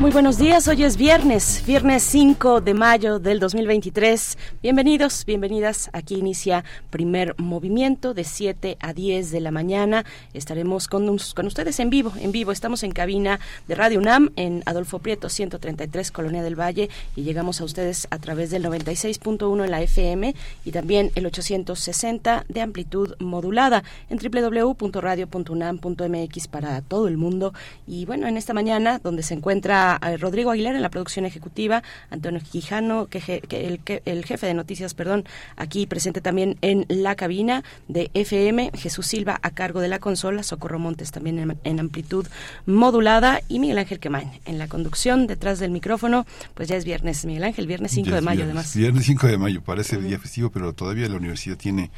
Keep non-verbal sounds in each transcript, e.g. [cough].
Muy buenos días, hoy es viernes, viernes 5 de mayo del 2023. Bienvenidos, bienvenidas. Aquí inicia primer movimiento de 7 a 10 de la mañana. Estaremos con, con ustedes en vivo, en vivo. Estamos en cabina de Radio UNAM en Adolfo Prieto 133, Colonia del Valle, y llegamos a ustedes a través del 96.1 en la FM y también el 860 de amplitud modulada en www.radio.unam.mx para todo el mundo. Y bueno, en esta mañana, donde se encuentra Rodrigo Aguilar en la producción ejecutiva, Antonio Quijano, que, el, jefe de noticias, perdón, aquí presente también en la cabina de FM, Jesús Silva a cargo de la consola, Socorro Montes también en, amplitud modulada y Miguel Ángel Quemain en la conducción detrás del micrófono, pues ya es viernes, Miguel Ángel, viernes 5 de mayo además. Viernes 5 de mayo, parece el día festivo, pero todavía la universidad tiene,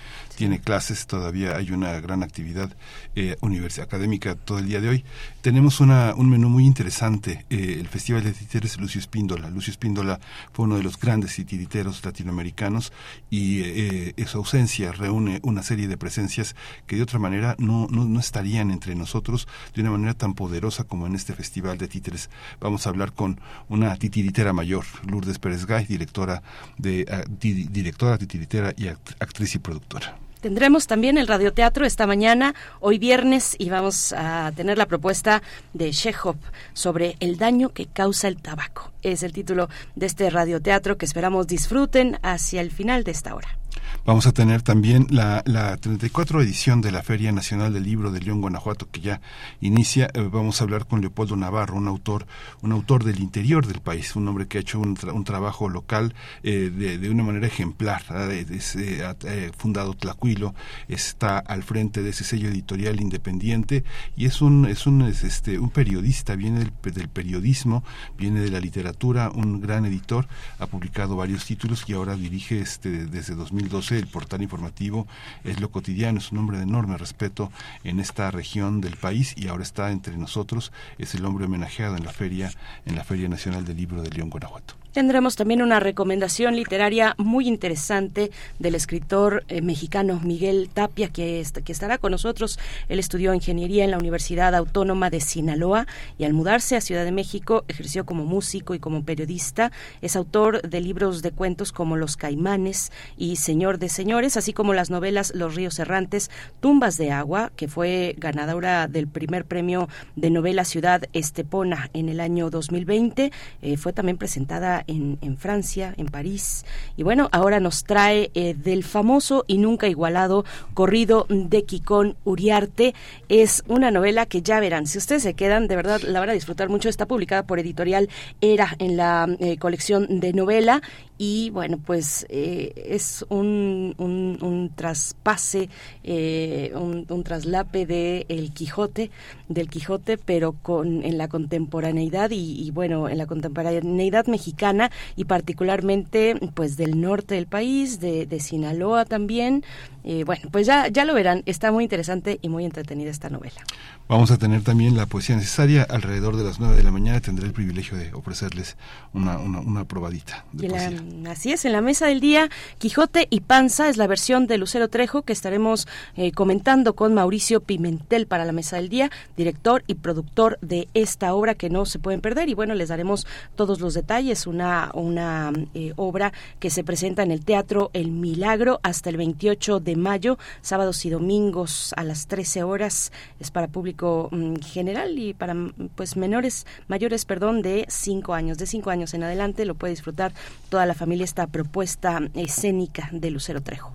tiene clases, todavía hay una gran actividad eh, académica todo el día de hoy. Tenemos una, un menú muy interesante. Eh, el Festival de Títeres Lucio Espíndola. Lucio Espíndola fue uno de los grandes titiriteros latinoamericanos y eh, su ausencia reúne una serie de presencias que de otra manera no, no, estarían entre nosotros de una manera tan poderosa como en este Festival de Títeres. Vamos a hablar con una titiritera mayor, Lourdes Pérez Gay, directora, de, ah, directora titiritera y actriz y productora. Tendremos también el radioteatro esta mañana, hoy viernes, y vamos a tener la propuesta de Chekhov sobre el daño que causa el tabaco. Es el título de este radioteatro que esperamos disfruten hacia el final de esta hora. Vamos a tener también la, la 34 edición de la Feria Nacional del Libro de León, Guanajuato, que ya inicia. Eh, vamos a hablar con Leopoldo Navarro, un autor, un autor del interior del país, un hombre que ha hecho un, un trabajo local eh, de, de, una manera ejemplar. ha eh, fundado Tlacuilo, está al frente de ese sello editorial independiente y es un, es un, este, un periodista, viene del, del periodismo, viene de la literatura, un gran editor, ha publicado varios títulos y ahora dirige este, desde 2012 el portal informativo es lo cotidiano, es un hombre de enorme respeto en esta región del país y ahora está entre nosotros, es el hombre homenajeado en la feria, en la Feria Nacional del Libro de León, Guanajuato. Tendremos también una recomendación literaria muy interesante del escritor eh, mexicano Miguel Tapia, que, que estará con nosotros. Él estudió ingeniería en la Universidad Autónoma de Sinaloa y al mudarse a Ciudad de México ejerció como músico y como periodista. Es autor de libros de cuentos como Los Caimanes y Señor de Señores, así como las novelas Los Ríos Errantes, Tumbas de Agua, que fue ganadora del primer premio de novela Ciudad Estepona en el año 2020. Eh, fue también presentada en, Francia, en París. Y bueno, ahora nos trae eh, del famoso y nunca igualado corrido de Kikón Uriarte. Es una novela que ya verán, si ustedes se quedan, de verdad la van a disfrutar mucho. Está publicada por editorial Era en la eh, colección de novela y bueno, pues eh, es un, un, traspase, un, un, traslape de El Quijote, del Quijote, pero con en la contemporaneidad y, y bueno, en la contemporaneidad mexicana y particularmente pues del norte del país, de, de Sinaloa también. Eh, bueno, pues ya, ya lo verán, está muy interesante y muy entretenida esta novela. Vamos a tener también la poesía necesaria. Alrededor de las 9 de la mañana tendré el privilegio de ofrecerles una, una, probadita de poesía. así es, en la mesa del día, Quijote y Panza es la versión de Lucero Trejo que estaremos eh, comentando con Mauricio Pimentel para la mesa del día, director y productor de esta obra que no se pueden perder. Y bueno, les daremos todos los detalles. Una, una eh, obra que se presenta en el Teatro El Milagro hasta el 28 de mayo, sábados y domingos a las 13 horas. Es para público mm, general y para mm, pues menores, mayores, perdón, de 5 años. De 5 años en adelante lo puede disfrutar toda la familia esta propuesta escénica de Lucero Trejo.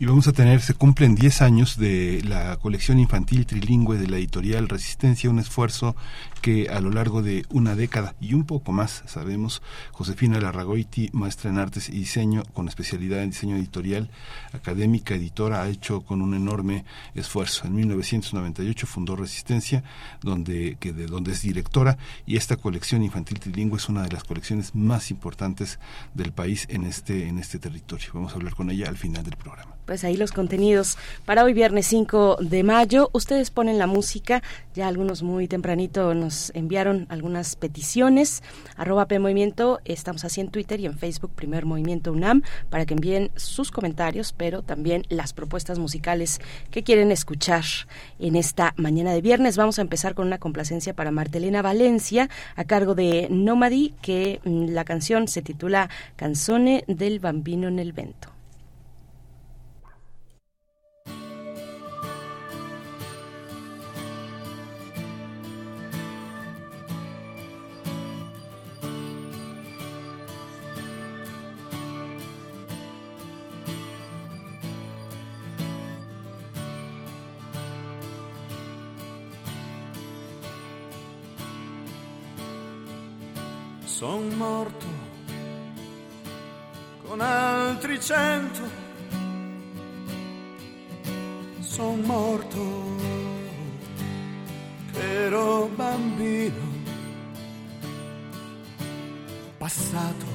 Y vamos a tener, se cumplen 10 años de la colección infantil trilingüe de la editorial Resistencia, un esfuerzo que a lo largo de una década y un poco más, sabemos, Josefina Larragoiti, maestra en artes y diseño, con especialidad en diseño editorial, académica, editora, ha hecho con un enorme esfuerzo. En 1998 fundó Resistencia, donde, que de donde es directora, y esta colección infantil trilingüe es una de las colecciones más importantes del país en este, en este territorio. Vamos a hablar con ella al final del programa pues ahí los contenidos para hoy viernes 5 de mayo. Ustedes ponen la música, ya algunos muy tempranito nos enviaron algunas peticiones. Arroba P Movimiento, estamos así en Twitter y en Facebook, Primer Movimiento UNAM, para que envíen sus comentarios, pero también las propuestas musicales que quieren escuchar en esta mañana de viernes. Vamos a empezar con una complacencia para Martelena Valencia, a cargo de Nomadi, que mm, la canción se titula Canzone del Bambino en el Vento. Altri cento, son morto ero bambino, passato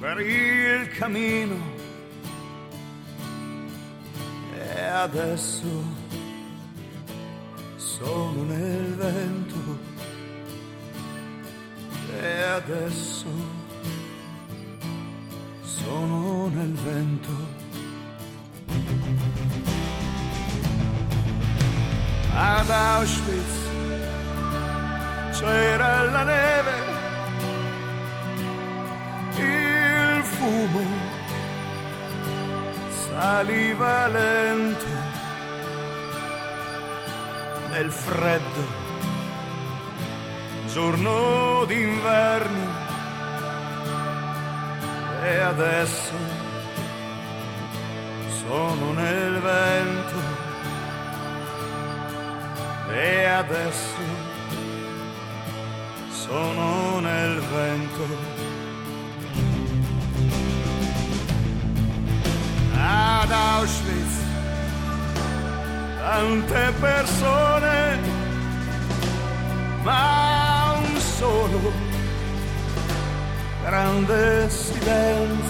per il cammino. E adesso sono nel vento. E adesso adesso sono nel vento e adesso sono nel vento. Ad Auschwitz tante persone ma solo, grande silenzio,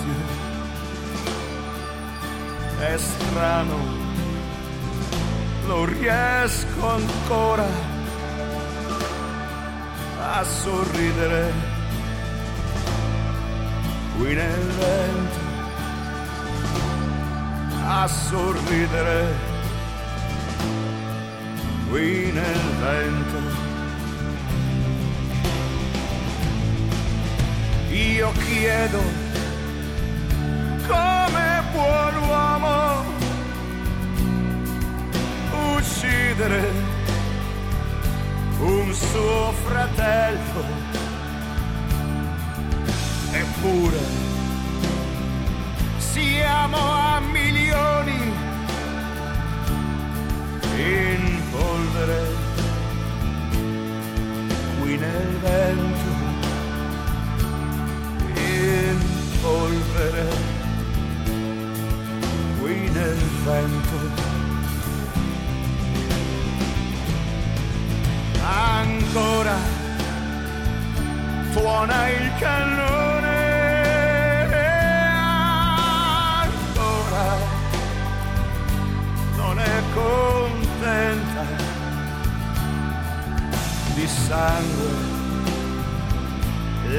strano, non riesco ancora a sorridere qui nel vento, a sorridere qui nel vento. io chiedo come può uccidere un suo fratello eppure siamo a milioni in polvere qui nel vento in polvere qui nel vento. Ancora suona il cannone. Ancora non è contenta di sangue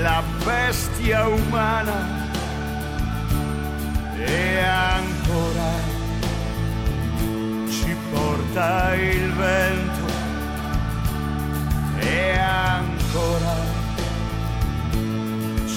la bestia umana e ancora ci porta il vento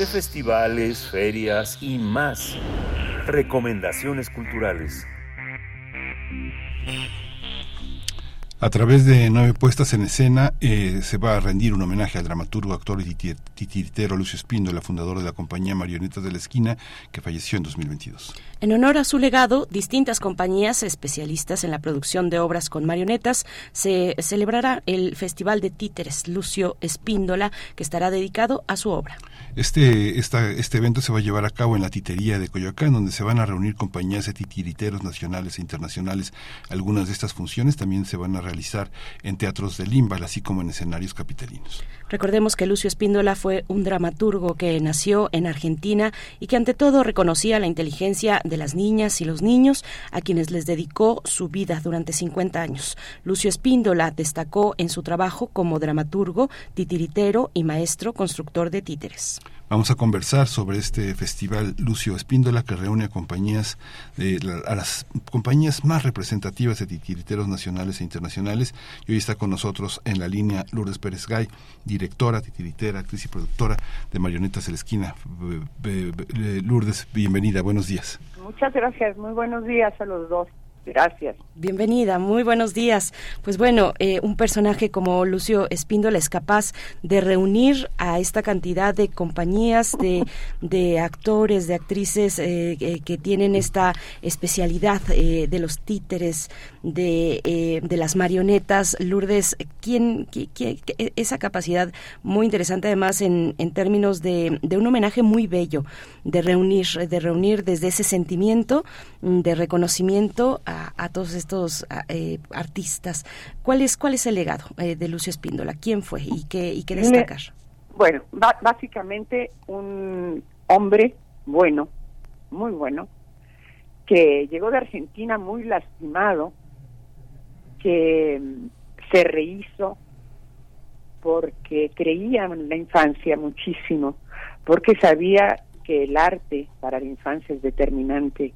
De festivales, ferias y más. Recomendaciones culturales. A través de nueve puestas en escena eh, se va a rendir un homenaje al dramaturgo, actor y titiritero Lucio Espíndola, fundador de la compañía Marionetas de la Esquina, que falleció en 2022. En honor a su legado, distintas compañías especialistas en la producción de obras con marionetas se celebrará el Festival de Títeres Lucio Espíndola, que estará dedicado a su obra. Este, este evento se va a llevar a cabo en la Titería de Coyoacán, donde se van a reunir compañías de titiriteros nacionales e internacionales. Algunas de estas funciones también se van a realizar en teatros de Limbal, así como en escenarios capitalinos. Recordemos que Lucio Espíndola fue un dramaturgo que nació en Argentina y que ante todo reconocía la inteligencia de las niñas y los niños a quienes les dedicó su vida durante 50 años. Lucio Espíndola destacó en su trabajo como dramaturgo, titiritero y maestro constructor de títeres. Vamos a conversar sobre este festival Lucio Espíndola que reúne a compañías de a las compañías más representativas de titiriteros nacionales e internacionales. Y hoy está con nosotros en la línea Lourdes Pérez Gay, directora, titiritera, actriz y productora de Marionetas de la Esquina. Lourdes, bienvenida, buenos días. Muchas gracias, muy buenos días a los dos. Gracias. Bienvenida, muy buenos días. Pues bueno, eh, un personaje como Lucio Espíndola es capaz de reunir a esta cantidad de compañías, de, de actores, de actrices eh, eh, que tienen esta especialidad de los títeres, de, de las marionetas. Lourdes, ¿quién, esa capacidad muy interesante además en, en términos de, de un homenaje muy bello, de reunir, de reunir desde ese sentimiento de reconocimiento a, todos estos eh, artistas. ¿Cuál es, ¿Cuál es el legado eh, de Lucio Espíndola? ¿Quién fue y qué, y qué destacar? Bueno, básicamente un hombre bueno, muy bueno, que llegó de Argentina muy lastimado, que mm, se rehizo porque creía en la infancia muchísimo, porque sabía que el arte para la infancia es determinante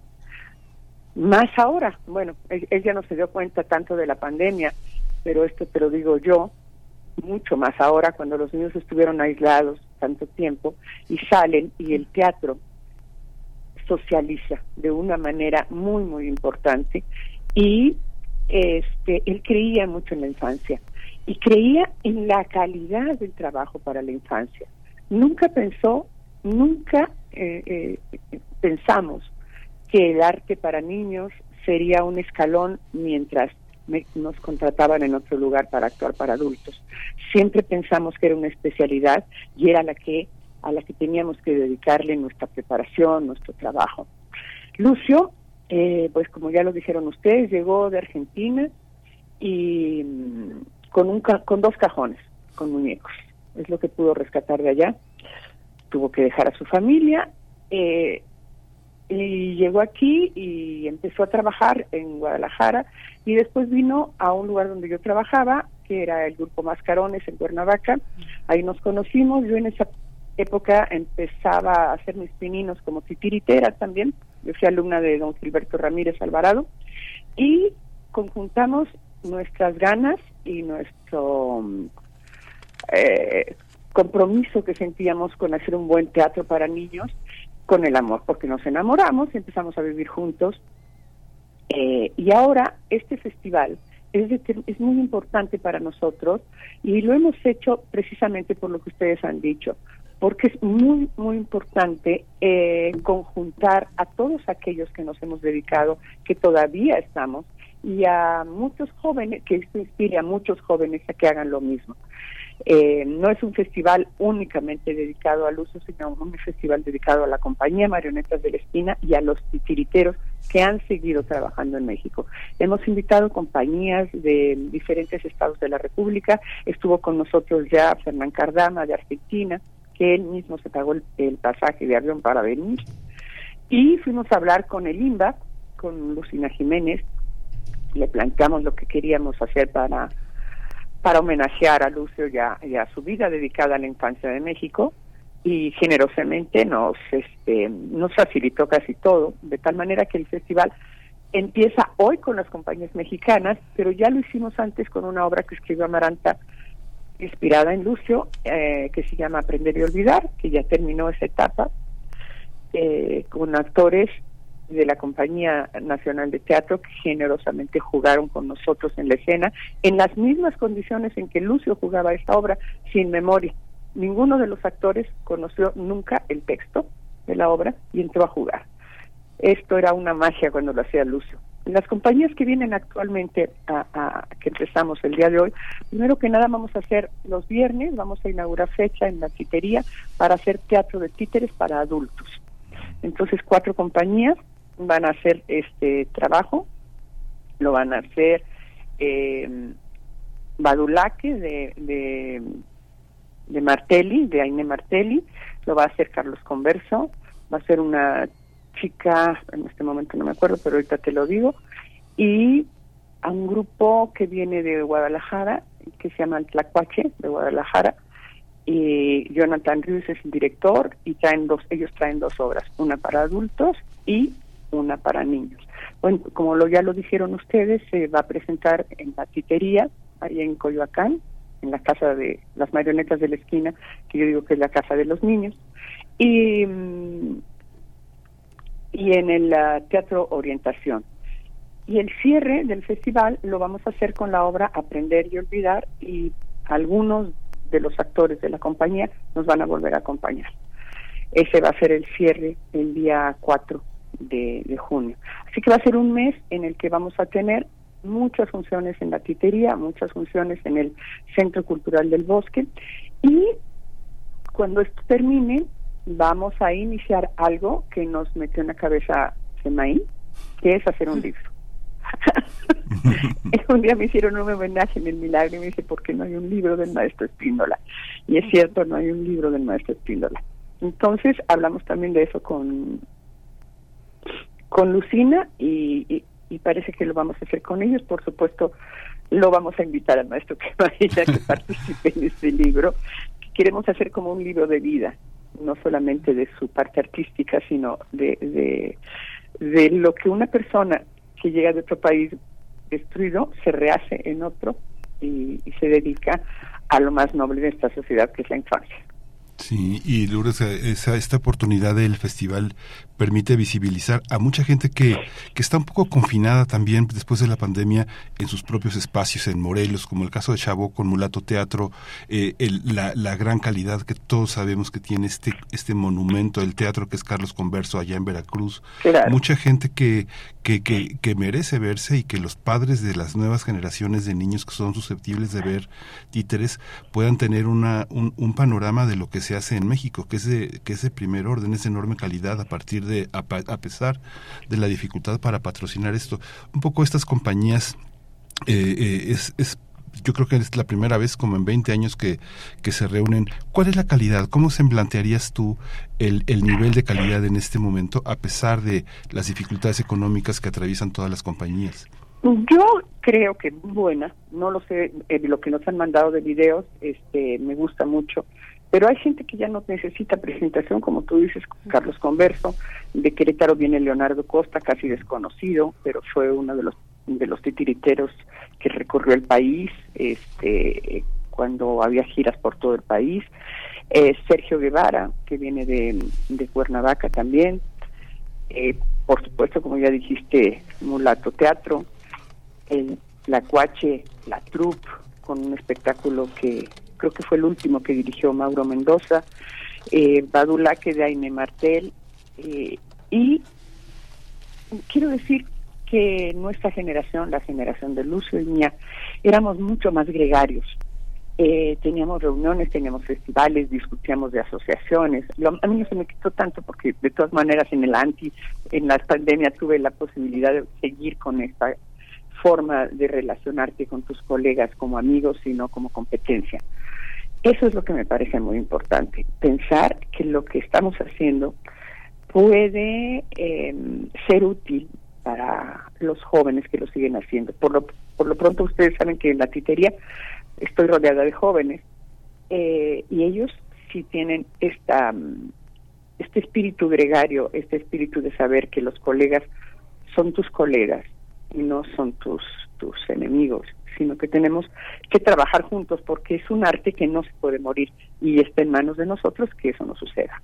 más ahora, bueno, ella no se dio cuenta tanto de la pandemia, pero esto te lo digo yo, mucho más ahora cuando los niños estuvieron aislados tanto tiempo y salen y el teatro socializa de una manera muy muy importante. Y este él creía mucho en la infancia y creía en la calidad del trabajo para la infancia. Nunca pensó nunca eh, eh, pensamos que el arte para niños sería un escalón mientras nos contrataban en otro lugar para actuar para adultos. Siempre pensamos que era una especialidad y era la que a la que teníamos que dedicarle nuestra preparación, nuestro trabajo. Lucio, eh, pues como ya lo dijeron ustedes, llegó de Argentina y mm, con un con dos cajones con muñecos. Es lo que pudo rescatar de allá. Tuvo que dejar a su familia. Eh, y llegó aquí y empezó a trabajar en Guadalajara y después vino a un lugar donde yo trabajaba, que era el grupo Mascarones en Cuernavaca. Ahí nos conocimos, yo en esa época empezaba a hacer mis pininos como titiritera también. Yo fui alumna de don Gilberto Ramírez Alvarado y conjuntamos nuestras ganas y nuestro eh, compromiso que sentíamos con hacer un buen teatro para niños con el amor, porque nos enamoramos y empezamos a vivir juntos. Eh, y ahora este festival es, es muy importante para nosotros y lo hemos hecho precisamente por lo que ustedes han dicho, porque es muy, muy importante eh, conjuntar a todos aquellos que nos hemos dedicado, que todavía estamos, y a muchos jóvenes, que esto inspire a muchos jóvenes a que hagan lo mismo. Eh, no es un festival únicamente dedicado al uso, sino un festival dedicado a la compañía Marionetas de la y a los titiriteros que han seguido trabajando en México. Hemos invitado compañías de diferentes estados de la República, estuvo con nosotros ya Fernán Cardama de Argentina, que él mismo se pagó el, pasaje de avión para venir, y fuimos a hablar con el IMBA, con Lucina Jiménez, le planteamos lo que queríamos hacer para para homenajear a Lucio y a, su vida dedicada a la infancia de México y generosamente nos este, nos facilitó casi todo, de tal manera que el festival empieza hoy con las compañías mexicanas, pero ya lo hicimos antes con una obra que escribió Amaranta inspirada en Lucio, eh, que se llama Aprender y Olvidar, que ya terminó esa etapa, eh, con actores de la Compañía Nacional de Teatro que generosamente jugaron con nosotros en la escena, en las mismas condiciones en que Lucio jugaba esta obra, sin memoria. Ninguno de los actores conoció nunca el texto de la obra y entró a jugar. Esto era una magia cuando lo hacía Lucio. Las compañías que vienen actualmente a, que empezamos el día de hoy, primero que nada vamos a hacer los viernes, vamos a inaugurar fecha en la titería para hacer teatro de títeres para adultos. Entonces cuatro compañías van a hacer este trabajo, lo van a hacer eh, Badulaque de, de, Martelli, de Aine Martelli, lo va a hacer Carlos Converso, va a ser una chica, en este momento no me acuerdo, pero ahorita te lo digo, y a un grupo que viene de Guadalajara, que se llama el Tlacuache, de Guadalajara, y Jonathan Rius es el director, y traen dos, ellos traen dos obras, una para adultos y una para niños. Bueno, como lo, ya lo dijeron ustedes, se va a presentar en la titería, ahí en Coyoacán, en la casa de las marionetas de la esquina, que yo digo que es la casa de los niños. Y mm, y en el ah, Teatro Orientación. Y el cierre del festival lo vamos a hacer con la obra Aprender y Olvidar y algunos de los actores de la compañía nos van a volver a acompañar. Ese va a ser el cierre el día 4 de, de junio. Así que va a ser un mes en el que vamos a tener muchas funciones en la titería, muchas funciones en el Centro Cultural del Bosque y cuando esto termine vamos a iniciar algo que nos metió en la cabeza Semaín, que es hacer un libro. [laughs] un día me hicieron un homenaje en el milagro y me dice, ¿por qué no hay un libro del maestro Espíndola? Y es cierto, no hay un libro del maestro Espíndola. Entonces hablamos también de eso con, con Lucina y, y, parece que lo vamos a hacer con ellos. Por supuesto, lo vamos a invitar al maestro que vaya que [laughs] participe en este libro. Queremos hacer como un libro de vida, no solamente de su parte artística, sino de, de, lo que una persona que llega de otro país destruido se rehace en otro y se dedica a lo más noble de esta sociedad, que es la infancia. Sí, y Lourdes, esa, esta oportunidad del festival permite visibilizar a mucha gente que, que está un poco confinada también después de la pandemia en sus propios espacios en Morelos, como el caso de Chavo con Mulato Teatro, eh, la, la, gran calidad que todos sabemos que tiene este, este monumento, el teatro que es Carlos Converso allá en Veracruz. Mucha gente que, que, que, que merece verse y que los padres de las nuevas generaciones de niños que son susceptibles de ver títeres puedan tener una, un, un panorama de lo que se hace en México, que es de, que es de primer orden, es de enorme calidad a partir de, a, pesar de la dificultad para patrocinar esto. Un poco estas compañías eh, eh, es, es yo creo que es la primera vez como en 20 años que, que se reúnen. ¿Cuál es la calidad? ¿Cómo se plantearías tú el, el nivel de calidad en este momento a pesar de las dificultades económicas que atraviesan todas las compañías? Yo creo que buena, no lo sé, eh, lo que nos han mandado de videos, este, me gusta mucho. Pero hay gente que ya no necesita presentación, como tú dices, Carlos Converso, de Querétaro viene Leonardo Costa, casi desconocido, pero fue uno de los de los titiriteros que recorrió el país, este cuando había giras por todo el país. Eh, Sergio Guevara, que viene de, de Cuernavaca también. Eh, por supuesto, como ya dijiste, Mulato Teatro, la Cuache, la Troupe, con un espectáculo que creo que fue el último que dirigió Mauro Mendoza, eh, Badulaque de Aime Martel, eh, y quiero decir que nuestra generación, la generación de Lucio y mía, éramos mucho más gregarios. Eh, teníamos reuniones, teníamos festivales, discutíamos de asociaciones. a mí no se me quitó tanto porque de todas maneras en el anti, en la pandemia tuve la posibilidad de seguir con esta forma de relacionarte con tus colegas como amigos, sino como competencia. Eso es lo que me parece muy importante, pensar que lo que estamos haciendo puede em, ser útil para los jóvenes que lo siguen haciendo. Por lo, por lo pronto ustedes saben que en la titería estoy rodeada de jóvenes eh, y ellos sí tienen esta mm, este espíritu gregario, este espíritu de saber que los colegas son tus colegas y no son tus tus enemigos, sino que tenemos que trabajar juntos porque es un arte que no se puede morir y está en manos de nosotros que eso no suceda.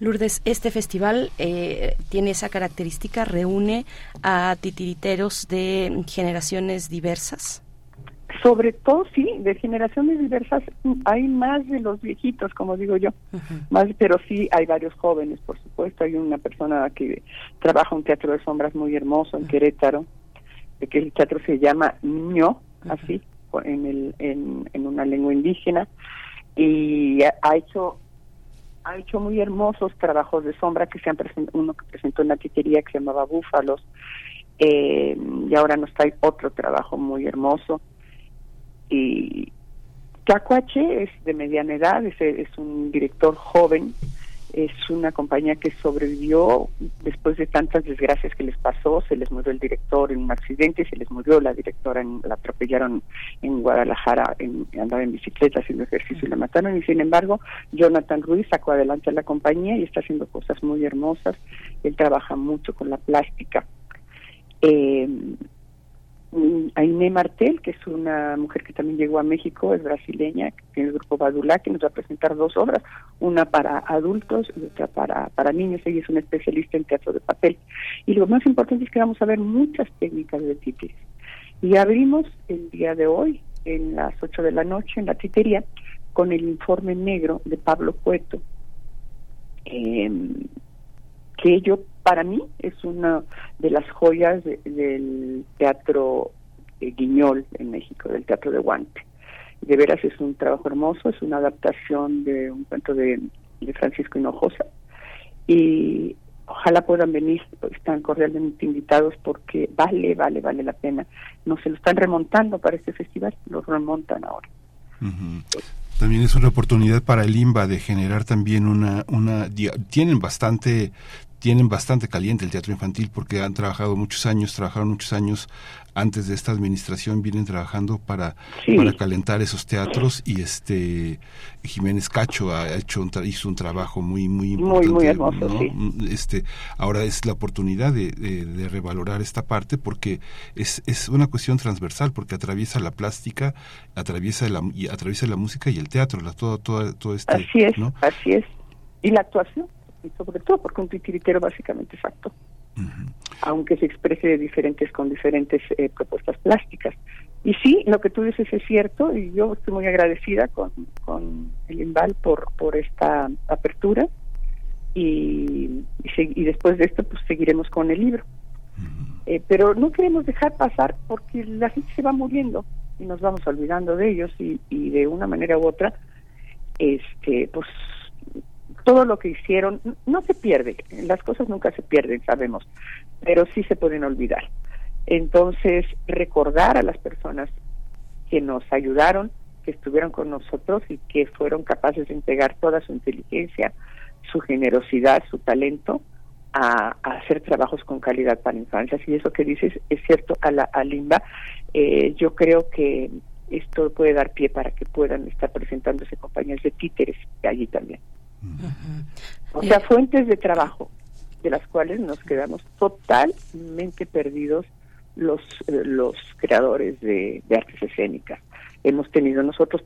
Lourdes, este festival eh, tiene esa característica, reúne a titiriteros de generaciones diversas. Sobre todo, sí, de generaciones diversas hay más de los viejitos, como digo yo, más, pero sí hay varios jóvenes, por supuesto. Hay una persona que trabaja un teatro de sombras muy hermoso en Querétaro, que el teatro se llama Niño, así, en, el, en, en una lengua indígena, y ha hecho ha hecho muy hermosos trabajos de sombra que se han presentado, uno que presentó en la titería que se llamaba Búfalos, eh, y ahora nos trae otro trabajo muy hermoso. Y Cacuache es de mediana edad, es, es un director joven es una compañía que sobrevivió después de tantas desgracias que les pasó. Se les murió el director en un accidente, se les murió la directora, en, la atropellaron en Guadalajara, en, andaba en bicicleta haciendo ejercicio y la mataron. Y sin embargo, Jonathan Ruiz sacó adelante la compañía y está haciendo cosas muy hermosas. Él trabaja mucho con la plástica. Eh, Aine Martel, que es una mujer que también llegó a México, es brasileña, que tiene el grupo Badulá, que nos va a presentar dos obras, una para adultos y otra para, para niños. Ella es una especialista en teatro de papel. Y lo más importante es que vamos a ver muchas técnicas de títeres. Y abrimos el día de hoy, en las 8 de la noche, en la titería, con el informe negro de Pablo Cueto, eh, que yo para mí es una de las joyas del teatro eh, Guiñol en México, del teatro de Guante. De veras es un trabajo hermoso, es una adaptación de un cuento de, Francisco Hinojosa y ojalá puedan venir, están cordialmente invitados porque vale, vale, vale la pena. No se lo están remontando para este festival, lo remontan ahora. También es una oportunidad para el IMBA de generar también una, una, tienen bastante tienen bastante caliente el teatro infantil porque han trabajado muchos años, trabajaron muchos años antes de esta administración, vienen trabajando para, para calentar esos teatros y este Jiménez Cacho ha hecho un hizo un trabajo muy muy importante. Este ahora es la oportunidad de, de, revalorar esta parte porque es, es una cuestión transversal porque atraviesa la plástica, atraviesa la y atraviesa la música y el teatro, la, todo todo todo este, así es, así es. Y la actuación y sobre todo porque un titiritero básicamente es acto, aunque se exprese de diferentes con diferentes eh, propuestas plásticas. Y sí, lo que tú dices es cierto y yo estoy muy agradecida con, con el INVAL por, por esta apertura y, y, después de esto pues seguiremos con el libro. Eh, pero no queremos dejar pasar porque la gente se va muriendo y nos vamos olvidando de ellos y, y de una manera u otra este pues todo lo que hicieron no se pierde, las cosas nunca se pierden, sabemos, pero sí se pueden olvidar. Entonces, recordar a las personas que nos ayudaron, que estuvieron con nosotros y que fueron capaces de entregar toda su inteligencia, su generosidad, su talento a, hacer trabajos con calidad para infancias. Y eso que dices es cierto a la a Limba. Eh, yo creo que esto puede dar pie para que puedan estar presentándose compañías de títeres allí también. O sea, fuentes de trabajo de las cuales nos quedamos totalmente perdidos los, eh, los creadores de, artes escénicas. Hemos tenido nosotros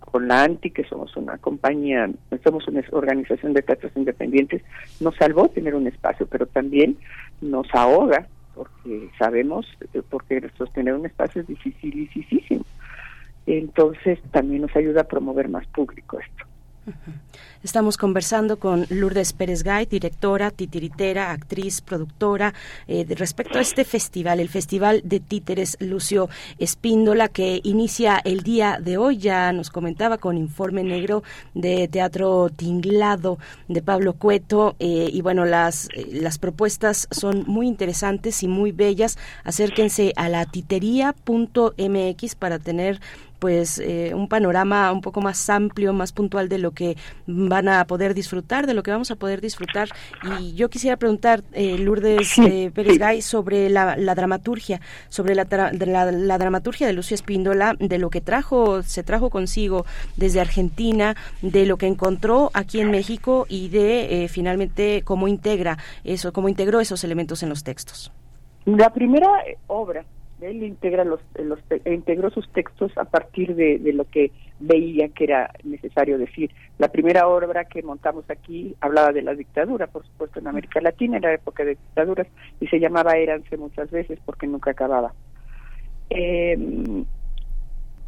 con la ANTI, que somos una compañía, somos una organización de teatros independientes, nos salvó tener un espacio, pero también nos ahoga, porque sabemos, eh, porque sostener un espacio es dificilísimo. Entonces también nos ayuda a promover más público esto. Estamos conversando con Lourdes Pérez Gay, directora, titiritera, actriz, productora, eh, respecto a este festival, el Festival de Títeres Lucio Espíndola, que inicia el día de hoy. Ya nos comentaba con Informe Negro de Teatro Tinglado de Pablo Cueto. Eh, y bueno, las, eh, las propuestas son muy interesantes y muy bellas. Acérquense a la titería.mx para tener pues eh, un panorama un poco más amplio, más puntual de lo que van a poder disfrutar, de lo que vamos a poder disfrutar. Y yo quisiera preguntar, eh, Lourdes Pérez Gay, sobre la, dramaturgia, sobre la, la, dramaturgia de Lucio Espíndola, de lo que trajo, se trajo consigo desde Argentina, de lo que encontró aquí en México y de finalmente cómo integra eso, cómo integró esos elementos en los textos. La primera obra, él integra los, los, integró sus textos a partir de, lo que veía que era necesario decir. La primera obra que montamos aquí hablaba de la dictadura, por supuesto, en América Latina, era época de dictaduras, y se llamaba Éranse muchas veces porque nunca acababa. Eh,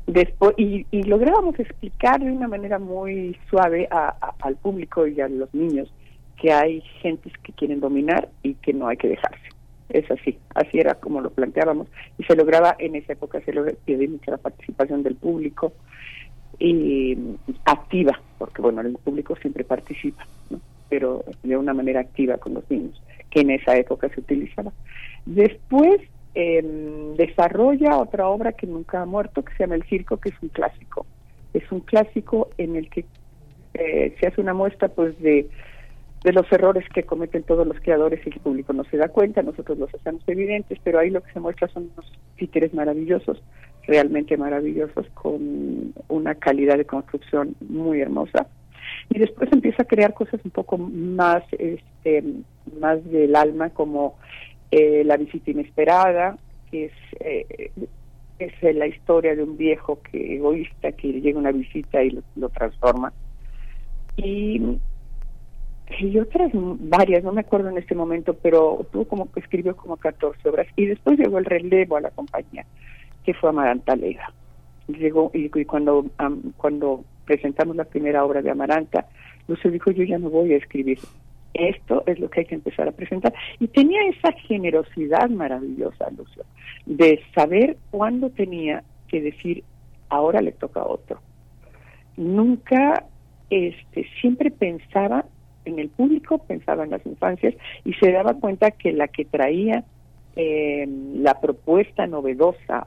después y, lográbamos explicar de una manera muy suave al público y a los niños que hay gentes que quieren dominar y que no hay que dejarse es así, así era como lo planteábamos y se lograba en esa época, se lograba mucha la participación del público y activa, porque bueno, el público siempre participa, pero de una manera activa con los niños, que en esa época se utilizaba. Después em, desarrolla otra obra que nunca ha muerto, que se llama El Circo, que es un clásico. Es un clásico en el que eh, se hace una muestra pues de de los errores que cometen todos los creadores y el público no se da cuenta, nosotros los hacemos evidentes, pero ahí lo que se muestra son unos títeres maravillosos, realmente maravillosos, con una calidad de construcción muy hermosa. Y después empieza a crear cosas un poco más, este, más del alma, como eh, La visita inesperada, que es, eh, es la historia de un viejo que egoísta que llega una visita y lo transforma. Y y otras varias, no me acuerdo en este momento, pero tuvo como escribió como 14 obras y después llegó el relevo a la compañía, que fue Amaranta Lega. Llegó y, cuando cuando presentamos la primera obra de Amaranta, Lucio dijo, yo ya no voy a escribir. Esto es lo que hay que empezar a presentar. Y tenía esa generosidad maravillosa, Lucio, de saber cuándo tenía que decir, ahora le toca a otro. Nunca, este, siempre pensaba en el público, pensaba en las infancias y se daba cuenta que la que traía eh, la propuesta novedosa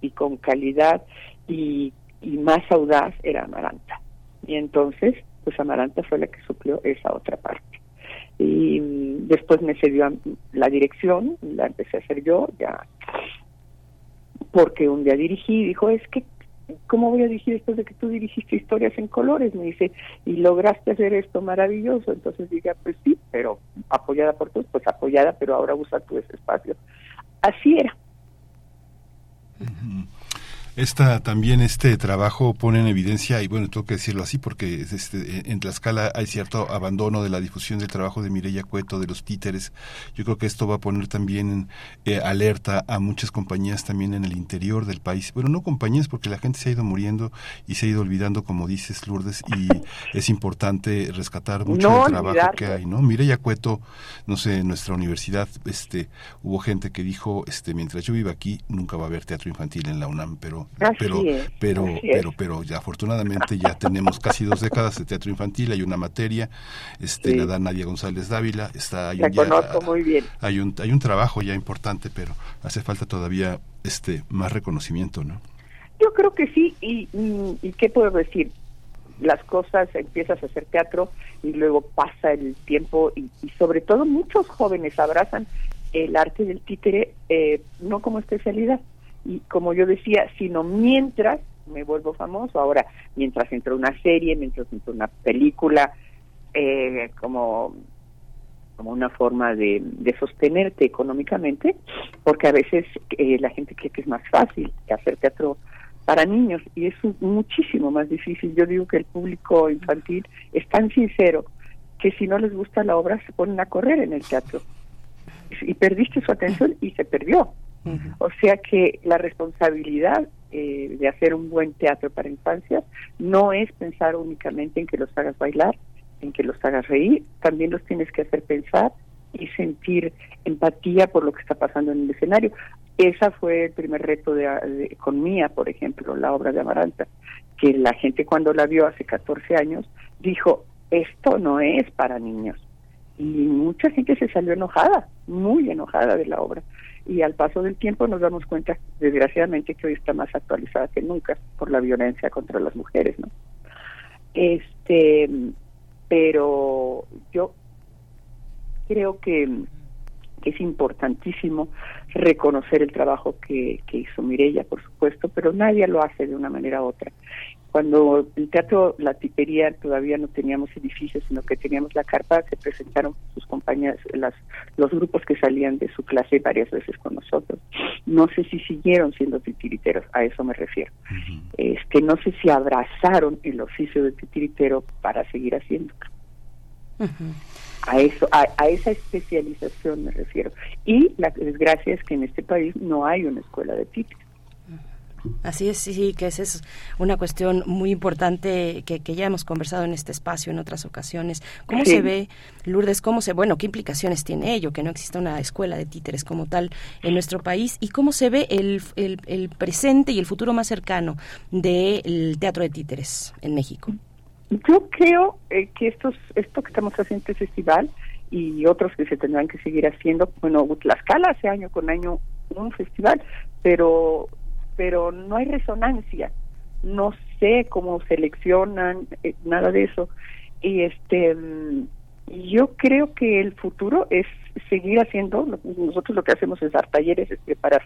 y con calidad y, más audaz era Amaranta. Y entonces, pues Amaranta fue la que suplió esa otra parte. Y mm, después me cedió la dirección, la empecé a hacer yo, ya porque un día dirigí y dijo, es que ¿cómo voy a dirigir después de que tú dirigiste historias en colores? Me dice, y lograste hacer esto maravilloso. Entonces dije, pues sí, pero apoyada por todos, pues apoyada, pero ahora usa tu ese espacio. Así era. Esta, también este trabajo pone en evidencia, y bueno, tengo que decirlo así porque este, en Tlaxcala hay cierto abandono de la difusión del trabajo de Mireya Cueto, de los títeres. Yo creo que esto va a poner también eh, alerta a muchas compañías también en el interior del país. Bueno, no compañías porque la gente se ha ido muriendo y se ha ido olvidando, como dices, Lourdes, y es importante rescatar mucho el trabajo que hay, ¿no? Mireya Cueto, no sé, en nuestra universidad este, hubo gente que dijo, este, mientras yo viva aquí, nunca va a haber teatro infantil en la UNAM, pero pero, pero, pero, pero ya afortunadamente ya tenemos casi dos décadas de teatro infantil, hay una materia, este, la da Nadia González Dávila, está, hay, un, muy bien. hay un, hay un trabajo ya importante, pero hace falta todavía este más reconocimiento, ¿no? Yo creo que sí, y, y, qué puedo decir, las cosas empiezas a hacer teatro y luego pasa el tiempo y, y sobre todo muchos jóvenes abrazan el arte del títere eh, no como especialidad, y como yo decía, sino mientras me vuelvo famoso. Ahora, mientras entro una serie, mientras entro una película, eh, como como una forma de, de sostenerte económicamente, porque a veces eh, la gente cree que es más fácil hacer teatro para niños y es muchísimo más difícil. Yo digo que el público infantil es tan sincero que si no les gusta la obra se ponen a correr en el teatro y perdiste su atención y se perdió. O sea que la responsabilidad eh, de hacer un buen teatro para infancias no es pensar únicamente en que los hagas bailar, en que los hagas reír, también los tienes que hacer pensar y sentir empatía por lo que está pasando en el escenario. Esa fue el primer reto de, con Mía, por ejemplo, la obra de Amaranta, que la gente cuando la vio hace 14 años dijo, esto no es para niños. Y mucha gente se salió enojada, muy enojada de la obra. Y al paso del tiempo nos damos cuenta, desgraciadamente, que hoy está más actualizada que nunca por la violencia contra las mujeres, ¿no? Este, pero yo creo que, es importantísimo reconocer el trabajo que, que hizo Mirella, por supuesto, pero nadie lo hace de una manera u otra cuando el teatro La Tipería todavía no teníamos edificios, sino que teníamos la carpa, se presentaron sus compañías, las, los grupos que salían de su clase varias veces con nosotros. No sé si siguieron siendo titiriteros, a eso me refiero. Este, no sé si abrazaron el oficio de titiritero para seguir haciéndolo. A eso, a, a, esa especialización me refiero. Y la desgracia es que en este país no hay una escuela de títeres. Así es, sí, que esa es una cuestión muy importante que, que, ya hemos conversado en este espacio en otras ocasiones. ¿Cómo sí. se ve, Lourdes, cómo se, bueno, qué implicaciones tiene ello, que no exista una escuela de títeres como tal en nuestro país? ¿Y cómo se ve el, el, el presente y el futuro más cercano del teatro de títeres en México? Yo creo eh, que estos, esto que estamos haciendo este festival y otros que se tendrán que seguir haciendo, bueno, Tlaxcala hace año con año un festival, pero pero no hay resonancia. No sé cómo seleccionan eh, nada de eso. Y este yo creo que el futuro es seguir haciendo nosotros lo que hacemos es dar talleres es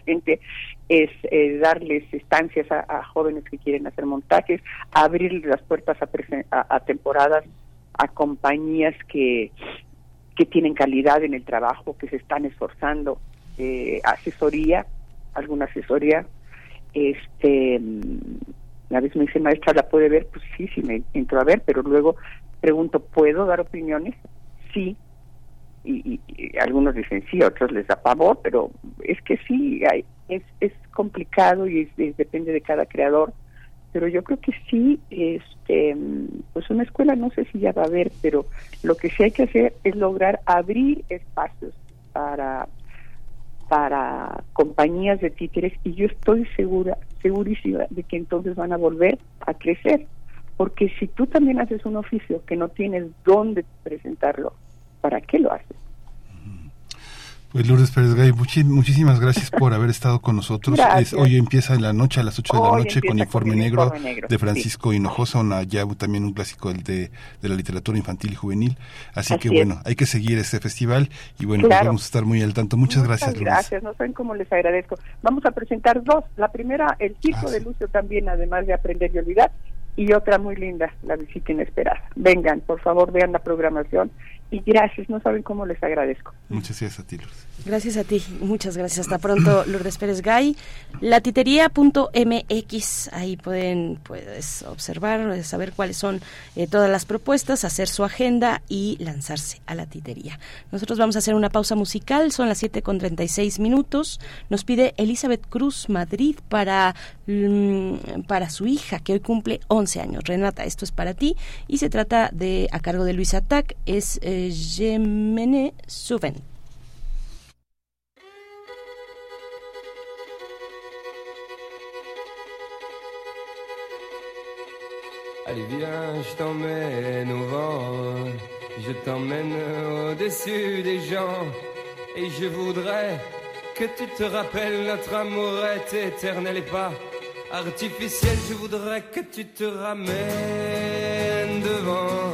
gente es eh, darles estancias a, jóvenes que quieren hacer montajes abrir las puertas a, a, a temporadas a compañías que que tienen calidad en el trabajo que se están esforzando eh, asesoría alguna asesoría este a veces me dice maestra la puede ver pues sí sí me entro a ver pero luego pregunto puedo dar opiniones sí. Y, algunos dicen sí otros les da pavor pero es que sí hay, es es complicado y es, es, depende de cada creador. Pero yo creo que sí este pues una escuela no sé si ya va a haber pero lo que sí hay que hacer es lograr abrir espacios para para compañías de títeres y yo estoy segura, segurísima de que entonces van a volver a crecer. Porque si tú también haces un oficio que no tienes dónde presentarlo, ¿para qué lo haces? Pues Lourdes Pérez Gay, muchísimas gracias por haber estado con nosotros. Es, hoy empieza en la noche, a las 8 de la noche, con Informe, con Negro, Informe Negro, de Francisco sí. Hinojosa, una, ya también un clásico de, de la literatura infantil y juvenil. Así, Así que bueno, hay que seguir este festival y bueno, claro. pues vamos a estar muy al tanto. Muchas, Muchas gracias, Lourdes. Gracias, no saben cómo les agradezco. Vamos a presentar dos. La primera, El Circo ah, de Lucio también, además de Aprender y Olvidar, y otra muy linda, La Visita Inesperada. Vengan, por favor, vean la programación y gracias, no saben cómo les agradezco. Muchas gracias a ti, Lourdes. Gracias a ti, muchas gracias. Hasta pronto, [clears throat] Lourdes Pérez Gay. Latitería.mx, ahí pueden puedes observar, saber cuáles son eh, todas las propuestas, hacer su agenda y lanzarse a la titería. Nosotros vamos a hacer una pausa musical, son las 7 con 36 minutos. Nos pide Elizabeth Cruz Madrid para, mm, para su hija, que hoy cumple 11 años. Renata, esto es para ti y se trata de, a cargo de Luis Atac, es eh, Gemene Suven. Allez viens, je t'emmène au vent, je t'emmène au-dessus des gens, et je voudrais que tu te rappelles notre amour est éternel et pas artificiel. Je voudrais que tu te ramènes devant,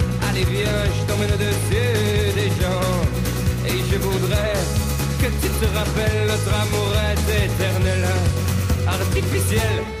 Allez viens, je t'emmène au-dessus des gens. Et je voudrais que tu te rappelles notre amour est éternel, artificiel.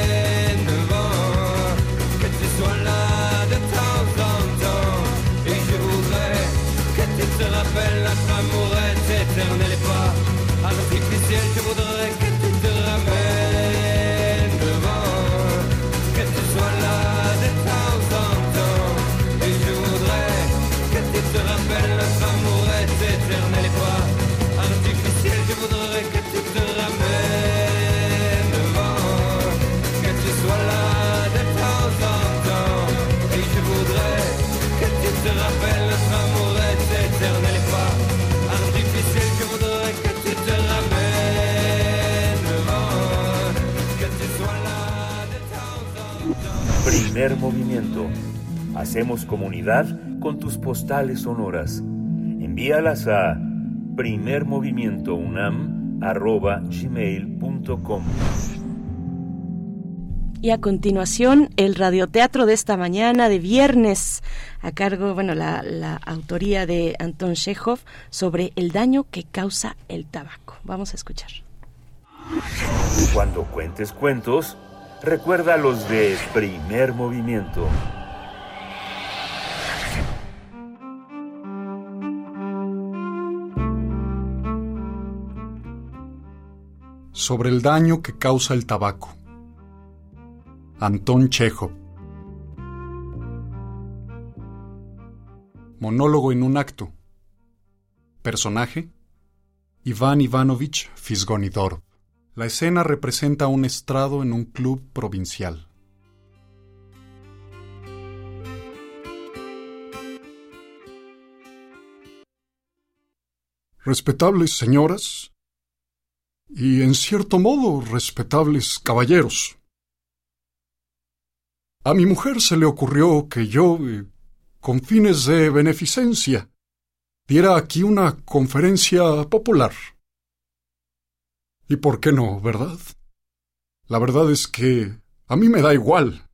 se rappelle notre amourette éternelle et pas artificielle que voudrait Primer movimiento. Hacemos comunidad con tus postales sonoras. Envíalas a primermovimientounam.gmail.com Y a continuación, el radioteatro de esta mañana de viernes, a cargo, bueno, la, la autoría de Anton Chekhov sobre el daño que causa el tabaco. Vamos a escuchar. Cuando cuentes cuentos, recuerda los de primer movimiento. Sobre el daño que causa el tabaco. Antón Chekhov. Monólogo en un acto. Personaje. Iván Ivanovich Fisgonidorov. La escena representa un estrado en un club provincial. Respetables señoras y en cierto modo respetables caballeros. A mi mujer se le ocurrió que yo, eh, con fines de beneficencia, diera aquí una conferencia popular. ¿Y por qué no, verdad? La verdad es que a mí me da igual.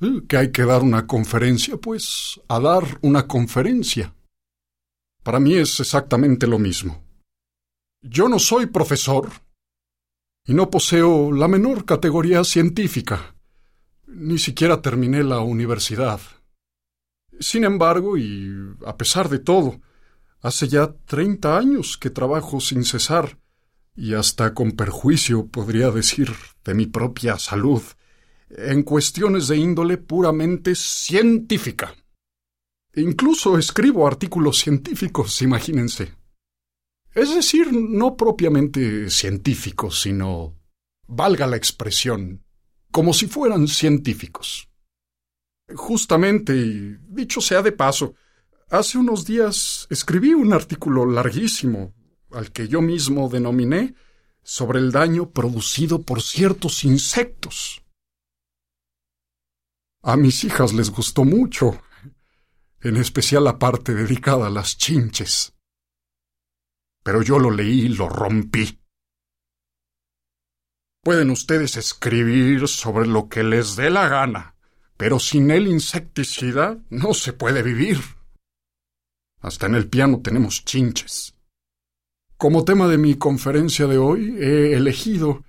¿eh? Que hay que dar una conferencia, pues a dar una conferencia. Para mí es exactamente lo mismo. Yo no soy profesor y no poseo la menor categoría científica. Ni siquiera terminé la universidad. Sin embargo, y a pesar de todo, hace ya treinta años que trabajo sin cesar, y hasta con perjuicio, podría decir, de mi propia salud, en cuestiones de índole puramente científica. Incluso escribo artículos científicos, imagínense. Es decir, no propiamente científicos, sino, valga la expresión, como si fueran científicos. Justamente, y dicho sea de paso, hace unos días escribí un artículo larguísimo, al que yo mismo denominé sobre el daño producido por ciertos insectos. A mis hijas les gustó mucho, en especial la parte dedicada a las chinches. Pero yo lo leí y lo rompí. Pueden ustedes escribir sobre lo que les dé la gana, pero sin el insecticida no se puede vivir. Hasta en el piano tenemos chinches. Como tema de mi conferencia de hoy he elegido,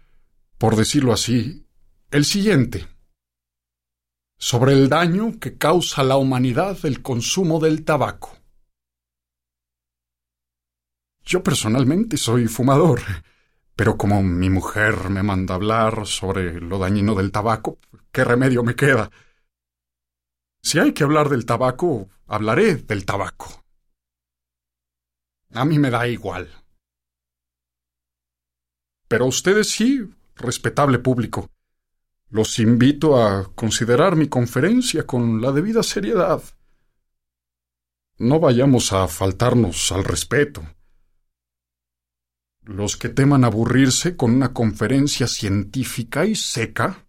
por decirlo así, el siguiente. Sobre el daño que causa a la humanidad el consumo del tabaco. Yo personalmente soy fumador, pero como mi mujer me manda hablar sobre lo dañino del tabaco, ¿qué remedio me queda? Si hay que hablar del tabaco, hablaré del tabaco. A mí me da igual. Pero ustedes sí, respetable público. Los invito a considerar mi conferencia con la debida seriedad. No vayamos a faltarnos al respeto. Los que teman aburrirse con una conferencia científica y seca,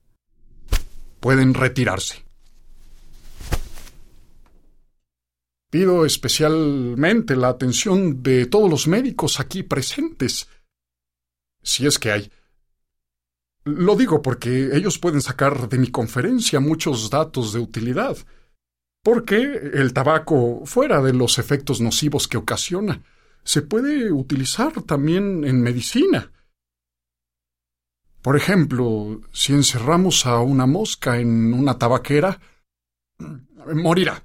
pueden retirarse. Pido especialmente la atención de todos los médicos aquí presentes, si es que hay. Lo digo porque ellos pueden sacar de mi conferencia muchos datos de utilidad, porque el tabaco, fuera de los efectos nocivos que ocasiona, se puede utilizar también en medicina. Por ejemplo, si encerramos a una mosca en una tabaquera, morirá.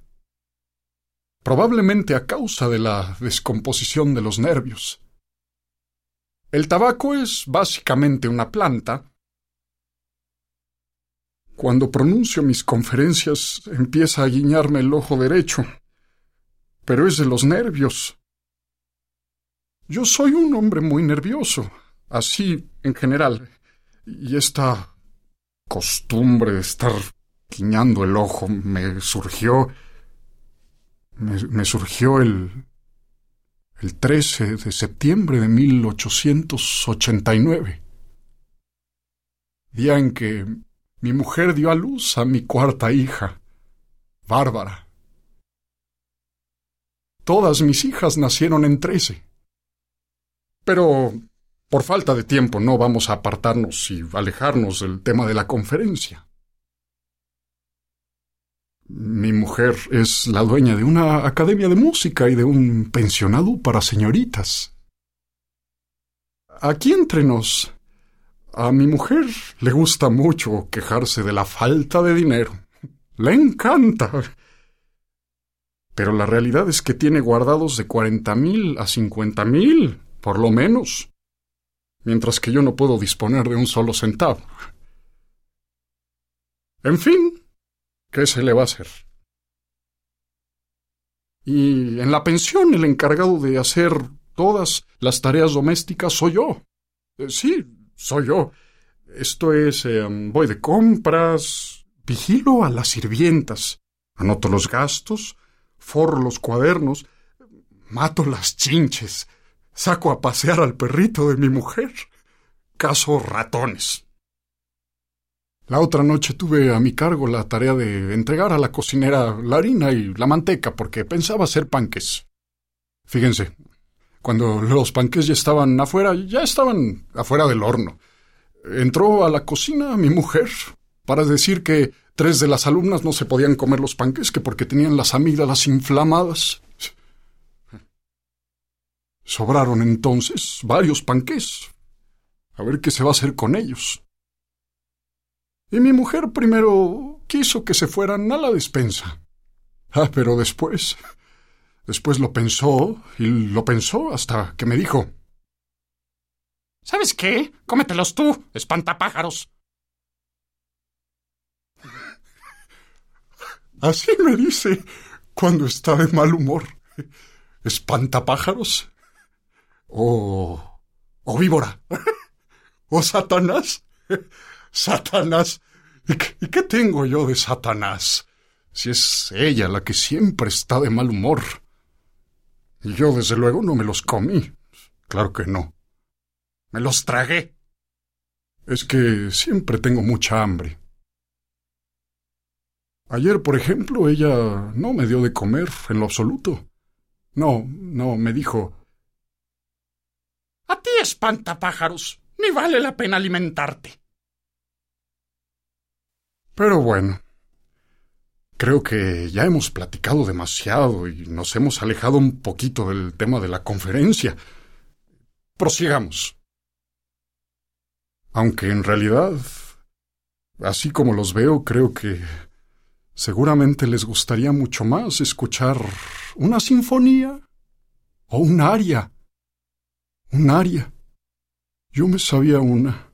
Probablemente a causa de la descomposición de los nervios. El tabaco es básicamente una planta. Cuando pronuncio mis conferencias empieza a guiñarme el ojo derecho, pero es de los nervios. Yo soy un hombre muy nervioso, así en general. Y esta costumbre de estar guiñando el ojo me surgió. Me, surgió el. El 13 de septiembre de 1889. Día en que mi mujer dio a luz a mi cuarta hija, Bárbara. Todas mis hijas nacieron en trece. Pero por falta de tiempo no vamos a apartarnos y alejarnos del tema de la conferencia. Mi mujer es la dueña de una academia de música y de un pensionado para señoritas. Aquí entre nos, a mi mujer le gusta mucho quejarse de la falta de dinero. Le encanta. Pero la realidad es que tiene guardados de cuarenta mil a cincuenta mil, por lo menos mientras que yo no puedo disponer de un solo centavo. En fin, ¿qué se le va a hacer? Y en la pensión el encargado de hacer todas las tareas domésticas soy yo. Eh, sí, soy yo. Esto es, em, voy de compras, vigilo a las sirvientas, anoto los gastos, forro los cuadernos, mato las chinches, Saco a pasear al perrito de mi mujer. Caso ratones. La otra noche tuve a mi cargo la tarea de entregar a la cocinera la harina y la manteca porque pensaba hacer panques. Fíjense, cuando los panques ya estaban afuera, ya estaban afuera del horno. Entró a la cocina mi mujer para decir que tres de las alumnas no se podían comer los panques que porque tenían las amígdalas inflamadas. Sobraron entonces varios panqués. A ver qué se va a hacer con ellos. Y mi mujer primero quiso que se fueran a la despensa. Ah, pero después. Después lo pensó y lo pensó hasta que me dijo. ¿Sabes qué? Cómetelos tú, espantapájaros. Así me dice cuando está de mal humor. ¿Espantapájaros? o... o víbora, o Satanás. Satanás. ¿Y qué, tengo yo de Satanás? Si es ella la que siempre está de mal humor. Y yo, desde luego, no me los comí. Claro que no. Me los tragué. Es que siempre tengo mucha hambre. Ayer, por ejemplo, ella no me dio de comer en lo absoluto. No, no, me dijo, a ti espantapájaros. Ni vale la pena alimentarte. Pero bueno. Creo que ya hemos platicado demasiado y nos hemos alejado un poquito del tema de la conferencia. Prosigamos. Aunque en realidad, así como los veo, creo que seguramente les gustaría mucho más escuchar una sinfonía o un aria un aria. Yo me sabía una.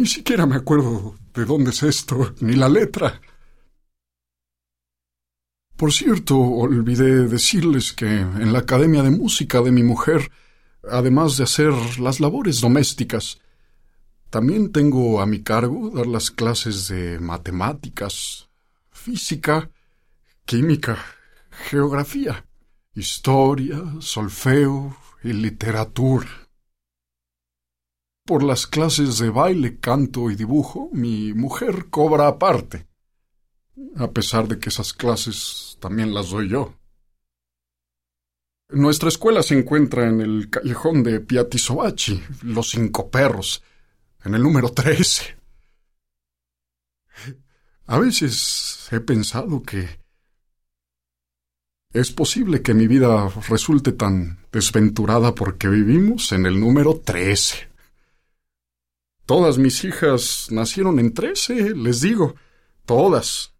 Ni siquiera me acuerdo de dónde es esto, ni la letra. Por cierto, olvidé decirles que en la Academia de Música de mi mujer, además de hacer las labores domésticas, también tengo a mi cargo dar las clases de matemáticas, física, química, geografía, historia, solfeo y literatura. Por las clases de baile, canto y dibujo, mi mujer cobra aparte, a pesar de que esas clases también las doy yo. Nuestra escuela se encuentra en el callejón de Piatisobachi, Los Cinco Perros, en el número 13. A veces he pensado que es posible que mi vida resulte tan desventurada porque vivimos en el número 13. Todas mis hijas nacieron en trece, les digo, todas.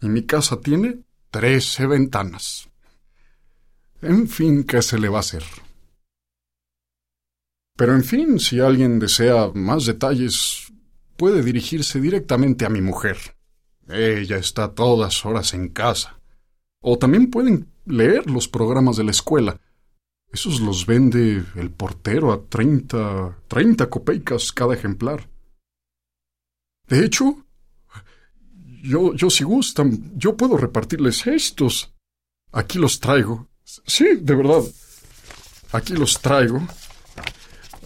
Y mi casa tiene trece ventanas. En fin, ¿qué se le va a hacer? Pero en fin, si alguien desea más detalles, puede dirigirse directamente a mi mujer. Ella está todas horas en casa. O también pueden leer los programas de la escuela. Esos los vende el portero a treinta, treinta copeicas cada ejemplar. De hecho, yo, yo si gustan, yo puedo repartirles estos. Aquí los traigo. Sí, de verdad. Aquí los traigo.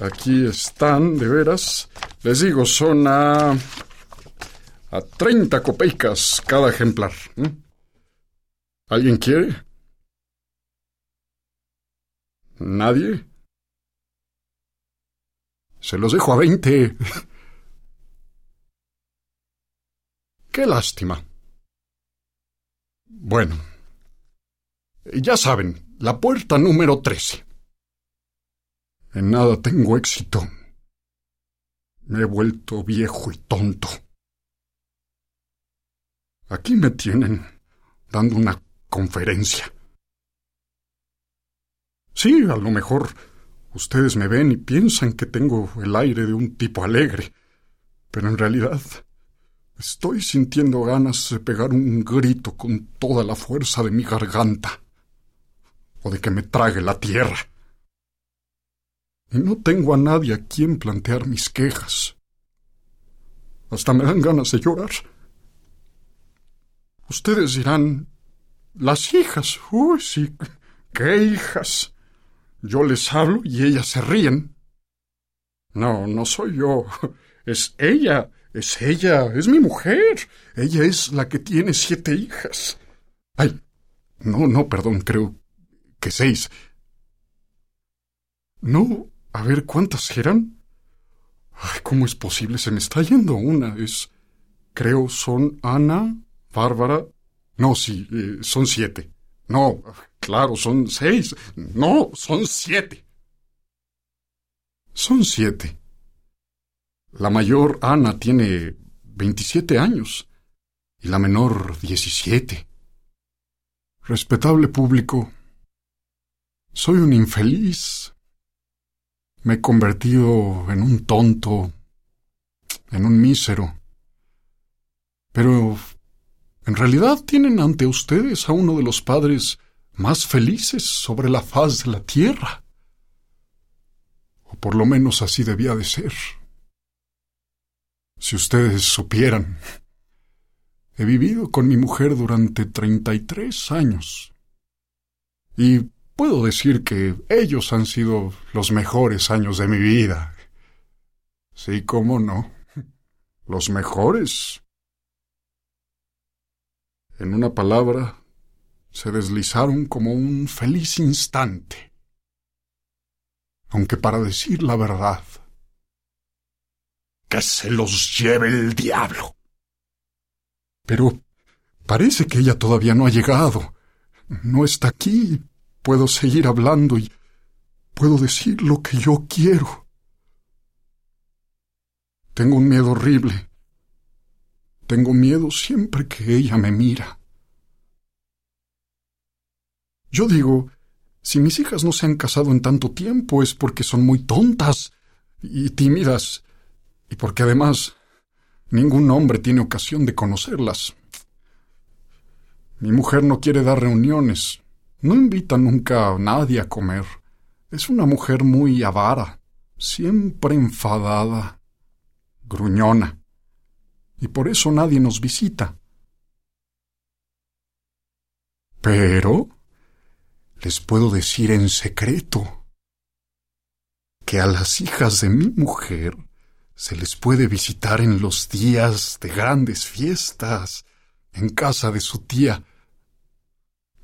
Aquí están, de veras. Les digo, son a. a treinta copeicas cada ejemplar. ¿Alguien quiere? ¿Nadie? Se los dejo a veinte. [laughs] Qué lástima. Bueno. Ya saben, la puerta número trece. En nada tengo éxito. Me he vuelto viejo y tonto. Aquí me tienen dando una conferencia. Sí, a lo mejor ustedes me ven y piensan que tengo el aire de un tipo alegre, pero en realidad estoy sintiendo ganas de pegar un grito con toda la fuerza de mi garganta, o de que me trague la tierra. Y no tengo a nadie a quien plantear mis quejas. Hasta me dan ganas de llorar. Ustedes dirán, las hijas, uy, sí, qué hijas. Yo les hablo y ellas se ríen. No, no soy yo. [laughs] Es ella. Es ella. Es mi mujer. Ella es la que tiene siete hijas. Ay. No, no, perdón, creo que seis. No, a ver, ¿cuántas eran? Ay, ¿cómo es posible? Se me está yendo una. Es. Creo son Ana, Bárbara. No, sí, eh, son siete. No, claro, son seis. No, son siete. Son siete. La mayor, Ana, tiene veintisiete años y la menor diecisiete. Respetable público, soy un infeliz. Me he convertido en un tonto, en un mísero. Pero en realidad tienen ante ustedes a uno de los padres más felices sobre la faz de la tierra. O por lo menos así debía de ser. Si ustedes supieran. He vivido con mi mujer durante treinta y tres años. Y puedo decir que ellos han sido los mejores años de mi vida. Sí, cómo no. Los mejores. En una palabra, se deslizaron como un feliz instante. Aunque para decir la verdad, que se los lleve el diablo. Pero parece que ella todavía no ha llegado. No está aquí. Puedo seguir hablando y puedo decir lo que yo quiero. Tengo un miedo horrible. Tengo miedo siempre que ella me mira. Yo digo, si mis hijas no se han casado en tanto tiempo es porque son muy tontas y tímidas, y porque además ningún hombre tiene ocasión de conocerlas. Mi mujer no quiere dar reuniones, no invita nunca a nadie a comer. Es una mujer muy avara, siempre enfadada, gruñona, y por eso nadie nos visita. Pero les puedo decir en secreto que a las hijas de mi mujer se les puede visitar en los días de grandes fiestas en casa de su tía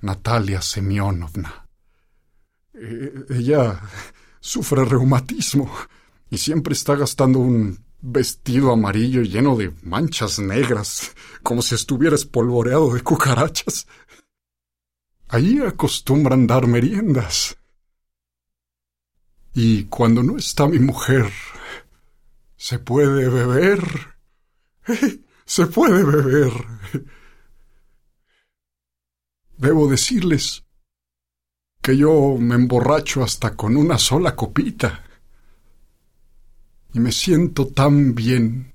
Natalia Semyonovna. Eh, ella sufre reumatismo y siempre está gastando un vestido amarillo lleno de manchas negras, como si estuviera espolvoreado de cucarachas. Allí acostumbran dar meriendas. Y cuando no está mi mujer, se puede beber. [laughs] Se puede beber. Debo decirles que yo me emborracho hasta con una sola copita. Y me siento tan bien.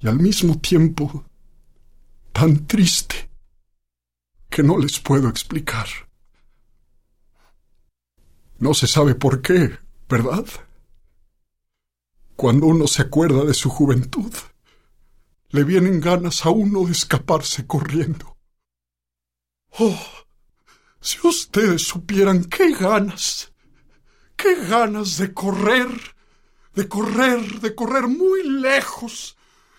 Y al mismo tiempo tan triste que no les puedo explicar. No se sabe por qué, ¿verdad? Cuando uno se acuerda de su juventud, le vienen ganas a uno de escaparse corriendo. Oh, si ustedes supieran qué ganas, qué ganas de correr, de correr, de correr muy lejos,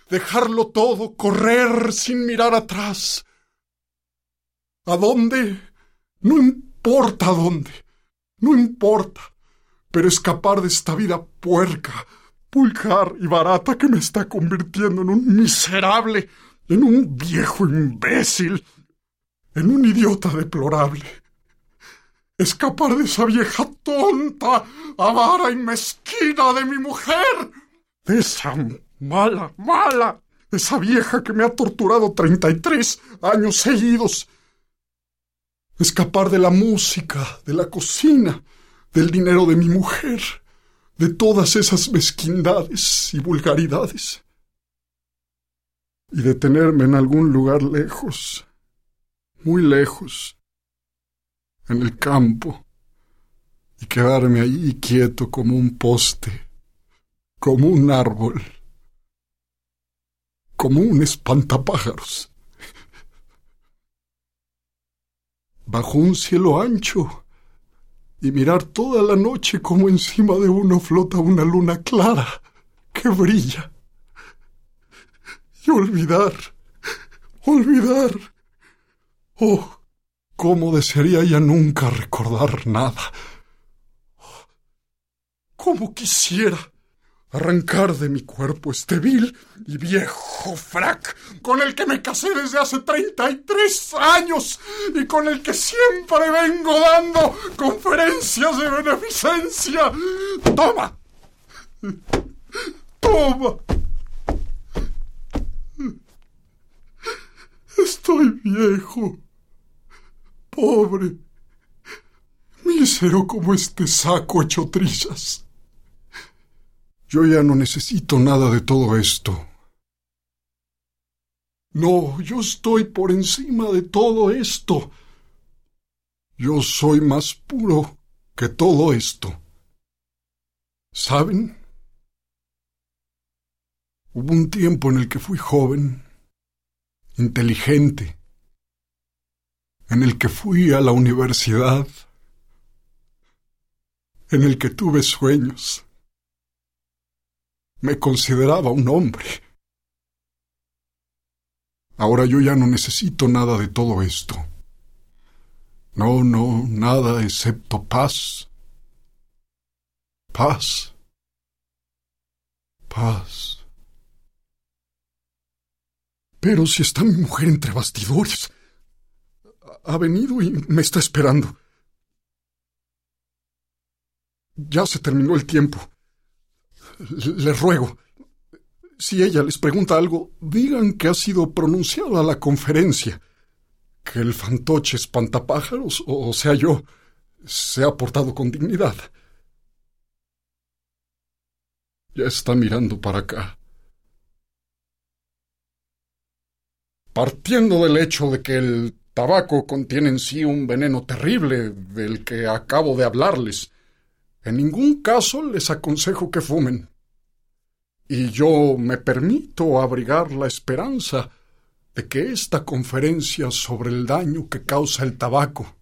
dejarlo todo, correr sin mirar atrás, ¿A dónde? No importa dónde. No importa. Pero escapar de esta vida puerca, pulgar y barata que me está convirtiendo en un miserable, en un viejo imbécil, en un idiota deplorable. Escapar de esa vieja tonta, avara y mezquina de mi mujer. De esa mala, mala, esa vieja que me ha torturado treinta y tres años seguidos escapar de la música, de la cocina, del dinero de mi mujer, de todas esas mezquindades y vulgaridades, y detenerme en algún lugar lejos, muy lejos, en el campo, y quedarme allí quieto como un poste, como un árbol, como un espantapájaros. Bajo un cielo ancho y mirar toda la noche como encima de uno flota una luna clara que brilla. Y olvidar, olvidar. Oh, cómo desearía ya nunca recordar nada. Cómo quisiera arrancar de mi cuerpo este vil y viejo frac con el que me casé desde hace treinta y tres años y con el que siempre vengo dando conferencias de beneficencia. Toma. Toma. Estoy viejo, pobre, mísero como este saco hecho trizas. Yo ya no necesito nada de todo esto. No, yo estoy por encima de todo esto. Yo soy más puro que todo esto. ¿Saben? Hubo un tiempo en el que fui joven inteligente, en el que fui a la universidad, en el que tuve sueños. Me consideraba un hombre. Ahora yo ya no necesito nada de todo esto. No, no, nada excepto paz. Paz. Paz. Pero si está mi mujer entre bastidores. Ha venido y me está esperando. Ya se terminó el tiempo. Les ruego, si ella les pregunta algo, digan que ha sido pronunciada la conferencia, que el fantoche espantapájaros, o sea yo, se ha portado con dignidad. Ya está mirando para acá. Partiendo del hecho de que el tabaco contiene en sí un veneno terrible del que acabo de hablarles, en ningún caso les aconsejo que fumen. Y yo me permito abrigar la esperanza de que esta conferencia sobre el daño que causa el tabaco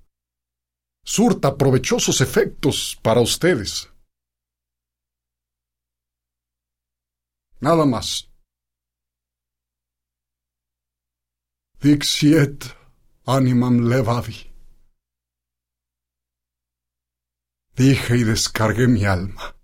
surta provechosos efectos para ustedes. Nada más. Dixiet animam levavi. Dije y descargué mi alma.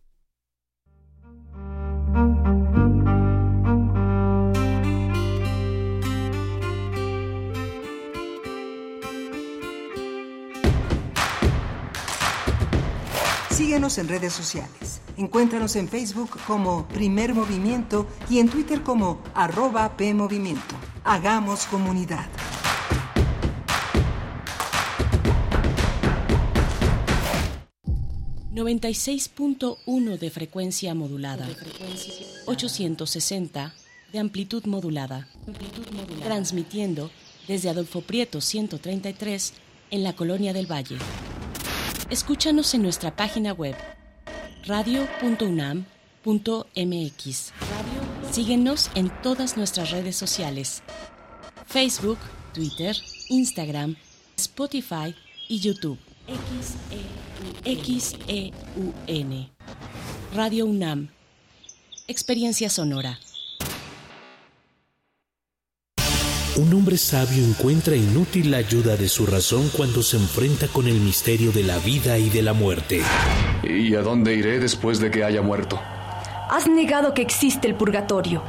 Síguenos en redes sociales. Encuéntranos en Facebook como Primer Movimiento y en Twitter como arroba PMovimiento. Hagamos comunidad. ...96.1 de frecuencia modulada... ...860 de amplitud modulada... ...transmitiendo desde Adolfo Prieto 133... ...en la Colonia del Valle... ...escúchanos en nuestra página web... ...radio.unam.mx... Síguenos en todas nuestras redes sociales. Facebook, Twitter, Instagram, Spotify y YouTube. XEUN. Radio UNAM. Experiencia sonora. Un hombre sabio encuentra inútil la ayuda de su razón cuando se enfrenta con el misterio de la vida y de la muerte. ¿Y a dónde iré después de que haya muerto? Has negado que existe el purgatorio.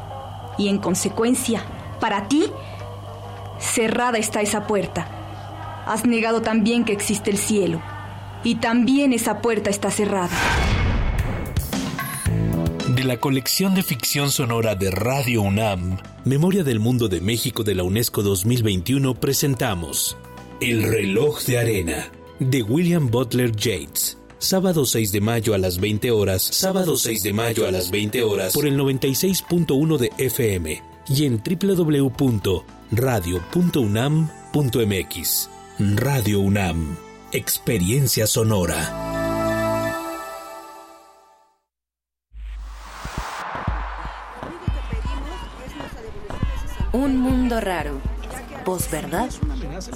Y en consecuencia, para ti, cerrada está esa puerta. Has negado también que existe el cielo. Y también esa puerta está cerrada. De la colección de ficción sonora de Radio UNAM, Memoria del Mundo de México de la UNESCO 2021, presentamos El reloj de arena, de William Butler Yates sábado 6 de mayo a las 20 horas, sábado 6 de mayo a las 20 horas por el 96.1 de FM y en www.radio.unam.mx. Radio UNAM, experiencia sonora. Un mundo raro. Posverdad,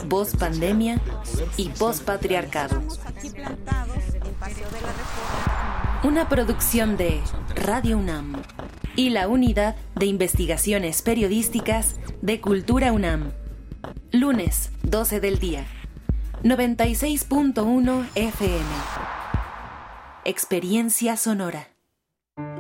post pandemia y post patriarcado. Una producción de Radio UNAM y la Unidad de Investigaciones Periodísticas de Cultura UNAM. Lunes, 12 del día. 96.1 FM. Experiencia sonora.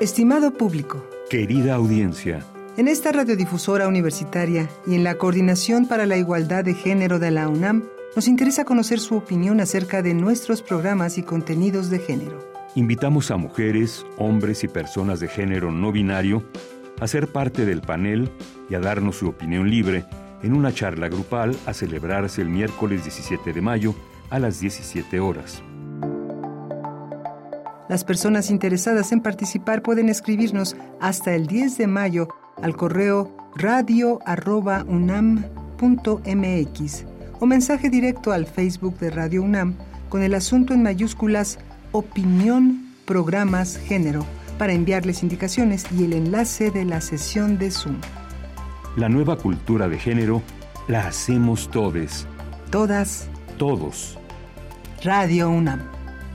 Estimado público. Querida audiencia. En esta radiodifusora universitaria y en la Coordinación para la Igualdad de Género de la UNAM, nos interesa conocer su opinión acerca de nuestros programas y contenidos de género. Invitamos a mujeres, hombres y personas de género no binario a ser parte del panel y a darnos su opinión libre en una charla grupal a celebrarse el miércoles 17 de mayo a las 17 horas. Las personas interesadas en participar pueden escribirnos hasta el 10 de mayo al correo radio.unam.mx o mensaje directo al Facebook de Radio UNAM con el asunto en mayúsculas Opinión, Programas, Género para enviarles indicaciones y el enlace de la sesión de Zoom. La nueva cultura de género la hacemos todes. Todas. Todos. Radio UNAM.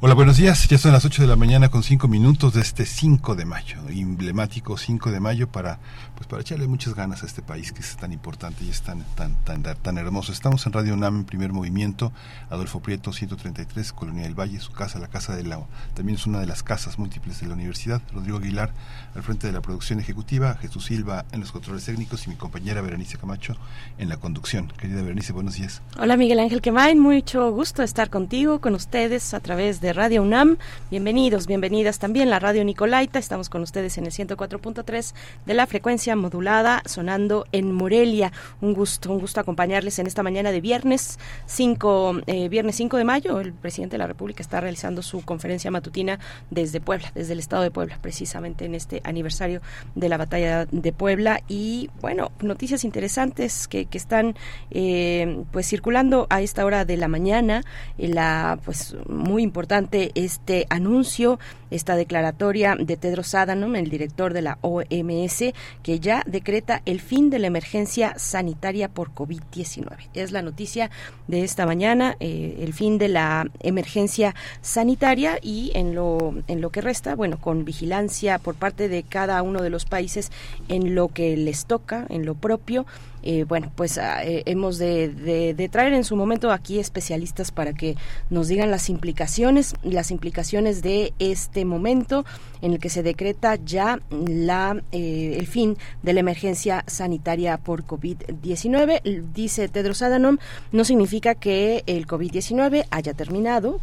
Hola, buenos días. Ya son las 8 de la mañana con 5 minutos de este 5 de mayo, emblemático 5 de mayo para pues para echarle muchas ganas a este país que es tan importante y es tan tan tan, tan hermoso. Estamos en Radio UNAM en primer movimiento, Adolfo Prieto 133, Colonia del Valle, su casa, la casa de la también es una de las casas múltiples de la universidad. Rodrigo Aguilar al frente de la producción ejecutiva, Jesús Silva en los controles técnicos y mi compañera Berenice Camacho en la conducción. Querida Berenice, buenos días. Hola Miguel Ángel Quemain, mucho gusto estar contigo, con ustedes a través de Radio UNAM. Bienvenidos, bienvenidas también la Radio Nicolaita. Estamos con ustedes en el 104.3 de la frecuencia modulada, sonando en Morelia. Un gusto, un gusto acompañarles en esta mañana de viernes 5, eh, viernes 5 de mayo. El presidente de la República está realizando su conferencia matutina desde Puebla, desde el estado de Puebla, precisamente en este aniversario de la batalla de Puebla. Y bueno, noticias interesantes que, están eh, pues circulando a esta hora de la mañana. la pues muy importante este anuncio, esta declaratoria de Tedros Adhanom, el director de la OMS, que ya decreta el fin de la emergencia sanitaria por COVID-19. Es la noticia de esta mañana, eh, el fin de la emergencia sanitaria y en lo, en lo que resta, bueno, con vigilancia por parte de cada uno de los países en lo que les toca, en lo propio. Eh, bueno, pues ah, eh, hemos de, traer en su momento aquí especialistas para que nos digan las implicaciones, las implicaciones de este momento en el que se decreta ya la, eh, el fin de la emergencia sanitaria por COVID-19. Dice Tedros Adhanom, no significa que el COVID-19 haya terminado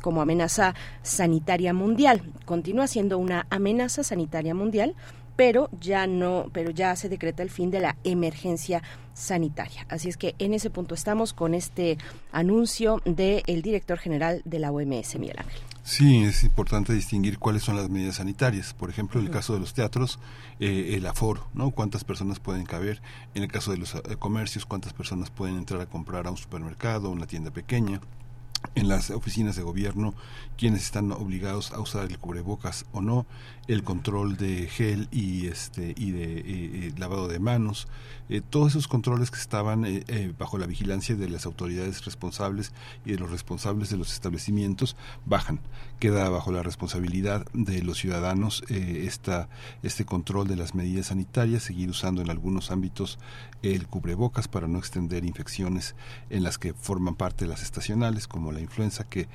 como amenaza sanitaria mundial. Continúa siendo una amenaza sanitaria mundial pero ya no, pero ya se decreta el fin de la emergencia sanitaria. Así es que en ese punto estamos con este anuncio del director general de la OMS, Miguel Ángel. Sí, es importante distinguir cuáles son las medidas sanitarias. Por ejemplo, en el caso de los teatros, eh, el aforo, ¿no? Cuántas personas pueden caber. En el caso de los eh, comercios, cuántas personas pueden entrar a comprar a un supermercado, una tienda pequeña en las oficinas de gobierno quienes están obligados a usar el cubrebocas o no, el control de gel y este y de eh, eh, lavado de manos, eh, todos esos controles que estaban bajo la vigilancia de las autoridades responsables y de los responsables de los establecimientos bajan. Queda bajo la responsabilidad de los ciudadanos esta, este control de las medidas sanitarias, seguir usando en algunos ámbitos el cubrebocas para no extender infecciones en las que forman parte de las estacionales, como la influenza, que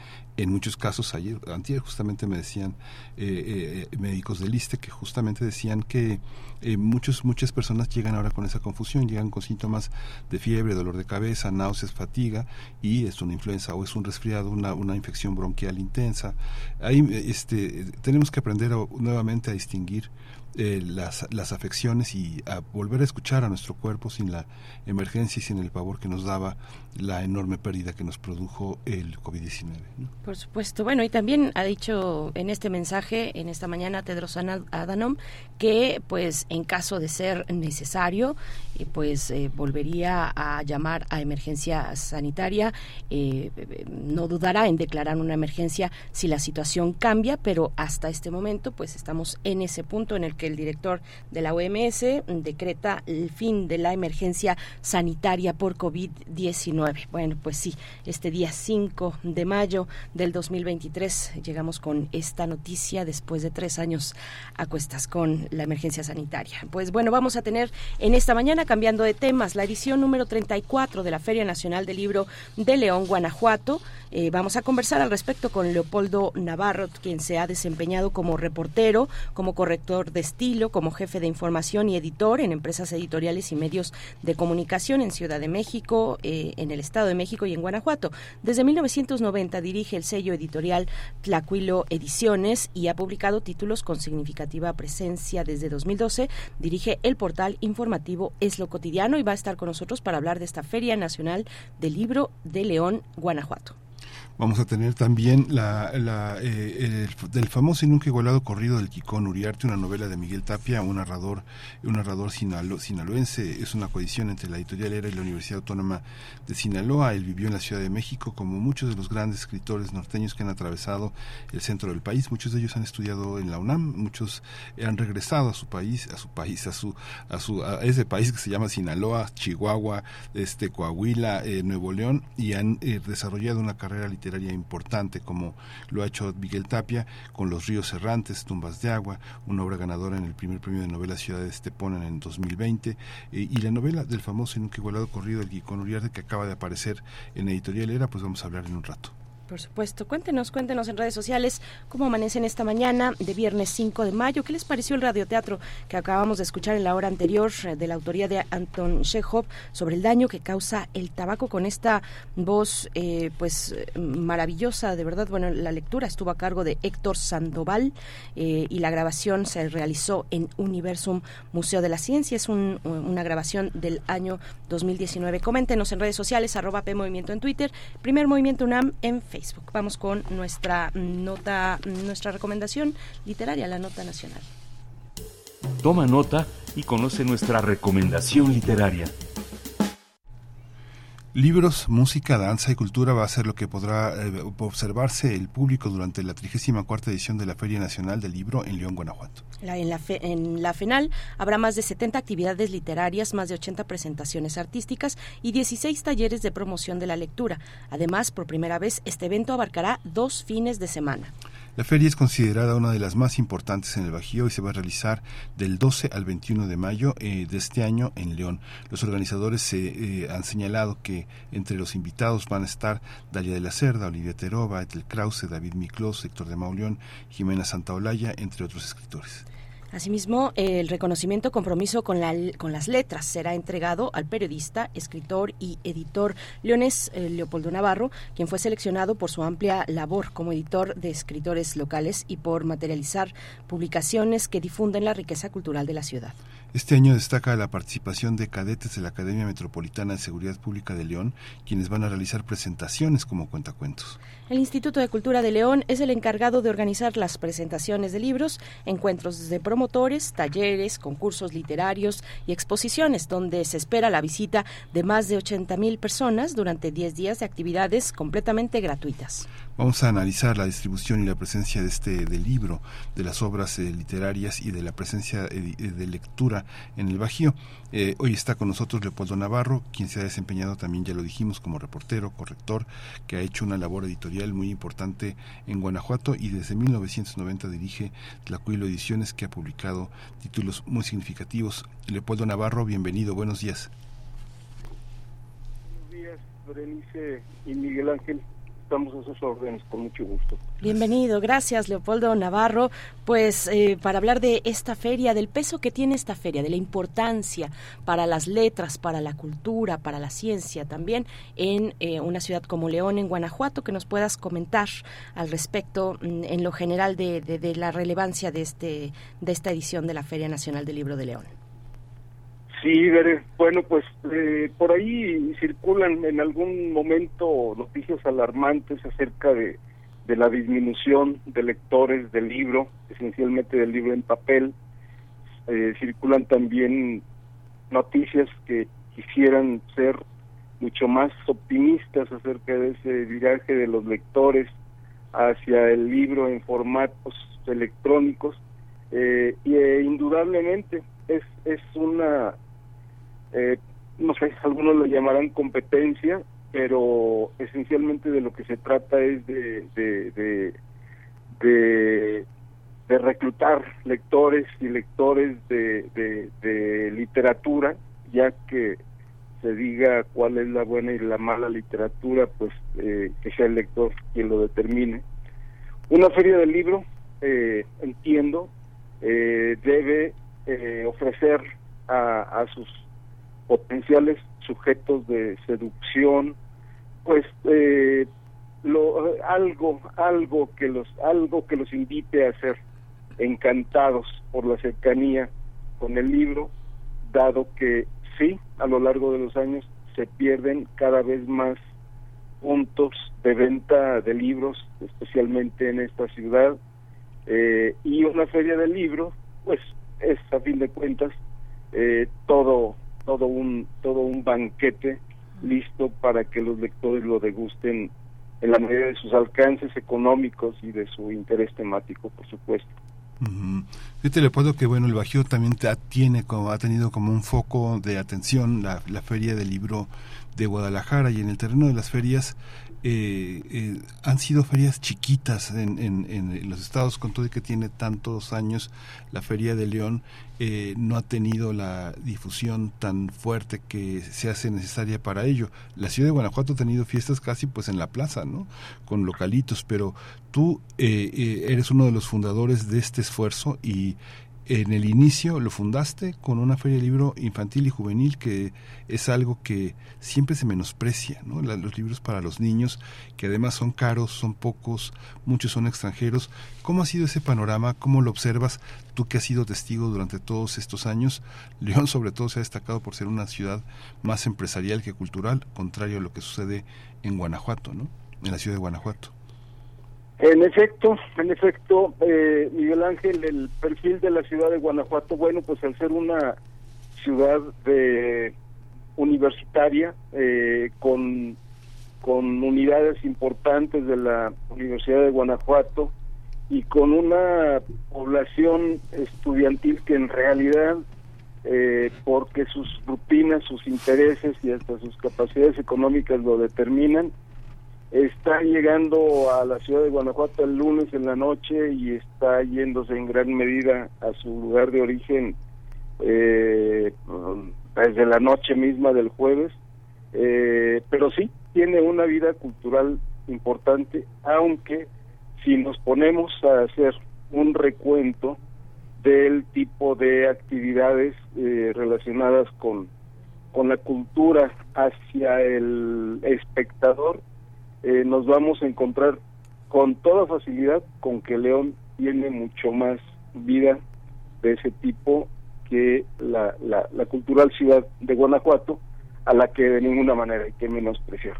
en muchos casos, ayer, antier justamente me decían eh, eh, médicos del ISTE que justamente decían que eh, muchos, muchas personas llegan ahora con esa confusión, llegan con síntomas de fiebre, dolor de cabeza, náuseas, fatiga y es una influenza o es un resfriado, una, una infección bronquial intensa. Ahí este, tenemos que aprender nuevamente a distinguir eh, las, las afecciones y a volver a escuchar a nuestro cuerpo sin la emergencia y sin el pavor que nos daba la enorme pérdida que nos produjo el COVID-19. Por supuesto. Bueno, y también ha dicho en este mensaje, en esta mañana, Tedros Adhanom, que pues en caso de ser necesario, eh, pues eh, volvería a llamar a emergencia sanitaria. Eh, no dudará en declarar una emergencia si la situación cambia, pero hasta este momento pues estamos en ese punto en el que el director de la OMS decreta el fin de la emergencia sanitaria por COVID-19. Bueno, pues sí, este día 5 de mayo del 2023 llegamos con esta noticia después de tres años a cuestas con la emergencia sanitaria. Pues bueno, vamos a tener en esta mañana, cambiando de temas, la edición número 34 de la Feria Nacional del Libro de León, Guanajuato. Eh, vamos a conversar al respecto con Leopoldo Navarro, quien se ha desempeñado como reportero, como corrector de estilo, como jefe de información y editor en empresas editoriales y medios de comunicación en Ciudad de México, eh, en el Estado de México y en Guanajuato. Desde 1990 dirige el sello editorial Tlacuilo Ediciones y ha publicado títulos con significativa presencia desde 2012. Dirige el portal informativo Es lo Cotidiano y va a estar con nosotros para hablar de esta Feria Nacional del Libro de León, Guanajuato. Vamos a tener también la, eh, el, del famoso y nunca igualado corrido del Kikón Uriarte, una novela de Miguel Tapia, un narrador, un narrador sinalo, sinaloense. Es una coedición entre la editorial Era y la Universidad Autónoma de Sinaloa. Él vivió en la Ciudad de México, como muchos de los grandes escritores norteños que han atravesado el centro del país. Muchos de ellos han estudiado en la UNAM, muchos han regresado a su país, a su país, a su, a su, a ese país que se llama Sinaloa, Chihuahua, este Coahuila, eh, Nuevo León y han eh, desarrollado una carrera literaria importante como lo ha hecho Miguel Tapia con Los ríos errantes, Tumbas de agua, una obra ganadora en el primer premio de novela Ciudad de Estepona en el 2020 eh, y la novela del famoso y nunca igualado corrido El Guicón Uriarte que acaba de aparecer en Editorial Era, pues vamos a hablar en un rato. Por supuesto. Cuéntenos, cuéntenos en redes sociales cómo amanecen esta mañana de viernes 5 de mayo. ¿Qué les pareció el radioteatro que acabamos de escuchar en la hora anterior eh, de la autoría de Anton Chekhov sobre el daño que causa el tabaco con esta voz eh, pues maravillosa, de verdad. Bueno, la lectura estuvo a cargo de Héctor Sandoval eh, y la grabación se realizó en Universum Museo de la Ciencia. Es una grabación del año 2019. Coméntenos en redes sociales, arroba P en Twitter, Primer Movimiento UNAM en Facebook. Vamos con nuestra nota, nuestra recomendación literaria, la nota nacional. Toma nota y conoce nuestra recomendación literaria. Libros, música, danza y cultura va a ser lo que podrá eh, observarse el público durante la 34 edición de la Feria Nacional del Libro en León, Guanajuato. en, la en la FENAL habrá más de 70 actividades literarias, más de 80 presentaciones artísticas y 16 talleres de promoción de la lectura. Además, por primera vez, este evento abarcará dos fines de semana. La feria es considerada una de las más importantes en el Bajío y se va a realizar del 12 al 21 de mayo eh, de este año en León. Los organizadores se eh, han señalado que entre los invitados van a estar Dalia de la Cerda, Olivia Terova, Etel Krause, David Miklos, Héctor de Mauleón, Jimena Santaolalla, entre otros escritores. Asimismo, el reconocimiento compromiso con, la, con las letras será entregado al periodista, escritor y editor leones eh, Leopoldo Navarro, quien fue seleccionado por su amplia labor como editor de escritores locales y por materializar publicaciones que difunden la riqueza cultural de la ciudad. Este año destaca la participación de cadetes de la Academia Metropolitana de Seguridad Pública de León, quienes van a realizar presentaciones como cuentacuentos. El Instituto de Cultura de León es el encargado de organizar las presentaciones de libros, encuentros de promotores, talleres, concursos literarios y exposiciones, donde se espera la visita de más de 80 mil personas durante 10 días de actividades completamente gratuitas. Vamos a analizar la distribución y la presencia de este del libro, de las obras eh, literarias y de la presencia eh, de lectura en el Bajío. Eh, hoy está con nosotros Leopoldo Navarro, quien se ha desempeñado también, ya lo dijimos, como reportero, corrector, que ha hecho una labor editorial muy importante en Guanajuato y desde 1990 dirige Tlacuilo Ediciones, que ha publicado títulos muy significativos. Leopoldo Navarro, bienvenido, buenos días. Buenos días, Berenice y Miguel Ángel. Estamos a sus órdenes con mucho gusto. Bienvenido, gracias Leopoldo Navarro. Pues eh, para hablar de esta feria, del peso que tiene esta feria, de la importancia para las letras, para la cultura, para la ciencia también en eh, una ciudad como León, en Guanajuato, que nos puedas comentar al respecto mm, en lo general de, de, la relevancia de, este, de esta edición de la Feria Nacional del Libro de León. Sí, bueno, pues eh, por ahí circulan en algún momento noticias alarmantes acerca de, la disminución de lectores del libro, esencialmente del libro en papel. Eh, circulan también noticias que quisieran ser mucho más optimistas acerca de ese viraje de los lectores hacia el libro en formatos electrónicos eh, y eh, indudablemente es, es una eh, no sé, algunos lo llamarán competencia, pero esencialmente de lo que se trata es de, de, de, reclutar lectores y lectores de, de, literatura, ya que se diga cuál es la buena y la mala literatura, pues eh, que sea el lector quien lo determine. Una feria del libro, eh, entiendo, eh, debe ofrecer a, a sus potenciales sujetos de seducción, pues eh, lo, algo, algo que los, algo que los invite a ser encantados por la cercanía con el libro, dado que sí, a lo largo de los años se pierden cada vez más puntos de venta de libros, especialmente en esta ciudad, eh, y una feria de libros, pues es a fin de cuentas eh, todo todo un todo un banquete listo para que los lectores lo degusten en la medida de sus alcances económicos y de su interés temático, por supuesto. Yo te recuerdo que bueno el Bajío también tiene como ha tenido como un foco de atención la, la feria del libro de Guadalajara y en el terreno de las ferias eh, eh, han sido ferias chiquitas en, en, los estados, con todo y que tiene tantos años la Feria de León, eh, no ha tenido la difusión tan fuerte que se hace necesaria para ello. La ciudad de Guanajuato ha tenido fiestas casi pues en la plaza, ¿no? Con localitos, pero tú eh, eres uno de los fundadores de este esfuerzo y en el inicio lo fundaste con una feria de libro infantil y juvenil que es algo que siempre se menosprecia, ¿no? los libros para los niños, que además son caros, son pocos, muchos son extranjeros. ¿Cómo ha sido ese panorama? ¿Cómo lo observas tú que has sido testigo durante todos estos años? León sobre todo se ha destacado por ser una ciudad más empresarial que cultural, contrario a lo que sucede en Guanajuato, ¿no? En la ciudad de Guanajuato. En efecto, en efecto, eh, Miguel Ángel, el perfil de la ciudad de Guanajuato, bueno, pues al ser una ciudad de universitaria eh, con, con unidades importantes de la Universidad de Guanajuato y con una población estudiantil que en realidad, eh, porque sus rutinas, sus intereses y hasta sus capacidades económicas lo determinan, está llegando a la ciudad de Guanajuato el lunes en la noche y está yéndose en gran medida a su lugar de origen eh, desde la noche misma del jueves, eh, pero sí tiene una vida cultural importante, aunque si nos ponemos a hacer un recuento del tipo de actividades eh, relacionadas con, con la cultura hacia el espectador, eh, nos vamos a encontrar con toda facilidad con que León tiene mucho más vida de ese tipo que la, la, cultural ciudad de Guanajuato, a la que de ninguna manera hay que menospreciar.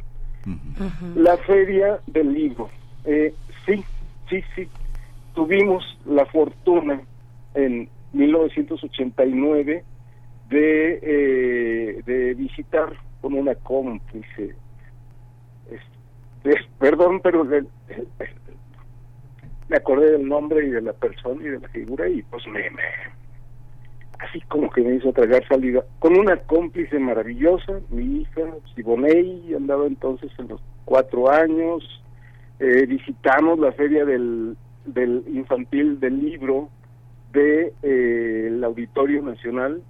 La feria del libro, eh, sí, sí, sí, tuvimos la fortuna en 1989 de, eh, de visitar con una cómplice perdón, pero me acordé del nombre y de la persona y de la figura y pues me, así como que me hizo tragar salida. Con una cómplice maravillosa, mi hija Siboney, andaba entonces en los cuatro años, eh, visitamos la feria del, del infantil del libro de eh, el Auditorio Nacional,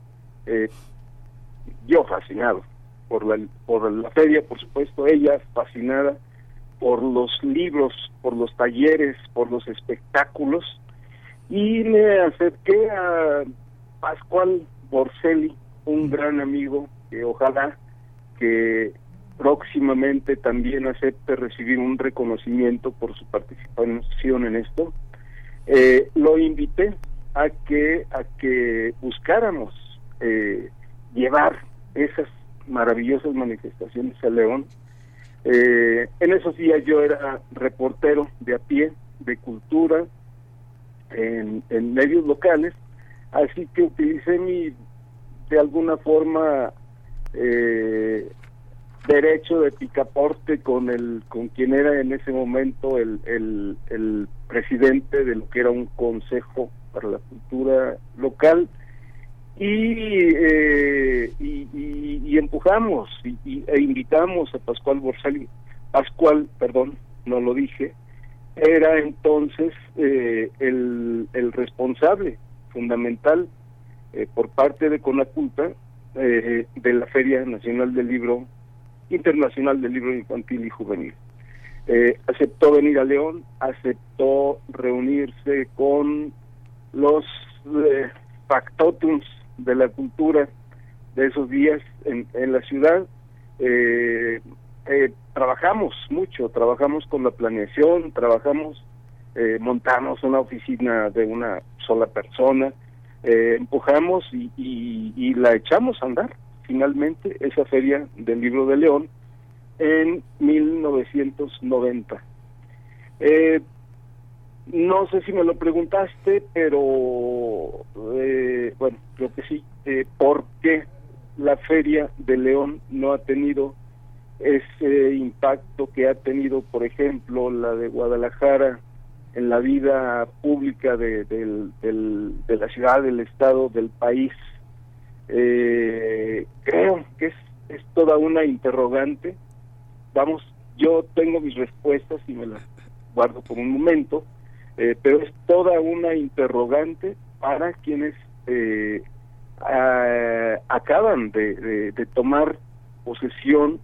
eh, yo fascinado por la, por la feria, por supuesto, ella fascinada por los libros, por los talleres, por los espectáculos y me acerqué a Pascual Borselli, un gran amigo que ojalá que próximamente también acepte recibir un reconocimiento por su participación en esto. Eh, lo invité a que a que buscáramos eh, llevar esas maravillosas manifestaciones a León. Eh, en esos días yo era reportero de a pie, de cultura, en, medios locales, así que utilicé mi, de alguna forma, eh, derecho de picaporte con el con quien era en ese momento el, el presidente de lo que era un consejo para la cultura local y, eh, y, empujamos y, e invitamos a Pascual Borsali, Pascual, perdón, no lo dije, era entonces eh, el, el, responsable fundamental eh, por parte de Conaculta de la Feria Nacional del Libro Internacional del Libro Infantil y Juvenil. aceptó venir a León, aceptó reunirse con los factotums de la cultura de esos días en, la ciudad. Eh, eh, trabajamos mucho, trabajamos con la planeación, trabajamos, eh, montamos una oficina de una sola persona, empujamos y, y, la echamos a andar finalmente esa feria del libro de León en 1990. No sé si me lo preguntaste, pero eh, bueno, creo que sí. Eh, ¿Por qué la Feria de León no ha tenido ese impacto que ha tenido, por ejemplo, la de Guadalajara en la vida pública de, de la ciudad, del estado, del país? Eh, creo que es, es toda una interrogante. Vamos, yo tengo mis respuestas y me las guardo por un momento eh, pero es toda una interrogante para quienes eh, acaban de, tomar posesión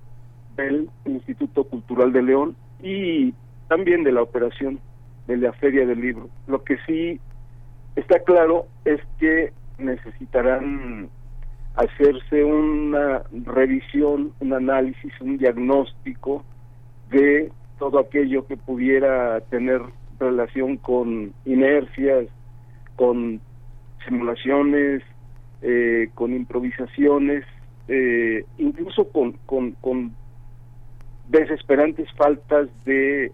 del Instituto Cultural de León y también de la operación de la Feria del Libro. Lo que sí está claro es que necesitarán hacerse una revisión, un análisis, un diagnóstico de todo aquello que pudiera tener relación con inercias, con simulaciones, eh, con improvisaciones, eh, incluso con, con, con desesperantes faltas de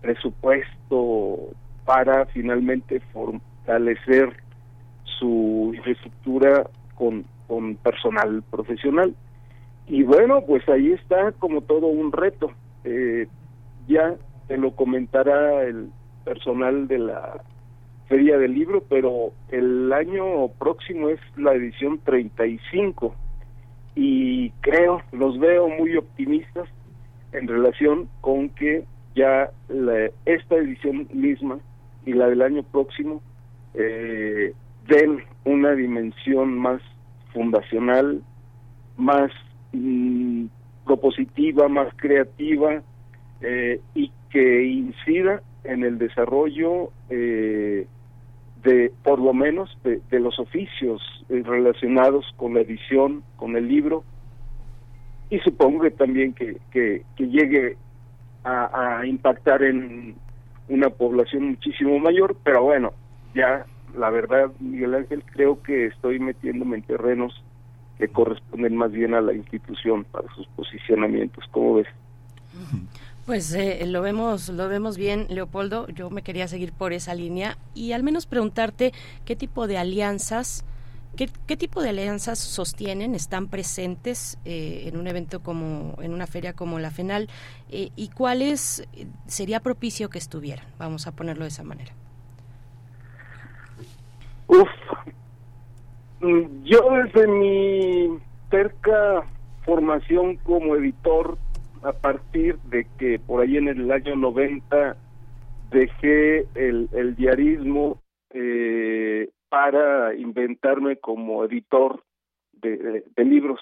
presupuesto para finalmente fortalecer su infraestructura con, personal profesional. Y bueno, pues ahí está como todo un reto. Eh, ya te lo comentará el personal de la Feria del Libro, pero el año próximo es la edición 35 y creo, los veo muy optimistas en relación con que ya esta edición misma y la del año próximo eh, den una dimensión más fundacional, más mm, propositiva, más creativa eh, y que incida en el desarrollo eh, de, por lo menos, de, los oficios eh, relacionados con la edición, con el libro, y supongo que también que, que, llegue a, a, impactar en una población muchísimo mayor, pero bueno, ya la verdad, Miguel Ángel, creo que estoy metiéndome en terrenos que corresponden más bien a la institución para sus posicionamientos. ¿Cómo ves? Pues eh, lo vemos, lo vemos bien, Leopoldo. Yo me quería seguir por esa línea y al menos preguntarte qué tipo de alianzas, qué, qué tipo de alianzas sostienen, están presentes eh, en un evento como, en una feria como la FENAL eh, y cuáles sería propicio que estuvieran. Vamos a ponerlo de esa manera. Uf, mm, yo desde mi cerca formación como editor a partir de que por ahí en el año 90 dejé el, el diarismo eh, para inventarme como editor de, libros,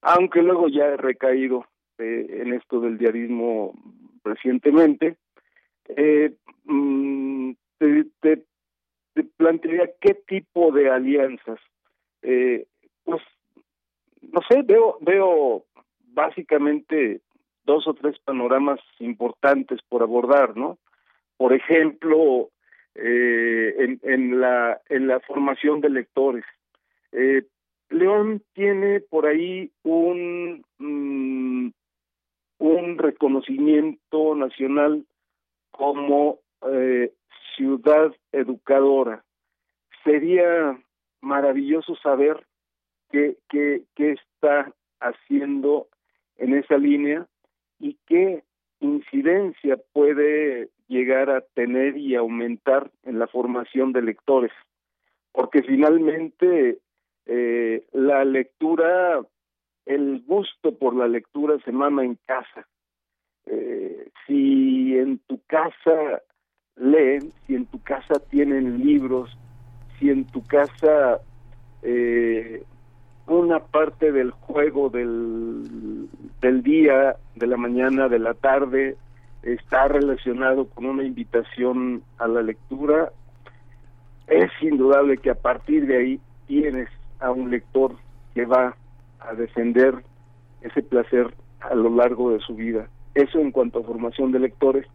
aunque luego ya he recaído eh, en esto del diarismo recientemente, eh, mm, te, te, te, plantearía qué tipo de alianzas. Eh, pues, no sé, veo, veo básicamente dos o tres panoramas importantes por abordar, ¿no? Por ejemplo, eh, en, en, la, en la formación de lectores. Eh, León tiene por ahí un, mm, un reconocimiento nacional como eh, ciudad educadora. Sería maravilloso saber qué, qué está haciendo en esa línea y qué incidencia puede llegar a tener y aumentar en la formación de lectores, porque finalmente eh, la lectura, el gusto por la lectura se mama en casa. Eh, si en tu casa leen, si en tu casa tienen libros, si en tu casa eh, una parte del juego del, del día, de la mañana, de la tarde, está relacionado con una invitación a la lectura, es indudable que a partir de ahí tienes a un lector que va a defender ese placer a lo largo de su vida. Eso en cuanto a formación de lectores.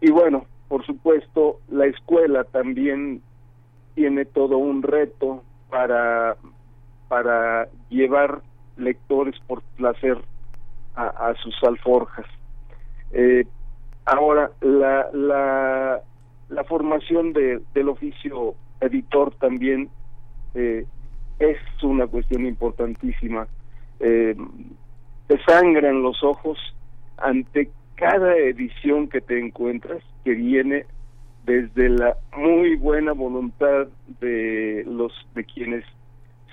Y bueno, por supuesto, la escuela también tiene todo un reto para para llevar lectores por placer a, sus alforjas. Eh, ahora, la, la, formación de, del oficio editor también eh, es una cuestión importantísima. Eh, te sangran los ojos ante cada edición que te encuentras que viene desde la muy buena voluntad de los de quienes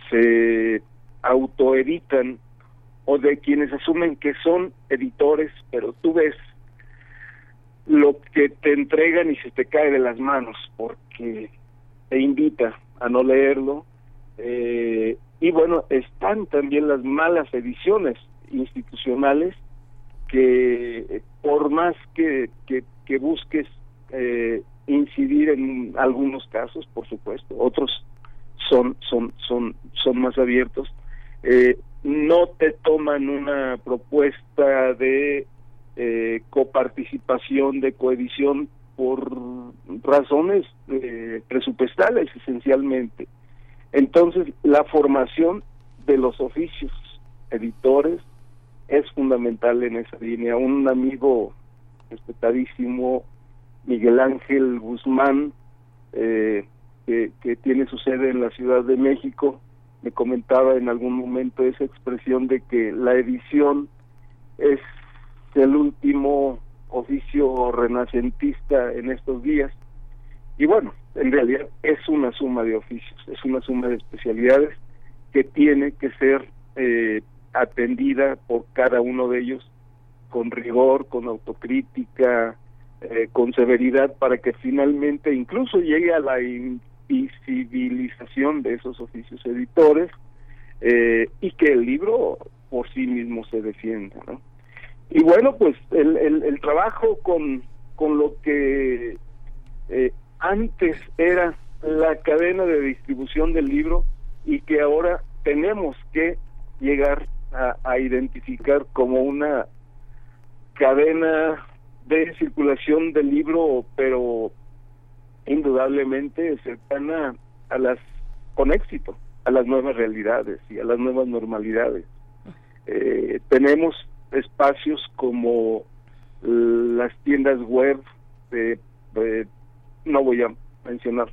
se autoeditan o de quienes asumen que son editores, pero tú ves lo que te entregan y se te cae de las manos porque te invita a no leerlo. Eh, y bueno, están también las malas ediciones institucionales que por más que, que, que busques eh, incidir en algunos casos, por supuesto, otros son, son, son, son más abiertos. Eh, no te toman una propuesta de eh, coparticipación, de coedición por razones eh, presupuestales esencialmente. Entonces, la formación de los oficios editores es fundamental en esa línea. Un amigo respetadísimo, Miguel Ángel Guzmán, eh, que, tiene su sede en la Ciudad de México, me comentaba en algún momento esa expresión de que la edición es el último oficio renacentista en estos días. Y bueno, en realidad es una suma de oficios, es una suma de especialidades que tiene que ser eh, atendida por cada uno de ellos con rigor, con autocrítica, eh, con severidad, para que finalmente incluso llegue a la visibilización de esos oficios editores eh, y que el libro por sí mismo se defienda. Y bueno, pues el, el, trabajo con, con lo que eh, antes era la cadena de distribución del libro y que ahora tenemos que llegar a, a identificar como una cadena de circulación del libro, pero indudablemente cercana a las con éxito a las nuevas realidades y a las nuevas normalidades. Eh, tenemos espacios como las tiendas web, de, no voy a mencionar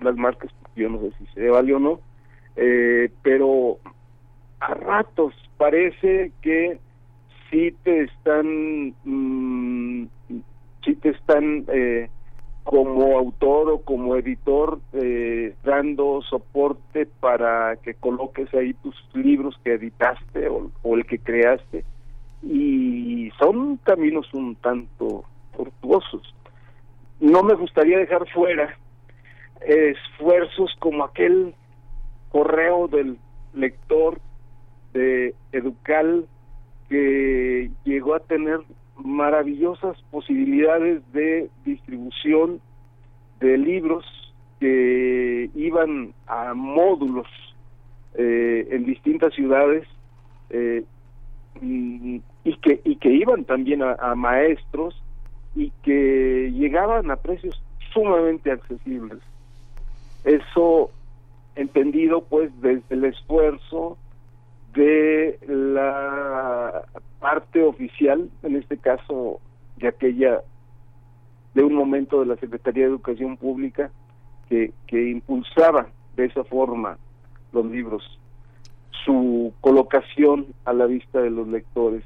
las marcas, yo no sé si se vale o no, eh, pero a ratos parece que sí te están, mm, sí te están eh, como autor o como editor eh, dando soporte para que coloques ahí tus libros que editaste o, el que creaste y son caminos un tanto tortuosos. No me gustaría dejar fuera esfuerzos como aquel correo del lector de Educal que llegó a tener maravillosas posibilidades de distribución de libros que iban a módulos eh, en distintas ciudades eh, y, que y que iban también a, maestros y que llegaban a precios sumamente accesibles. Eso entendido pues desde el esfuerzo de la parte oficial en este caso de aquella de un momento de la Secretaría de Educación Pública que, que impulsaba de esa forma los libros, su colocación a la vista de los lectores.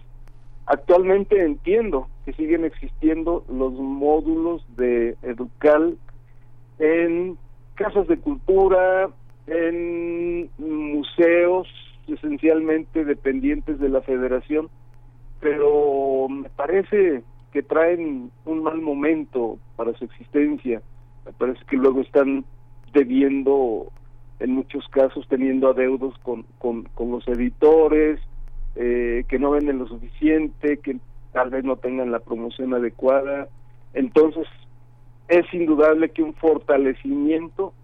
Actualmente entiendo que siguen existiendo los módulos de Educal en casas de cultura, en museos esencialmente dependientes de la federación, pero me parece que traen un mal momento para su existencia. Me parece que luego están debiendo, en muchos casos, teniendo adeudos con, con, los editores, eh, que no venden lo suficiente, que tal vez no tengan la promoción adecuada. Entonces, es indudable que un fortalecimiento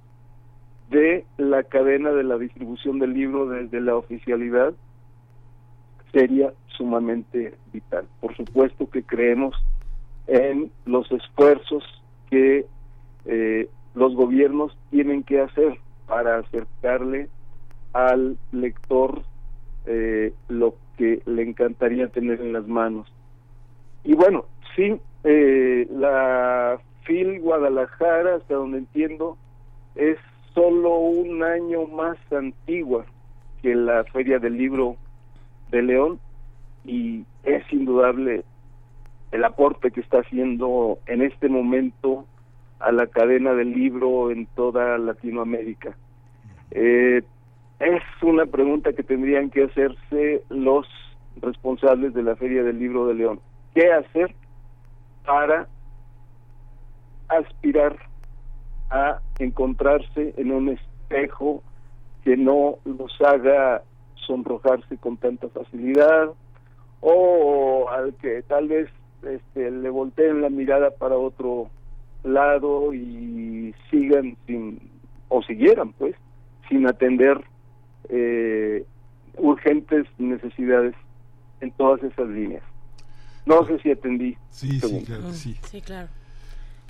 de la cadena de la distribución del libro desde la oficialidad sería sumamente vital. Por supuesto que creemos en los esfuerzos que eh, los gobiernos tienen que hacer para acercarle al lector eh, lo que le encantaría tener en las manos. Y bueno, sí, eh, la FIL Guadalajara, hasta donde entiendo, es solo un año más antigua que la Feria del Libro de León y es indudable el aporte que está haciendo en este momento a la cadena del libro en toda Latinoamérica. Eh, es una pregunta que tendrían que hacerse los responsables de la Feria del Libro de León. ¿Qué hacer para aspirar a encontrarse en un espejo que no los haga sonrojarse con tanta facilidad o al que tal vez este, le volteen la mirada para otro lado y sigan sin o siguieran pues sin atender eh, urgentes necesidades en todas esas líneas no sé si atendí sí sí claro sí. sí claro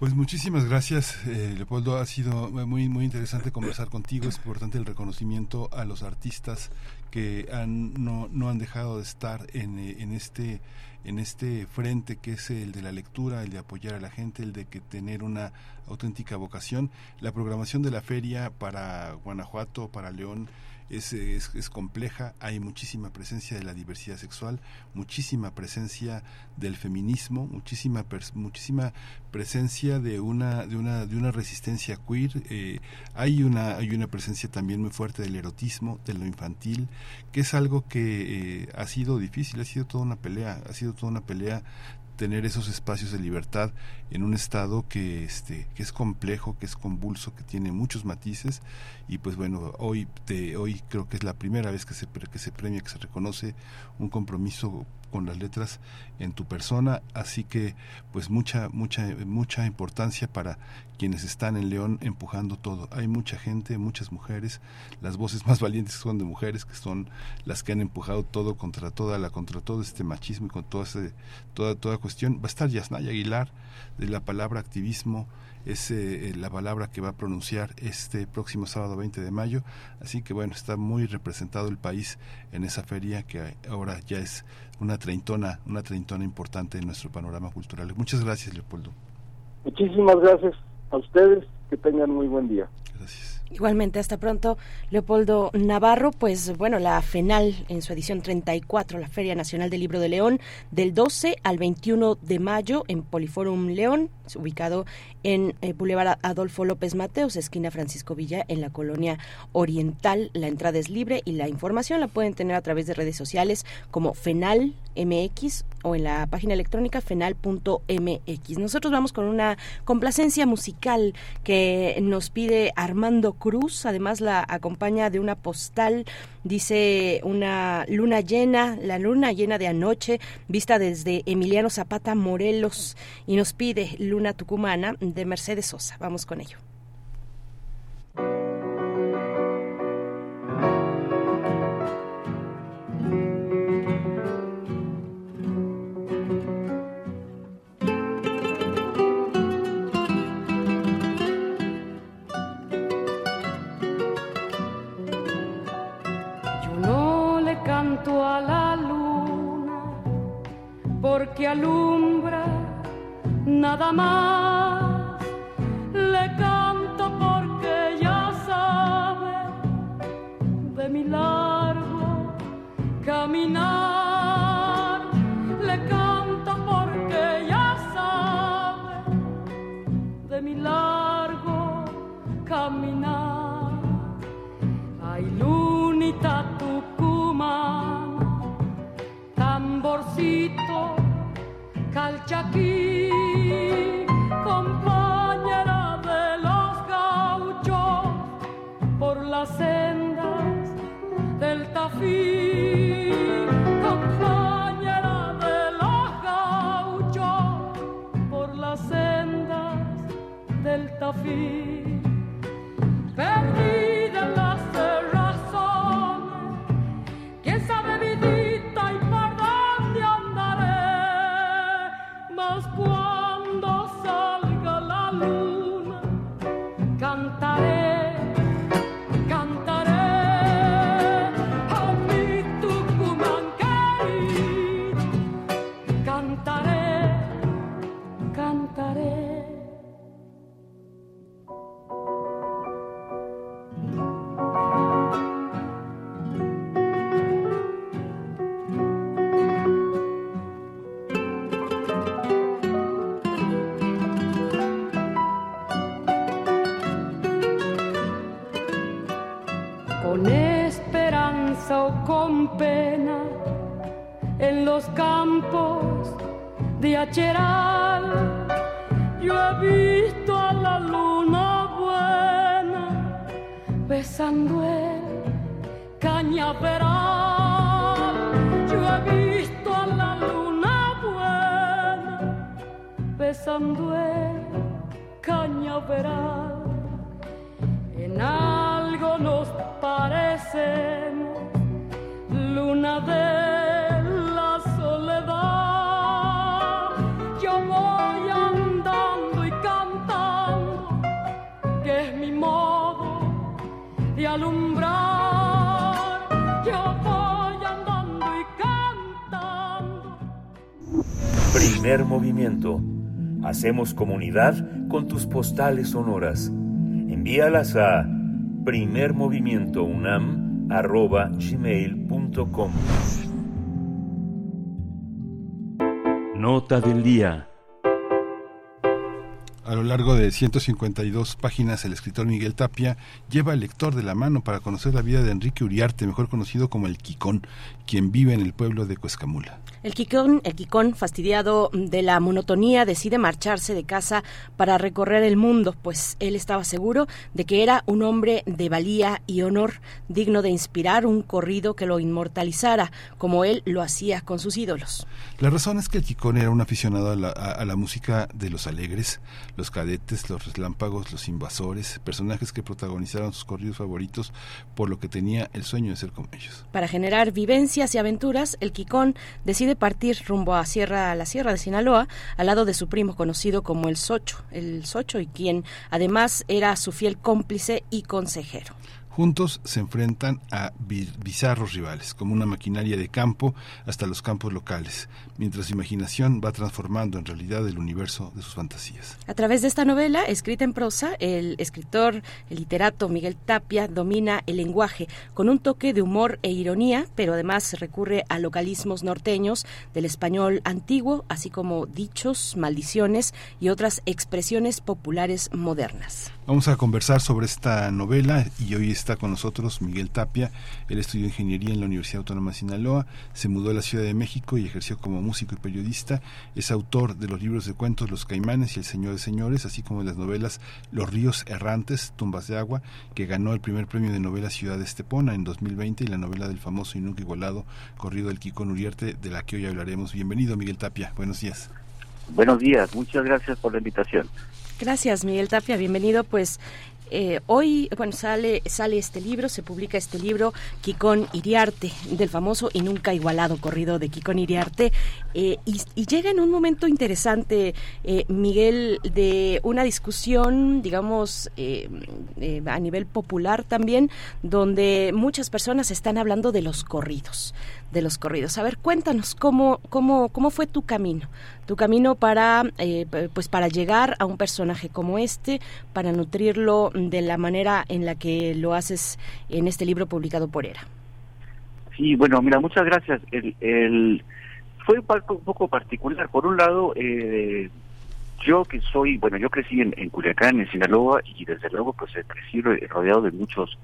pues muchísimas gracias, eh, Leopoldo. Ha sido muy muy interesante conversar contigo. Es importante el reconocimiento a los artistas que han, no, no han dejado de estar en, eh, en este en este frente que es el de la lectura, el de apoyar a la gente, el de que tener una auténtica vocación. La programación de la feria para Guanajuato, para León, es, es, compleja, hay muchísima presencia de la diversidad sexual, muchísima presencia del feminismo, muchísima muchísima presencia de una de una de una resistencia queer, eh, hay una hay una presencia también muy fuerte del erotismo, de lo infantil, que es algo que eh, ha sido difícil, ha sido toda una pelea, ha sido toda una pelea tener esos espacios de libertad en un estado que este que es complejo, que es convulso, que tiene muchos matices. Y pues bueno, hoy te, hoy creo que es la primera vez que se que se premia, que se reconoce un compromiso con las letras en tu persona, así que pues mucha mucha mucha importancia para quienes están en León empujando todo. Hay mucha gente, muchas mujeres, las voces más [laughs] valientes son de mujeres que son las que han empujado todo contra toda la contra todo este machismo y con toda toda toda cuestión. Va a estar Yasnaya Aguilar de la palabra activismo es eh, la palabra que va a pronunciar este próximo sábado 20 de mayo. Así que bueno, está muy representado el país en esa feria que ahora ya es una treintona, una treintona importante en nuestro panorama cultural. Muchas gracias, Leopoldo. Muchísimas gracias a ustedes. Que tengan muy buen día. Gracias. Igualmente, hasta pronto, Leopoldo Navarro. Pues bueno, la FENAL en su edición 34, la Feria Nacional del Libro de León, del 12 al 21 de mayo en Poliforum León, ubicado en eh, Boulevard Adolfo López Mateos, esquina Francisco Villa, en la colonia oriental. La entrada es libre y la información la pueden tener a través de redes sociales como FENAL MX o en la página electrónica fenal.mx. Nosotros vamos con una complacencia musical que nos pide Armando Cruz, además la acompaña de una postal, dice una luna llena, la luna llena de anoche, vista desde Emiliano Zapata Morelos y nos pide Luna Tucumana de Mercedes Sosa. Vamos con ello. Hacemos comunidad con tus postales sonoras. Envíalas a primermovimientounam.gmail.com Nota del día. A lo largo de 152 páginas, el escritor Miguel Tapia lleva al lector de la mano para conocer la vida de Enrique Uriarte, mejor conocido como el Quicón, quien vive en el pueblo de Cuescamula. El Quicón, el Quicón, fastidiado de la monotonía, decide marcharse de casa para recorrer el mundo, pues él estaba seguro de que era un hombre de valía y honor, digno de inspirar un corrido que lo inmortalizara, como él lo hacía con sus ídolos. La razón es que el Quicón era un aficionado a la, a- a la música de los alegres, los cadetes, los relámpagos, los invasores, personajes que protagonizaron sus corridos favoritos, por lo que tenía el sueño de ser como ellos. Para generar vivencias y aventuras, el Quicón decide partir rumbo a, Sierra, a la Sierra de Sinaloa, al lado de su primo conocido como el Socho, el Socho, y quien además era su fiel cómplice y consejero. Juntos se enfrentan a bizarros rivales, como una maquinaria de campo hasta los campos locales, mientras su imaginación va transformando en realidad el universo de sus fantasías. A través de esta novela, escrita en prosa, el escritor, el literato Miguel Tapia domina el lenguaje con un toque de humor e ironía, pero además recurre a localismos norteños del español antiguo, así como dichos, maldiciones y otras expresiones populares modernas. Vamos a conversar sobre esta novela y hoy está con nosotros Miguel Tapia. Él estudió ingeniería en la Universidad Autónoma de Sinaloa, se mudó a la Ciudad de México y ejerció como músico y periodista. Es autor de los libros de cuentos Los Caimanes y El Señor de Señores, así como de las novelas Los Ríos Errantes, Tumbas de Agua, que ganó el primer premio de novela Ciudad de Estepona en 2020 y la novela del famoso y nunca igualado Corrido del Kikón Uriarte, de la que hoy hablaremos. Bienvenido, Miguel Tapia. Buenos días. Buenos días, muchas gracias por la invitación. Gracias, Miguel Tapia. Bienvenido. Pues eh, hoy, bueno, sale, sale este libro, se publica este libro, Kikón Iriarte, del famoso y nunca igualado corrido de Kikón Iriarte. Eh, y, llega en un momento interesante, eh, Miguel, de una discusión, digamos, a nivel popular también, donde muchas personas están hablando de los corridos, de los corridos. A ver, cuéntanos cómo, cómo, cómo fue tu camino, tu camino para, eh, pues para llegar a un personaje como este, para nutrirlo de la manera en la que lo haces en este libro publicado por ERA. Sí, bueno, mira, muchas gracias. El, el fue un poco, particular. Por un lado, eh, yo que soy, bueno, yo crecí en, en Culiacán, en Sinaloa, y desde luego pues crecí rodeado de muchos,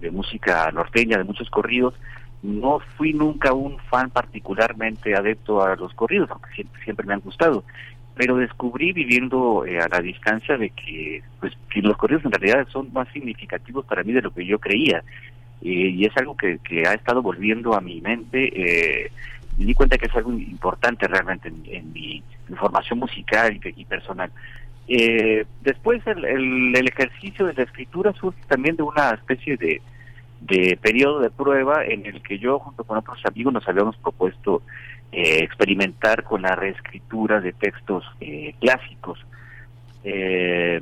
de música norteña, de muchos corridos, no fui nunca un fan particularmente adepto a los corridos, aunque siempre, siempre me han gustado, pero descubrí viviendo eh, a la distancia de que, pues, que los corridos en realidad son más significativos para mí de lo que yo creía. Eh, y es algo que, que, ha estado volviendo a mi mente. Eh, me di cuenta que es algo importante realmente en, mi, formación musical y, personal. después el, el ejercicio de la escritura surge también de una especie de, de periodo de prueba en el que yo junto con otros amigos nos habíamos propuesto eh, experimentar con la reescritura de textos eh, clásicos. Eh,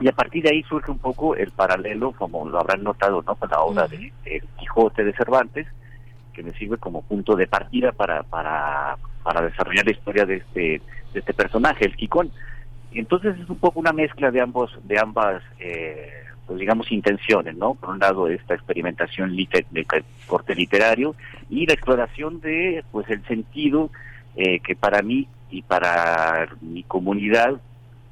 y a partir de ahí surge un poco el paralelo, como lo habrán notado, ¿no? con la obra de, Quijote de Cervantes, que me sirve como punto de partida para, para, para desarrollar la historia de este, de este personaje, el Quicón. Entonces es un poco una mezcla de ambos, de ambas eh, pues, digamos, intenciones, ¿no? Por un lado, esta experimentación de corte literario y la exploración de, pues, el sentido eh, que para mí y para mi comunidad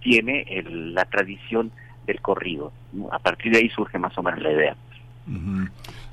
tiene la tradición del corrido. A partir de ahí surge más o menos la idea.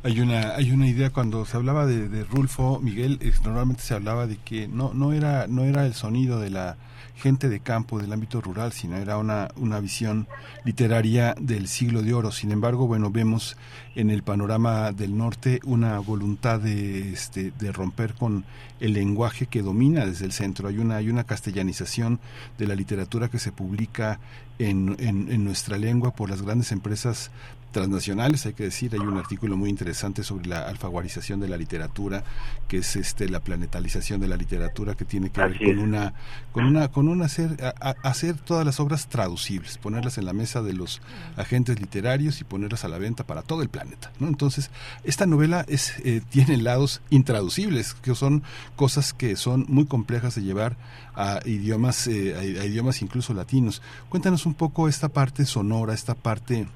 Hay una hay una idea cuando se hablaba de, de Rulfo Miguel normalmente se hablaba de que no no era no era el sonido de la gente de campo del ámbito rural, sino era una, una visión literaria del siglo de oro. Sin embargo, bueno, vemos en el panorama del norte una voluntad de, este, de romper con el lenguaje que domina desde el centro. Hay una, hay una castellanización de la literatura que se publica en, en, en nuestra lengua por las grandes empresas transnacionales, hay que decir, hay un artículo muy interesante sobre la alfaguarización de la literatura, que es este la planetalización de la literatura que tiene que ver con una con una con un hacer hacer todas las obras traducibles, ponerlas en la mesa de los agentes literarios y ponerlas a la venta para todo el planeta, ¿no? Entonces, esta novela es eh, tiene lados intraducibles, que son cosas que son muy complejas de llevar a idiomas eh, a idiomas incluso latinos. Cuéntanos un poco esta parte sonora, esta parte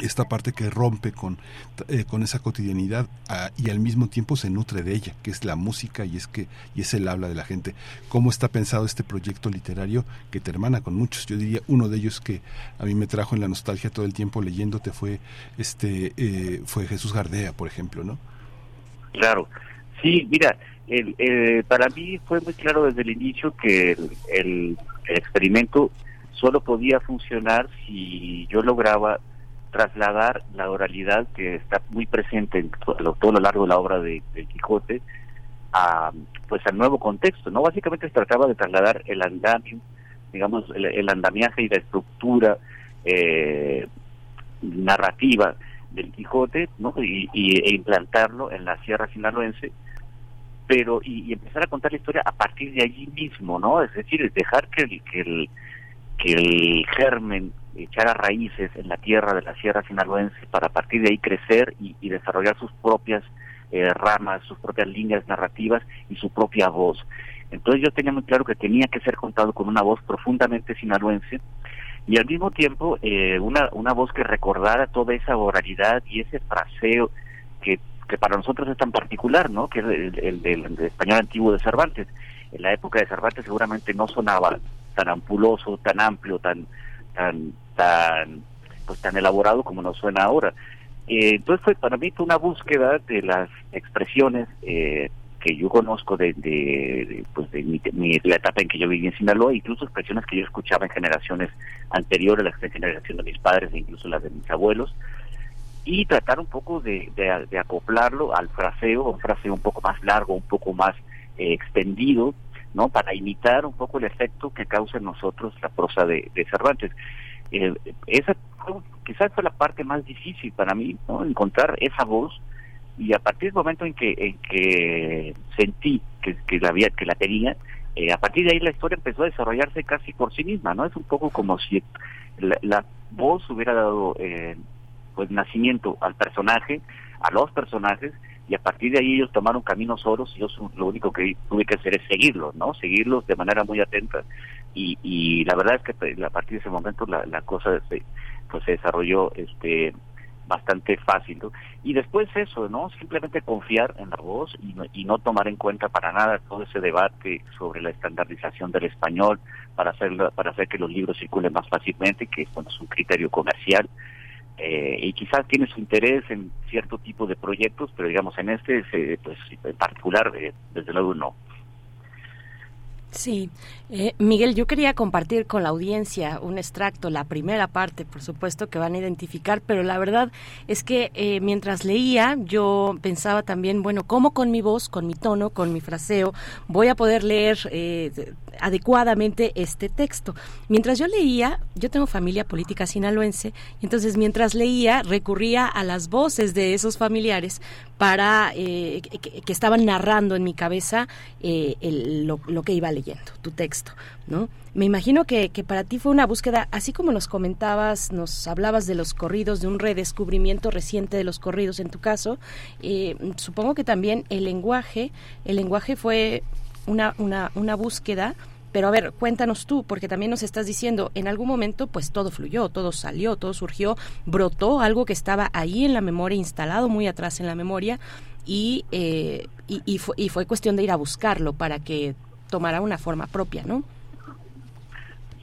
esta parte que rompe con, eh, con esa cotidianidad ah, y al mismo tiempo se nutre de ella, que es la música y es que y es el habla de la gente. ¿Cómo está pensado este proyecto literario que te hermana con muchos? Yo diría uno de ellos que a mí me trajo en la nostalgia todo el tiempo leyéndote fue este eh, fue Jesús Gardea, por ejemplo, ¿no? Claro, sí, mira, el, para mí fue muy claro desde el inicio que el experimento solo podía funcionar si yo lograba trasladar la oralidad que está muy presente en todo, todo lo largo de la obra de, Quijote a pues al nuevo contexto no básicamente se trataba de trasladar el andamio digamos el, andamiaje y la estructura eh, narrativa del Quijote no y, e implantarlo en la Sierra Sinaloense pero y, empezar a contar la historia a partir de allí mismo no es decir dejar que el, que el que el germen echara raíces en la tierra de la Sierra Sinaloense para a partir de ahí crecer y, y desarrollar sus propias eh, ramas, sus propias líneas narrativas y su propia voz. Entonces yo tenía muy claro que tenía que ser contado con una voz profundamente sinaloense y al mismo tiempo eh, una, una voz que recordara toda esa oralidad y ese fraseo que, que para nosotros es tan particular, ¿no? Que es el, del español antiguo de Cervantes. En la época de Cervantes seguramente no sonaba tan ampuloso, tan amplio, tan tan tan pues tan elaborado como nos suena ahora. Eh, entonces fue para mí fue una búsqueda de las expresiones eh, que yo conozco de, pues de mi, la etapa en que yo viví en Sinaloa, incluso expresiones que yo escuchaba en generaciones anteriores, la generación de mis padres e incluso las de mis abuelos, y tratar un poco de, de, acoplarlo al fraseo, un fraseo un poco más largo, un poco más eh, extendido, ¿no? Para imitar un poco el efecto que causa en nosotros la prosa de, Cervantes. Eh, esa quizás fue la parte más difícil para mí, ¿no? Encontrar esa voz y a partir del momento en que en que sentí que, que la había que la tenía eh, a partir de ahí la historia empezó a desarrollarse casi por sí misma no es un poco como si la, voz hubiera dado eh, pues nacimiento al personaje a los personajes y a partir de ahí ellos tomaron caminos solos y yo lo único que tuve que hacer es seguirlos no seguirlos de manera muy atenta y, y la verdad es que pues, a partir de ese momento la, la cosa se, pues se desarrolló este bastante fácil. Y después eso, ¿no? Simplemente confiar en la voz y no, y no tomar en cuenta para nada todo ese debate sobre la estandarización del español para hacer, para hacer que los libros circulen más fácilmente, que bueno, es un criterio comercial. Eh, y quizás tiene su interés en cierto tipo de proyectos, pero digamos en este, pues en particular, eh, desde luego no. Sí, eh, Miguel, yo quería compartir con la audiencia un extracto, la primera parte, por supuesto, que van a identificar, pero la verdad es que eh, mientras leía yo pensaba también, bueno, ¿cómo con mi voz, con mi tono, con mi fraseo voy a poder leer eh, adecuadamente este texto? Mientras yo leía, yo tengo familia política sinaloense, entonces mientras leía recurría a las voces de esos familiares para que, estaban narrando en mi cabeza lo, lo que iba leer tu texto, ¿no? Me imagino que, que, para ti fue una búsqueda, así como nos comentabas, nos hablabas de los corridos, de un redescubrimiento reciente de los corridos en tu caso, eh, supongo que también el lenguaje, el lenguaje fue una, una, una búsqueda pero a ver, cuéntanos tú, porque también nos estás diciendo, en algún momento pues todo fluyó, todo salió, todo surgió, brotó algo que estaba ahí en la memoria, instalado muy atrás en la memoria, y, eh, y, y, fue, y fue cuestión de ir a buscarlo para que tomará una forma propia, ¿no?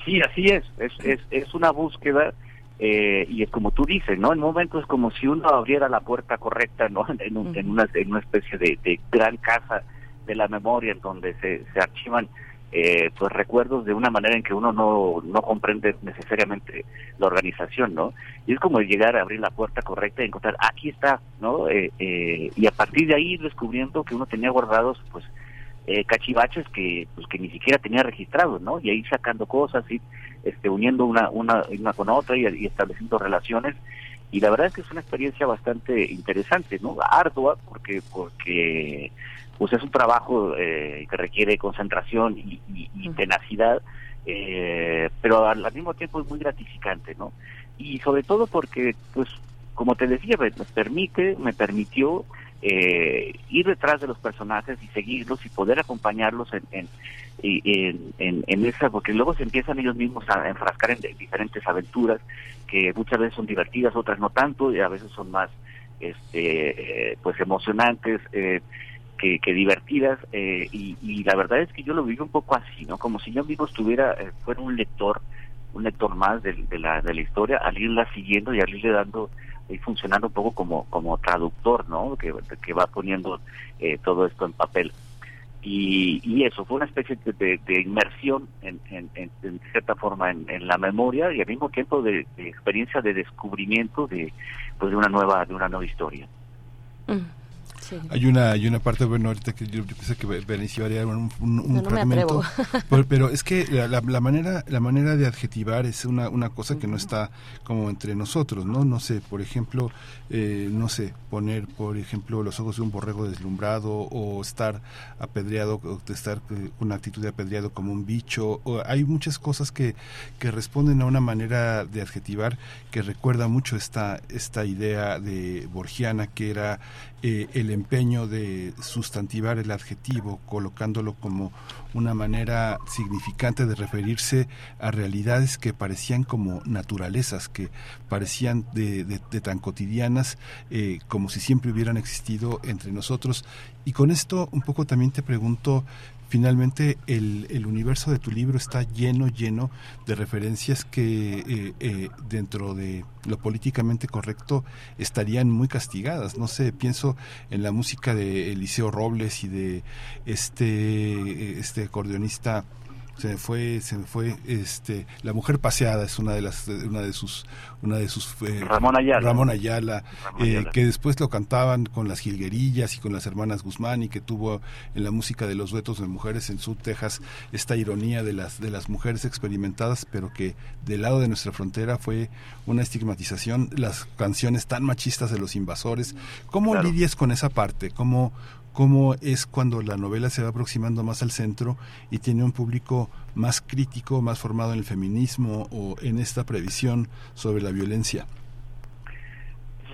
Sí, así es, es, es, es una búsqueda eh, y es como tú dices, ¿no? En momentos como si uno abriera la puerta correcta, ¿no? [laughs] En, una, en una especie de, gran casa de la memoria en donde se, se archivan eh, pues recuerdos de una manera en que uno no, no comprende necesariamente la organización, ¿no? Y es como llegar a abrir la puerta correcta y encontrar, aquí está, ¿no? Eh, eh, y a partir de ahí descubriendo que uno tenía guardados, pues, eh, cachivaches que pues que ni siquiera tenía registrados, ¿no? Y ahí sacando cosas y este uniendo una una, una con otra y, estableciendo relaciones y la verdad es que es una experiencia bastante interesante, ¿no? Ardua porque porque pues es un trabajo eh, que requiere concentración y, tenacidad, eh, pero al, al, mismo tiempo es muy gratificante, ¿no? Y sobre todo porque, pues, como te decía, me permite, me permitió eh, ir detrás de los personajes y seguirlos y poder acompañarlos en, en, en, en, esa, porque luego se empiezan ellos mismos a enfrascar en diferentes aventuras que muchas veces son divertidas, otras no tanto, y a veces son más este pues emocionantes eh, que, que, divertidas eh, y, y, la verdad es que yo lo vivo un poco así no como si yo mismo estuviera eh, fuera un lector un lector más de, de, la, de la historia al irla siguiendo y al irle dando y funcionando un poco como, como traductor, ¿no? Que, que va poniendo eh, todo esto en papel. Y, y eso fue una especie de, de, inmersión en, en, en, cierta forma en, en, la memoria y al mismo tiempo de, experiencia de descubrimiento de pues de una nueva de una nueva historia mm. Hay una hay una parte, bueno, ahorita que yo, pensé que Benicio haría un, un, fragmento, pero, es que la, manera la manera de adjetivar es una, una cosa que no está como entre nosotros, ¿no? No sé, por ejemplo, eh, no sé, poner, por ejemplo, los ojos de un borrego deslumbrado o estar apedreado, o estar con una actitud de apedreado como un bicho. O, hay muchas cosas que, que responden a una manera de adjetivar que recuerda mucho esta, esta idea de Borgiana que era eh, el empeño de sustantivar el adjetivo, colocándolo como una manera significante de referirse a realidades que parecían como naturalezas, que parecían de, tan cotidianas eh, como si siempre hubieran existido entre nosotros. Y con esto un poco también te pregunto, finalmente el, el, universo de tu libro está lleno, lleno de referencias que eh, eh, dentro de lo políticamente correcto estarían muy castigadas. No sé, pienso en la música de Eliseo Robles y de este, este acordeonista se me fue se me fue este la mujer paseada es una de las una de sus una de sus eh, Ramón Ayala. Ramón Ayala, eh, que después lo cantaban con las jilguerillas y con las hermanas Guzmán y que tuvo en la música de los duetos de mujeres en Sud Texas esta ironía de las de las mujeres experimentadas pero que del lado de nuestra frontera fue una estigmatización. Las canciones tan machistas de los invasores cómo lidias con esa parte cómo cómo es cuando la novela se va aproximando más al centro y tiene un público más crítico, más formado en el feminismo o en esta previsión sobre la violencia.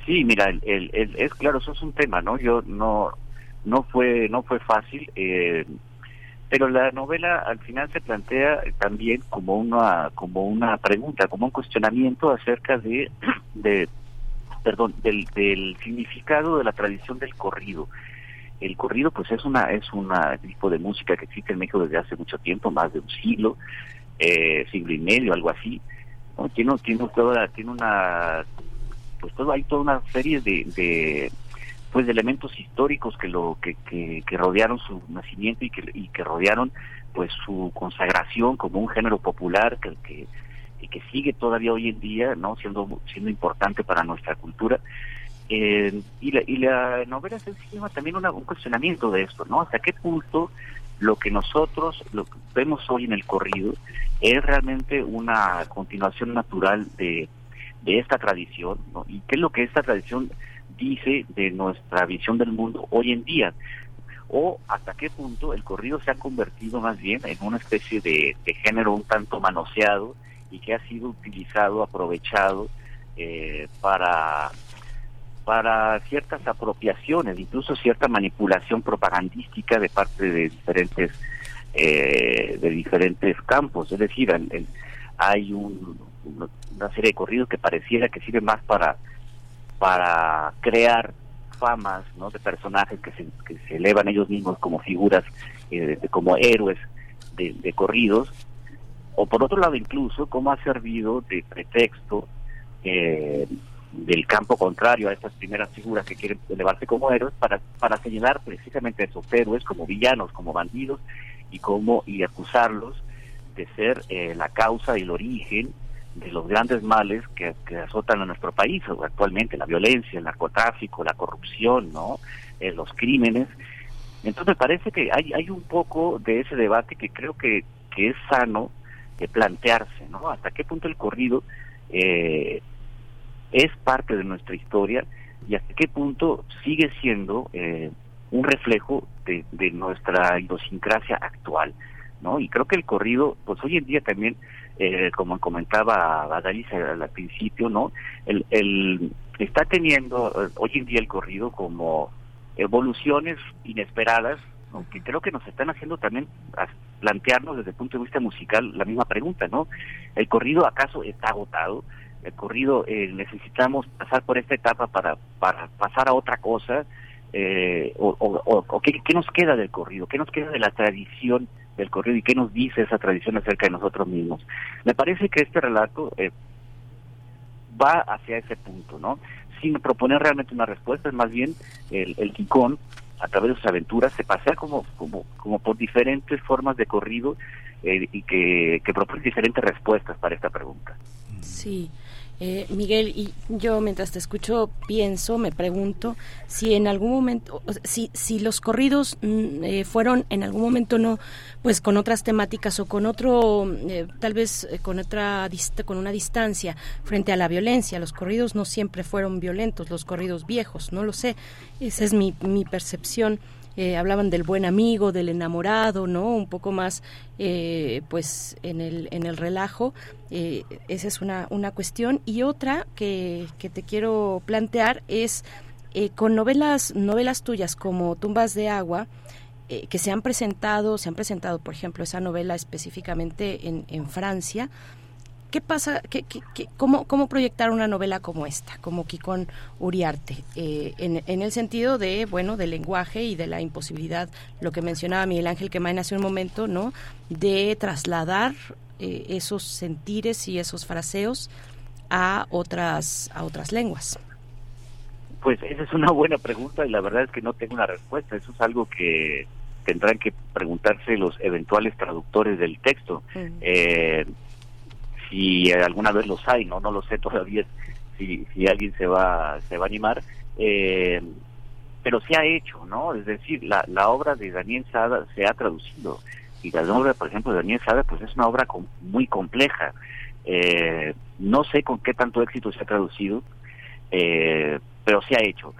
Sí, mira, el, es claro, eso es un tema, ¿no? Yo no no fue no fue fácil, eh, pero la novela al final se plantea también como una como una pregunta, como un cuestionamiento acerca de [clears throat] de perdón del, del significado de la tradición del corrido el corrido pues es una es un tipo de música que existe en México desde hace mucho tiempo más de un siglo eh, siglo y medio algo así ¿no? tiene tiene toda tiene una pues todo hay toda una serie de, pues de elementos históricos que lo que, que, rodearon su nacimiento y que y que rodearon pues su consagración como un género popular que, que que sigue todavía hoy en día no siendo siendo importante para nuestra cultura eh, y, la, y la novela se llama también un cuestionamiento de esto, ¿no? ¿Hasta qué punto lo que nosotros lo que vemos hoy en el corrido es realmente una continuación natural de, de esta tradición, ¿no? Y qué es lo que esta tradición dice de nuestra visión del mundo hoy en día? o hasta qué punto el corrido se ha convertido más bien en una especie de, de género un tanto manoseado y que ha sido utilizado, aprovechado eh, para para ciertas apropiaciones, incluso cierta manipulación propagandística de parte de diferentes eh, de diferentes campos. Es decir, hay una serie de corridos que pareciera que sirven más para para crear famas ¿no? de personajes que se, que se elevan ellos mismos como figuras, eh, como héroes de, de corridos, o por otro lado incluso cómo ha servido de pretexto eh, del campo contrario a estas primeras figuras que quieren elevarse como héroes para, para señalar precisamente a esos héroes como villanos, como bandidos y como y acusarlos de ser eh, la causa y el origen de los grandes males que, azotan a nuestro país actualmente, la violencia, el narcotráfico, la corrupción, ¿no? Eh, los crímenes. Entonces parece que hay, hay un poco de ese debate que creo que, que es sano de plantearse, ¿no? Hasta qué punto el corrido eh, es parte de nuestra historia y hasta qué punto sigue siendo eh, un reflejo de, nuestra idiosincrasia actual, ¿no? Y creo que el corrido, pues hoy en día también, eh, como comentaba Badalisa al principio, ¿no? El, el, está teniendo eh, hoy en día el corrido como evoluciones inesperadas, que creo que nos están haciendo también plantearnos desde el punto de vista musical la misma pregunta, ¿no? ¿El corrido acaso está agotado? El corrido eh, necesitamos pasar por esta etapa para, para pasar a otra cosa, eh, o, o, ¿qué, nos queda del corrido, qué nos queda de la tradición del corrido y qué nos dice esa tradición acerca de nosotros mismos. Me parece que este relato eh, va hacia ese punto, ¿no? Sin proponer realmente una respuesta, es más bien el, el a través de sus aventuras, se pasea como, como, como por diferentes formas de corrido y que, que propone diferentes respuestas para esta pregunta. Sí. Eh, Miguel, y yo mientras te escucho pienso, me pregunto si en algún momento, si, si los corridos mm, eh, fueron en algún momento no, pues con otras temáticas o con otro, eh, tal vez con otra, con una distancia frente a la violencia. Los corridos no siempre fueron violentos, los corridos viejos, no lo sé. Esa es mi, mi percepción. Eh, hablaban del buen amigo, del enamorado, ¿no? Un poco más, eh, pues, en el, en el relajo. Eh, esa es una, una cuestión. Y otra que, que te quiero plantear es con novelas, novelas tuyas como Tumbas de Agua, que se han presentado, se han presentado, por ejemplo, esa novela específicamente en, en Francia, ¿Qué pasa? Qué, cómo, ¿Cómo proyectar una novela como esta, como Kikón Uriarte? Eh, en, el sentido de, bueno, del lenguaje y de la imposibilidad, lo que mencionaba Miguel Ángel Quemain hace un momento, ¿no? De trasladar eh, esos sentires y esos fraseos a otras, a otras lenguas. Pues esa es una buena pregunta y la verdad es que no tengo una respuesta. Eso es algo que tendrán que preguntarse los eventuales traductores del texto. Eh, si alguna vez los hay, no no lo sé todavía si, si alguien se va se va a animar, eh, pero se ha hecho, ¿no? Es decir, la, la obra de Daniel Sada se ha traducido y la obra, por ejemplo, de Daniel Sada, pues es una obra muy compleja. Eh, no sé con qué tanto éxito se ha traducido, eh, pero se ha hecho.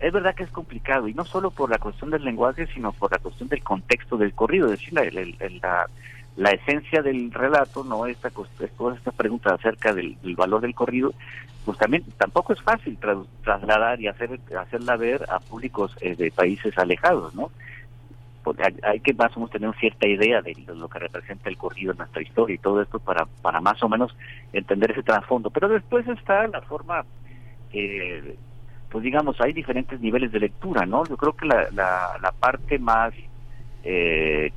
Es verdad que es complicado, y no solo por la cuestión del lenguaje, sino por la cuestión del contexto del corrido. Es decir, la, la esencia del relato, no esta toda esta pregunta acerca del, valor del corrido, pues también tampoco es fácil trasladar y hacer hacerla ver a públicos eh, de países alejados, ¿no? Porque hay, que más o menos tener cierta idea de lo que representa el corrido en nuestra historia y todo esto para para más o menos entender ese trasfondo. Pero después está la forma, eh, pues digamos, hay diferentes niveles de lectura, ¿no? Yo creo que la, la, la parte más eh,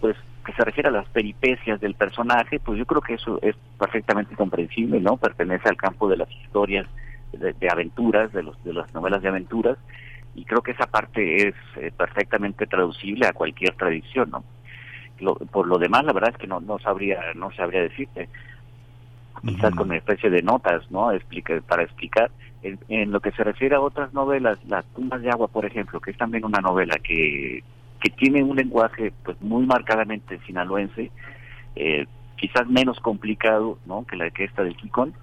pues que se refiere a las peripecias del personaje, pues yo creo que eso es perfectamente comprensible, ¿no? Pertenece al campo de las historias de, aventuras, de los de las novelas de aventuras, y creo que esa parte es eh, perfectamente traducible a cualquier tradición, ¿no? por lo demás, la verdad es que no no sabría no sabría decirte, quizás con una especie de notas, ¿no? Explique, para explicar. En, en, lo que se refiere a otras novelas, Las tumbas de agua, por ejemplo, que es también una novela que que tiene un lenguaje pues muy marcadamente sinaloense, eh, quizás menos complicado ¿no? que la que esta del Kikón,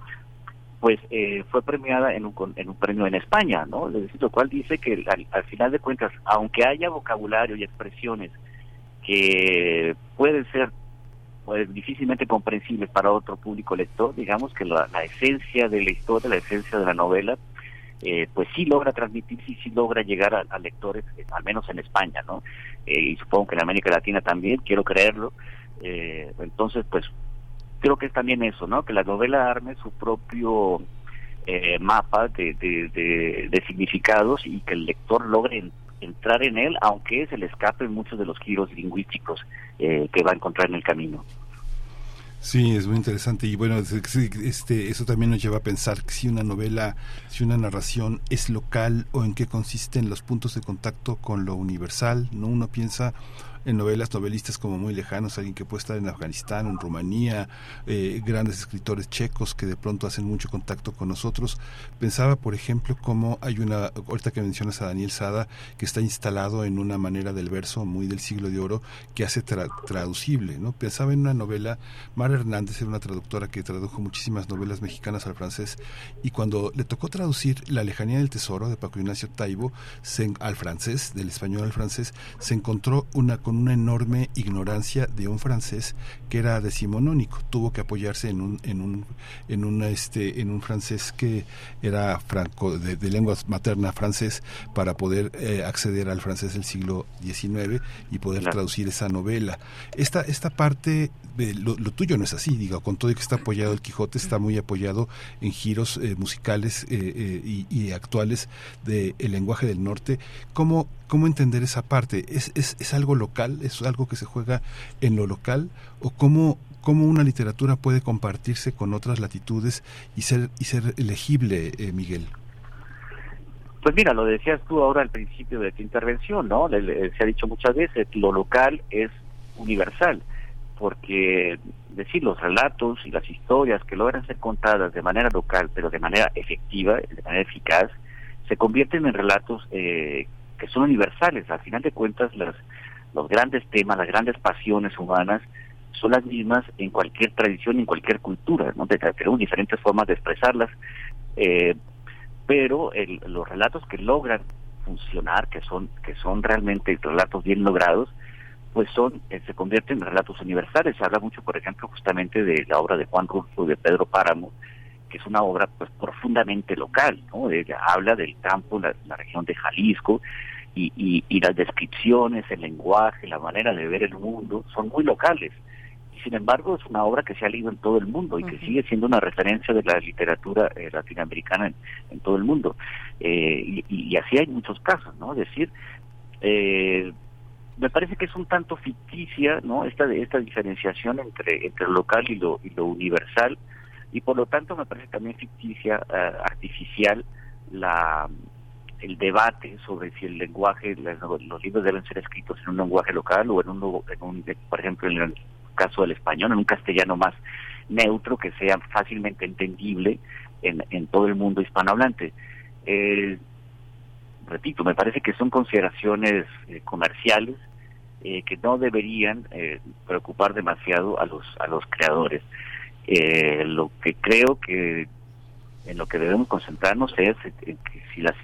pues eh, fue premiada en un, en un premio en España, ¿no? Lo cual dice que al, final de cuentas, aunque haya vocabulario y expresiones que pueden ser pues, difícilmente comprensibles para otro público lector, digamos que la, la esencia de la historia, la esencia de la novela, eh, pues sí logra transmitir, sí, sí logra llegar a, lectores, eh, al menos en España, ¿no? Eh, y supongo que en América Latina también, quiero creerlo. entonces, pues creo que es también eso, ¿no? Que la novela arme su propio mapa de, de, significados y que el lector logre entrar en él, aunque se le escapen muchos de los giros lingüísticos que va a encontrar en el camino. Sí, es muy interesante y bueno, este, eso también nos lleva a pensar si una novela, si una narración es local o en qué consisten los puntos de contacto con lo universal, ¿no? Uno piensa en novelas, novelistas como muy lejanos, alguien que puede estar en Afganistán, en Rumanía, eh, grandes escritores checos que de pronto hacen mucho contacto con nosotros. Pensaba, por ejemplo, cómo hay una, ahorita que mencionas a Daniel Sada, que está instalado en una manera del verso muy del siglo de oro que hace traducible, ¿no? Pensaba en una novela, Mar Hernández era una traductora que tradujo muchísimas novelas mexicanas al francés y cuando le tocó traducir La lejanía del tesoro de Paco Ignacio Taibo al francés, del español al francés, se encontró una una enorme ignorancia de un francés que era decimonónico. Tuvo que apoyarse en un, en un, en un, este, en un francés que era franco, de, lengua materna francés, para poder eh, acceder al francés del siglo XIX y poder traducir esa novela. Esta, esta parte, lo, tuyo no es así, digo, con todo y que está apoyado el Quijote, está muy apoyado en giros eh, musicales eh, y, y, actuales del lenguaje del norte. ¿Cómo, ¿Cómo entender esa parte? ¿Es, es, ¿Es algo local? ¿Es algo que se juega en lo local? ¿O cómo, cómo una literatura puede compartirse con otras latitudes y ser, y ser legible, eh, Miguel? Pues mira, lo decías tú ahora al principio de tu intervención, ¿no? se ha dicho muchas veces, lo local es universal, porque decir los relatos y las historias que logran ser contadas de manera local, pero de manera efectiva, de manera eficaz, se convierten en relatos eh, que son universales. Al final de cuentas, las, los grandes temas, las grandes pasiones humanas son las mismas en cualquier tradición, en cualquier cultura, ¿no? tenemos diferentes formas de expresarlas, eh, pero los relatos que logran funcionar, que son que son realmente relatos bien logrados, pues son eh, se convierten en relatos universales. Se habla mucho, por ejemplo, justamente de la obra de Juan Rulfo de Pedro Páramo, que es una obra pues profundamente local, ¿no? habla del campo, la región de Jalisco, y, y, y, las descripciones, el lenguaje, la manera de ver el mundo son muy locales sin embargo es una obra que se ha leído en todo el mundo y que sigue siendo una referencia de la literatura eh, latinoamericana en, todo el mundo. Eh, y, así hay muchos casos, ¿no? Es decir, eh, me parece que es un tanto ficticia, ¿no? Esta esta diferenciación entre entre lo local y lo y lo universal y por lo tanto me parece también ficticia, artificial la el debate sobre si el lenguaje, los libros deben ser escritos en un lenguaje local o en un, en un por ejemplo, en el caso del español, en un castellano más neutro, que sea fácilmente entendible en, en todo el mundo hispanohablante. Eh, repito, me parece que son consideraciones eh, comerciales eh, que no deberían preocupar demasiado a los a los creadores. lo que creo que en lo que debemos concentrarnos es que si la,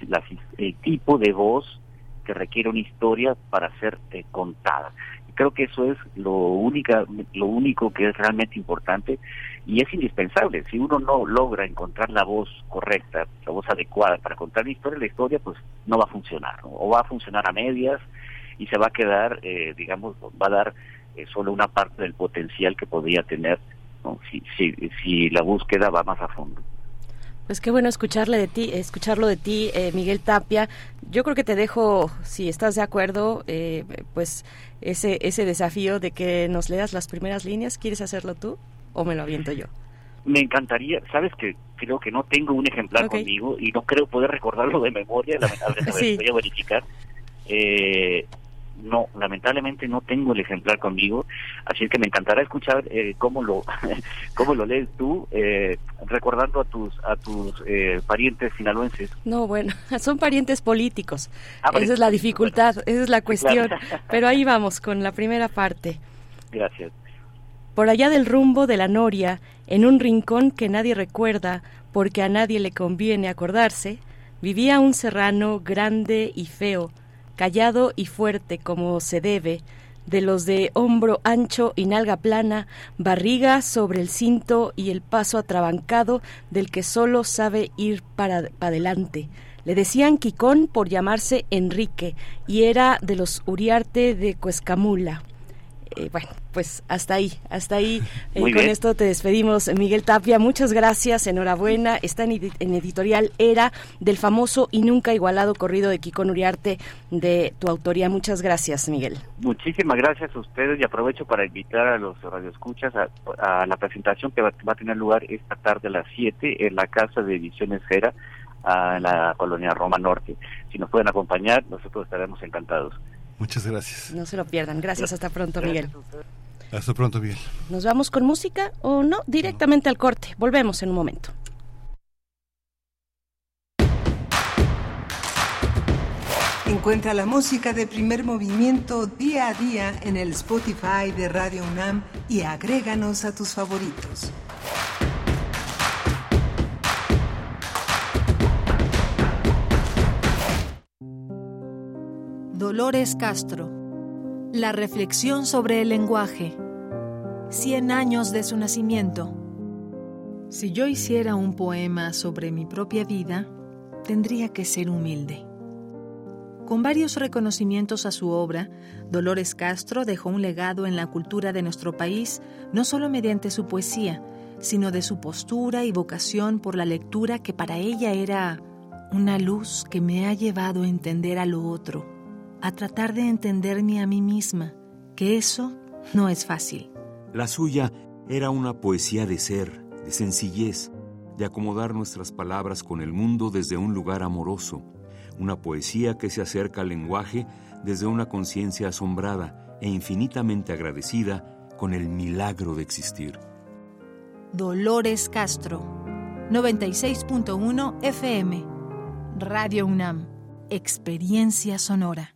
el tipo de voz que requiere una historia para ser contada. Creo que eso es lo única lo único que es realmente importante y es indispensable. Si uno no logra encontrar la voz correcta la voz adecuada para contar la historia la historia pues no va a funcionar o va a funcionar a medias y se va a quedar eh, digamos va a dar eh, solo una parte del potencial que podría tener si, si, si la búsqueda va más a fondo pues qué bueno escucharle de ti, escucharlo de ti, eh, Miguel Tapia. Yo creo que te dejo, si estás de acuerdo, eh, pues ese ese desafío de que nos leas las primeras líneas. ¿Quieres hacerlo tú o me lo aviento yo? Me encantaría, sabes que creo que no tengo un ejemplar conmigo y no creo poder recordarlo de memoria, lamentablemente [laughs] sí. voy a verificar. Eh, no, lamentablemente no tengo el ejemplar conmigo, así que me encantará escuchar eh, cómo lo [laughs] cómo lo lees tú, eh, recordando a tus a tus eh, parientes sinaloenses. No, bueno, [laughs] son parientes políticos. Ah, esa es la dificultad, esa es la [laughs] cuestión. Pero ahí vamos con la primera parte. Gracias. Por allá del rumbo de la noria, en un rincón que nadie recuerda, porque a nadie le conviene acordarse, vivía un serrano grande y feo callado y fuerte como se debe, de los de hombro ancho y nalga plana, barriga sobre el cinto y el paso atrabancado del que solo sabe ir para, para adelante. Le decían Quicón por llamarse Enrique y era de los Uriarte de Cuescamula. Eh, bueno, pues hasta ahí, hasta ahí. Eh, con esto te despedimos, Miguel Tapia. Muchas gracias, enhorabuena. Está en, editorial Era del famoso y nunca igualado corrido de Kiko Uriarte de tu autoría. Muchas gracias, Miguel. Muchísimas gracias a ustedes y aprovecho para invitar a los radioescuchas a, a la presentación que va, a tener lugar esta tarde a las 7 en la Casa de Ediciones Era en la colonia Roma Norte. Si nos pueden acompañar, nosotros estaremos encantados. Muchas gracias. No se lo pierdan. Gracias. Hasta pronto, Miguel. Hasta pronto, Miguel. ¿Nos vamos con música o no? Directamente al corte. Volvemos en un momento. Encuentra la música de primer movimiento día a día en el Spotify de Radio UNAM y agréganos a tus favoritos. Dolores Castro. La reflexión sobre el lenguaje. Cien años de su nacimiento. Si yo hiciera un poema sobre mi propia vida, tendría que ser humilde. Con varios reconocimientos a su obra, Dolores Castro dejó un legado en la cultura de nuestro país, no solo mediante su poesía, sino de su postura y vocación por la lectura que para ella era una luz que me ha llevado a entender a lo otro a tratar de entenderme a mí misma, que eso no es fácil. La suya era una poesía de ser, de sencillez, de acomodar nuestras palabras con el mundo desde un lugar amoroso, una poesía que se acerca al lenguaje desde una conciencia asombrada e infinitamente agradecida con el milagro de existir. Dolores Castro, 96.1 FM, Radio UNAM, Experiencia Sonora.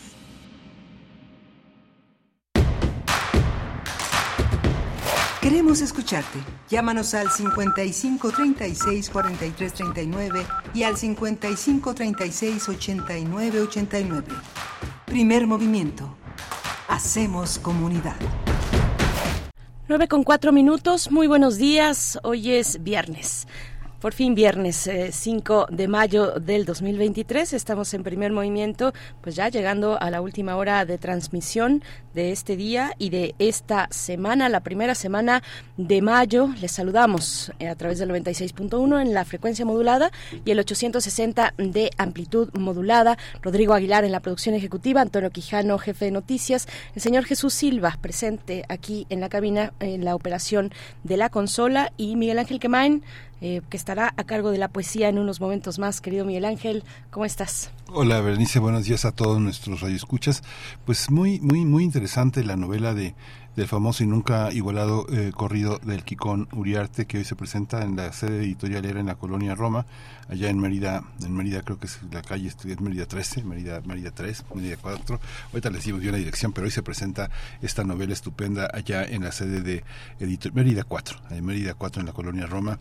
Queremos escucharte. Llámanos al 55 36 43 39 y al 55 36 89 89. Primer movimiento. Hacemos comunidad. 9 con 4 minutos. Muy buenos días. Hoy es viernes. Por fin viernes 5 de mayo del 2023 estamos en primer movimiento, pues ya llegando a la última hora de transmisión de este día y de esta semana, la primera semana de mayo. Les saludamos eh, a través del 96.1 en la frecuencia modulada y el 860 de amplitud modulada. Rodrigo Aguilar en la producción ejecutiva, Antonio Quijano, jefe de noticias, el señor Jesús Silva presente aquí en la cabina en la operación de la consola y Miguel Ángel Quemain eh, que estará a cargo de la poesía en unos momentos más. Querido Miguel Ángel, ¿cómo estás? Hola, Berenice, buenos días a todos nuestros radioescuchas. Pues muy, muy, muy interesante la novela de del famoso y nunca igualado eh, corrido del Quicón Uriarte que hoy se presenta en la sede editorial era en la colonia Roma, allá en Mérida, en Mérida creo que es la calle es Mérida 13, Mérida, Mérida 3, Mérida 4, ahorita les decimos bien la dirección, pero hoy se presenta esta novela estupenda allá en la sede de editor Mérida 4, en Mérida 4 en la colonia Roma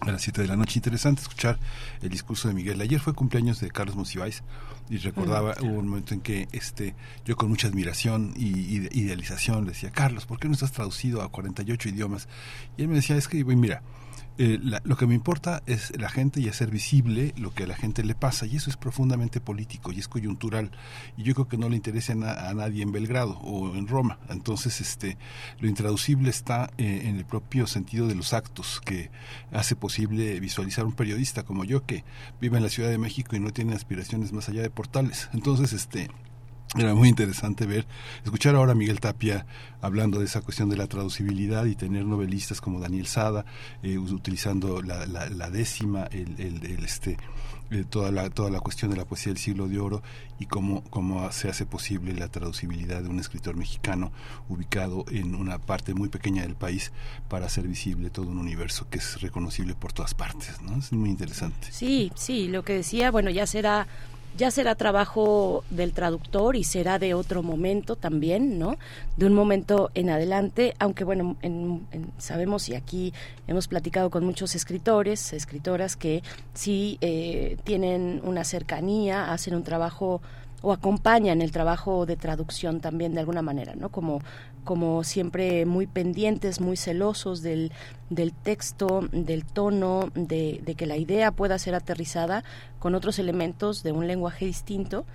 a las 7 de la noche. Interesante escuchar el discurso de Miguel. Ayer fue cumpleaños de Carlos Monsiváis y recordaba, hubo un momento en que este yo con mucha admiración y, idealización le decía, Carlos, ¿por qué no estás traducido a 48 idiomas? Y él me decía, es que, mira, eh, lo que me importa es la gente y hacer visible lo que a la gente le pasa y eso es profundamente político y es coyuntural y yo creo que no le interesa a, nadie en Belgrado o en Roma. Entonces este lo intraducible está eh, en el propio sentido de los actos que hace posible visualizar un periodista como yo que vive en la Ciudad de México y no tiene aspiraciones más allá de portales. Entonces este era muy interesante ver, escuchar ahora a Miguel Tapia hablando de esa cuestión de la traducibilidad y tener novelistas como Daniel Sada eh, utilizando la, la, décima, el, el, este, eh, toda la toda la cuestión de la poesía del siglo de oro y cómo, cómo se hace posible la traducibilidad de un escritor mexicano ubicado en una parte muy pequeña del país para hacer visible todo un universo que es reconocible por todas partes, ¿no? Es muy interesante. Sí, sí, lo que decía, bueno, ya será ya será trabajo del traductor y será de otro momento también, ¿no? De un momento en adelante, aunque bueno, sabemos y aquí hemos platicado con muchos escritores, escritoras que sí eh, tienen una cercanía, hacen un trabajo o acompañan el trabajo de traducción también de alguna manera, ¿no? Como como siempre muy pendientes, muy celosos del, del texto, del tono, de, de, que la idea pueda ser aterrizada con otros elementos de un lenguaje distinto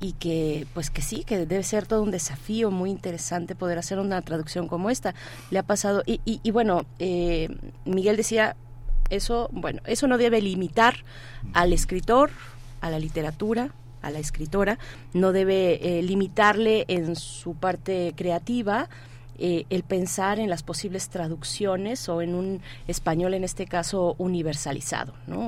y que pues que sí, que debe ser todo un desafío muy interesante poder hacer una traducción como esta. Le ha pasado, y, y, bueno, eh, Miguel decía, eso, bueno, eso no debe limitar al escritor, a la literatura, a la escritora, no debe eh, limitarle en su parte creativa eh, el pensar en las posibles traducciones o en un español en este caso universalizado, ¿no?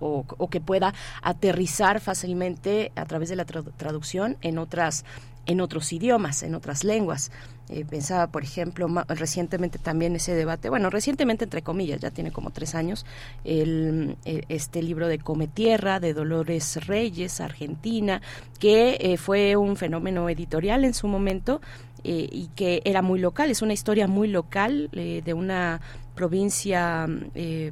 o, que pueda aterrizar fácilmente a través de la traducción en otras en otros idiomas, en otras lenguas. Eh, pensaba, por ejemplo, recientemente también ese debate, bueno, recientemente entre comillas, ya tiene como tres años, el, eh, este libro de Come Tierra, de Dolores Reyes, Argentina, que eh, fue un fenómeno editorial en su momento y que era muy local, es una historia muy local de una provincia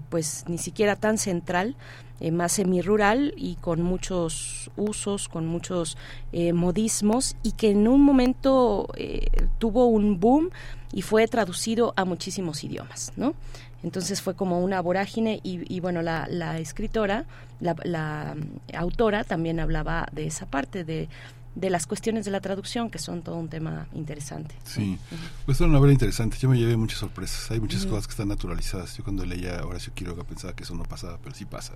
pues ni siquiera tan central eh, más semi-rural y con muchos usos, con muchos eh, modismos y que en un momento eh, tuvo un boom y fue traducido a muchísimos idiomas, ¿no? Entonces fue como una vorágine y, bueno, la, escritora, la, la, autora también hablaba de esa parte, de de las cuestiones de la traducción, que son todo un tema interesante. Sí, pues es una novela interesante. Yo me llevé muchas sorpresas. Hay muchas cosas que están naturalizadas. Yo cuando leía Horacio Quiroga pensaba que eso no pasaba, pero sí pasa.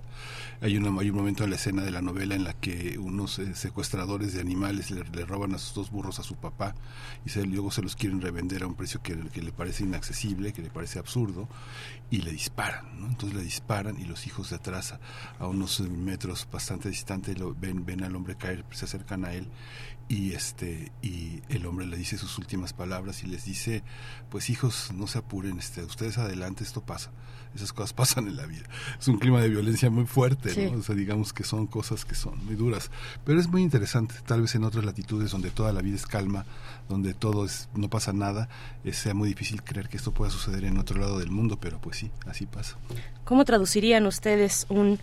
Hay, una, hay un momento en la escena de la novela en la que unos eh, secuestradores de animales le, roban a sus dos burros a su papá y se, luego se los quieren revender a un precio que, que le parece inaccesible, que le parece absurdo, y le disparan. ¿no? Entonces le disparan y los hijos de atrás, a, unos metros bastante distantes, lo, ven, ven al hombre caer, se acercan a él y este y el hombre le dice sus últimas palabras y les dice pues hijos no se apuren este ustedes adelante esto pasa esas cosas [laughs] pasan en la vida es un clima de violencia muy fuerte ¿no? o sea digamos que son cosas que son muy duras pero es muy interesante tal vez en otras latitudes donde toda la vida es calma donde todo es no pasa nada eh, sea muy difícil creer que esto pueda suceder en otro lado del mundo pero pues sí así pasa cómo traducirían ustedes un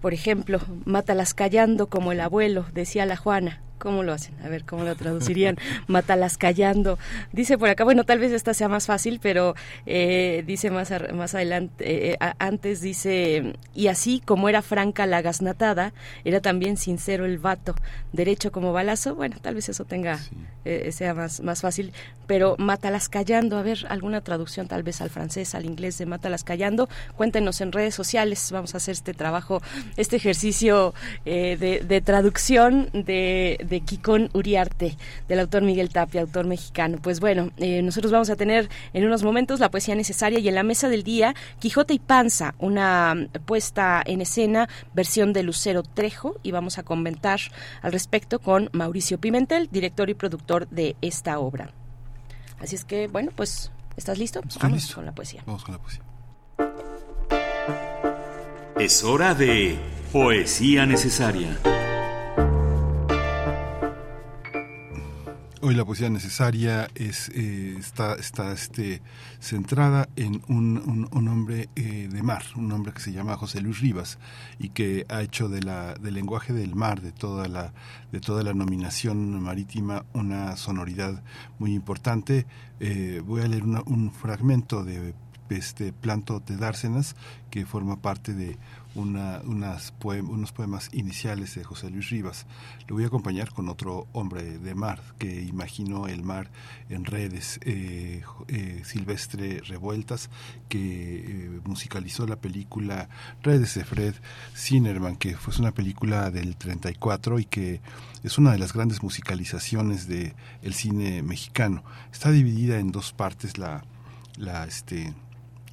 por ejemplo, mátalas callando como el abuelo, decía la Juana. ¿Cómo lo hacen? A ver, ¿cómo lo traducirían? [laughs] Mátalas callando. Dice por acá, bueno, tal vez esta sea más fácil, pero eh, dice más, más adelante, eh, antes dice, y así como era franca la gasnatada, era también sincero el vato, derecho como balazo. Bueno, tal vez eso tenga, eh, sea más, más fácil, pero mátalas callando. A ver, alguna traducción tal vez al francés, al inglés de mátalas callando. Cuéntenos en redes sociales, vamos a hacer este trabajo, este ejercicio de, de traducción de de Kikón Uriarte, del autor Miguel Tapia, autor mexicano. Pues bueno, eh, nosotros vamos a tener en unos momentos la poesía necesaria y en la mesa del día Quijote y Panza, una puesta en escena versión de Lucero Trejo y vamos a comentar al respecto con Mauricio Pimentel, director y productor de esta obra. Así es que, bueno, pues, ¿estás listo? vamos con la poesía. Vamos con la poesía. Es hora de poesía necesaria. Hoy la poesía necesaria es, eh, está, está este, centrada en un, un, hombre eh, de mar, un hombre que se llama José Luis Rivas y que ha hecho de la, del lenguaje del mar, de toda, la, de toda la nominación marítima, una sonoridad muy importante. Eh, voy a leer un fragmento de este Planto de Dársenas, que forma parte de una, unas unos poemas iniciales de José Luis Rivas. Lo voy a acompañar con otro hombre de mar que imaginó el mar en redes, eh, eh, Silvestre Revueltas, que eh, musicalizó la película Redes de Fred Zinnerman, que fue una película del 34 y que es una de las grandes musicalizaciones del el cine mexicano. Está dividida en dos partes la, la este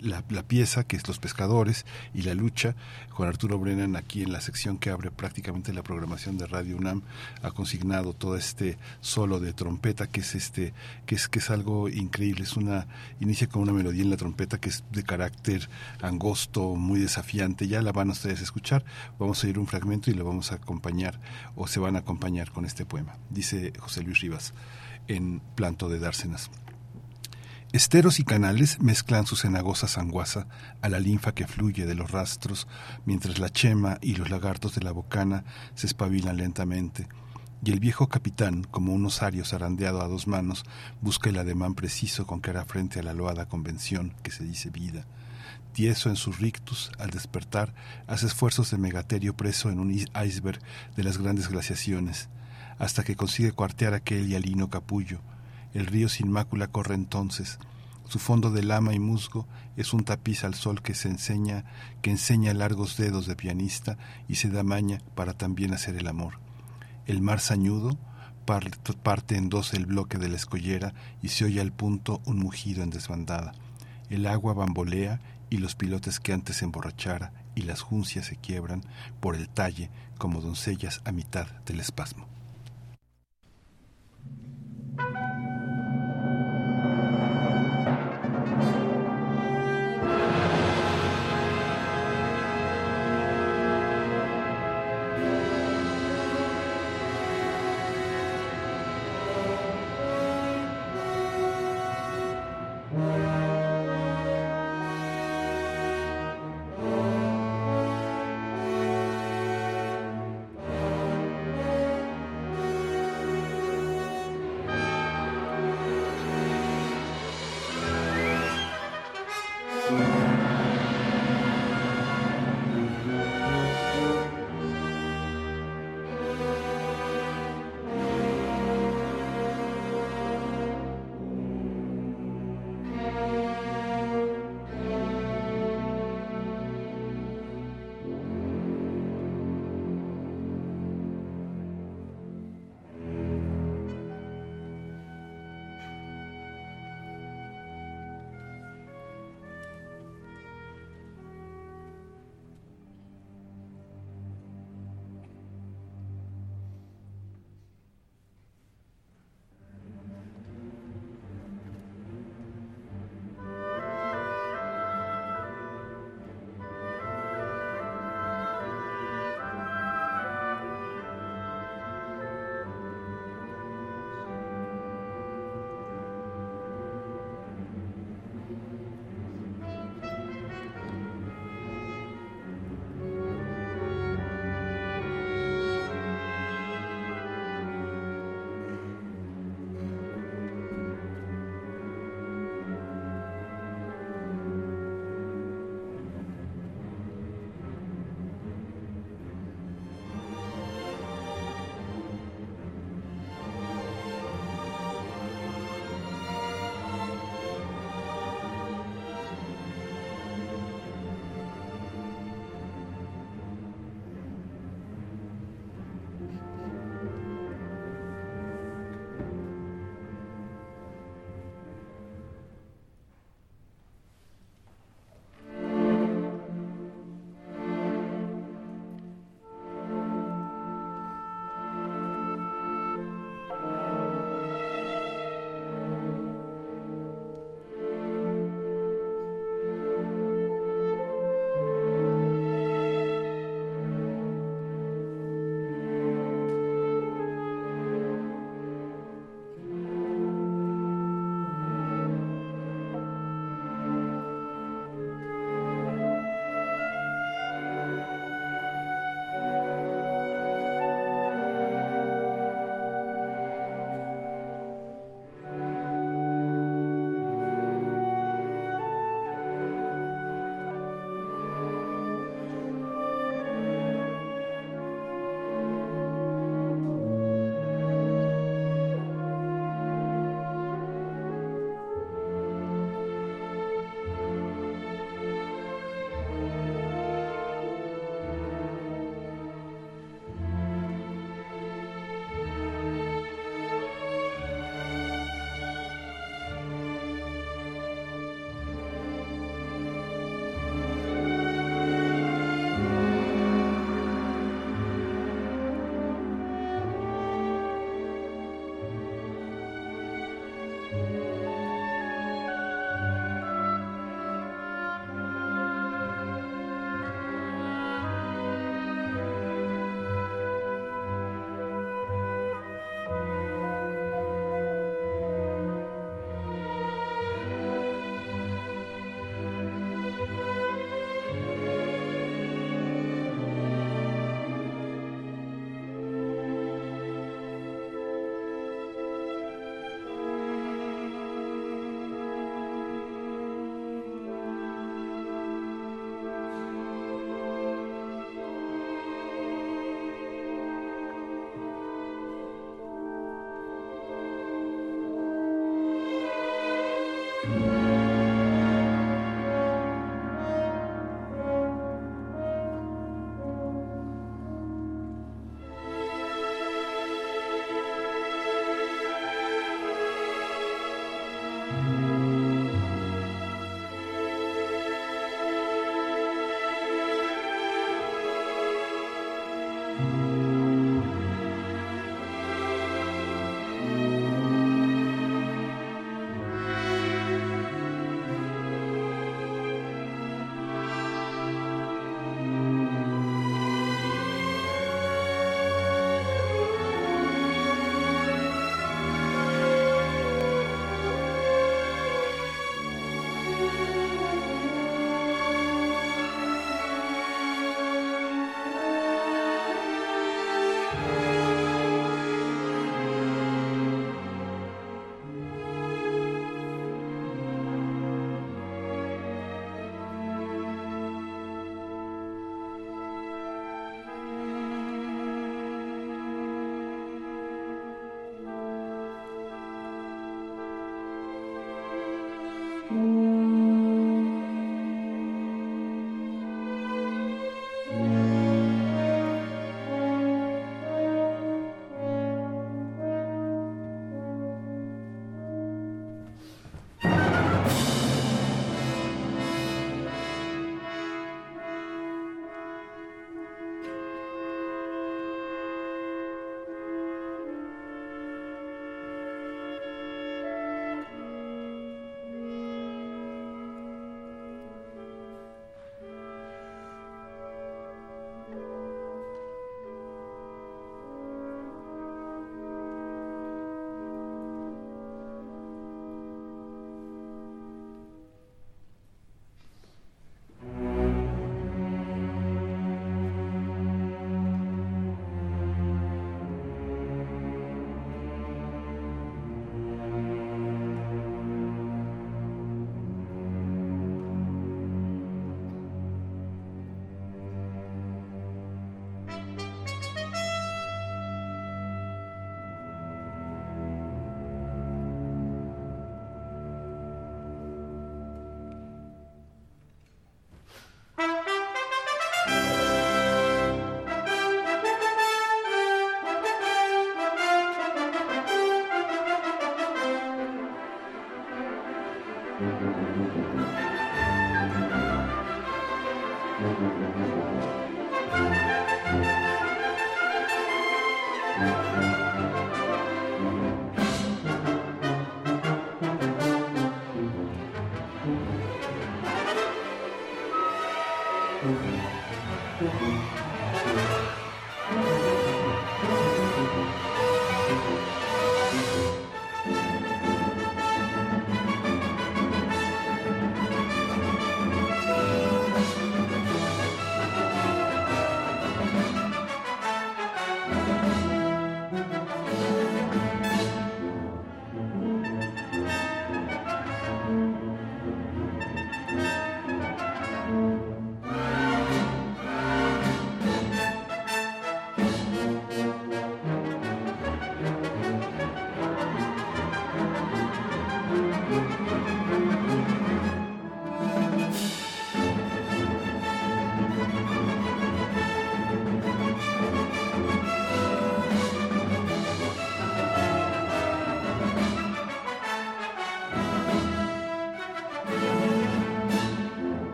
la, pieza que es Los Pescadores y la lucha. con Arturo Brennan aquí en la sección que abre prácticamente la programación de Radio UNAM ha consignado todo este solo de trompeta que es este que es que es algo increíble. Es una inicia con una melodía en la trompeta que es de carácter angosto, muy desafiante. Ya la van ustedes a escuchar. Vamos a oír un fragmento y lo vamos a acompañar o se van a acompañar con este poema. Dice José Luis Rivas en Planto de Dársenas. Esteros y canales mezclan su cenagosa sanguaza a la linfa que fluye de los rastros, mientras la chema y los lagartos de la bocana se espabilan lentamente, y el viejo capitán, como un osario zarandeado a dos manos, busca el ademán preciso con que hará frente a la loada convención que se dice vida. Tieso en sus rictus, al despertar, hace esfuerzos de megaterio preso en un iceberg de las grandes glaciaciones, hasta que consigue cuartear aquel hialino capullo, el río sin mácula corre entonces. Su fondo de lama y musgo es un tapiz al sol que se enseña, que enseña largos dedos de pianista y se da maña para también hacer el amor. El mar sañudo parte en dos el bloque de la escollera y se oye al punto un mugido en desbandada. El agua bambolea y los pilotes que antes emborrachara y las juncias se quiebran por el talle como doncellas a mitad del espasmo.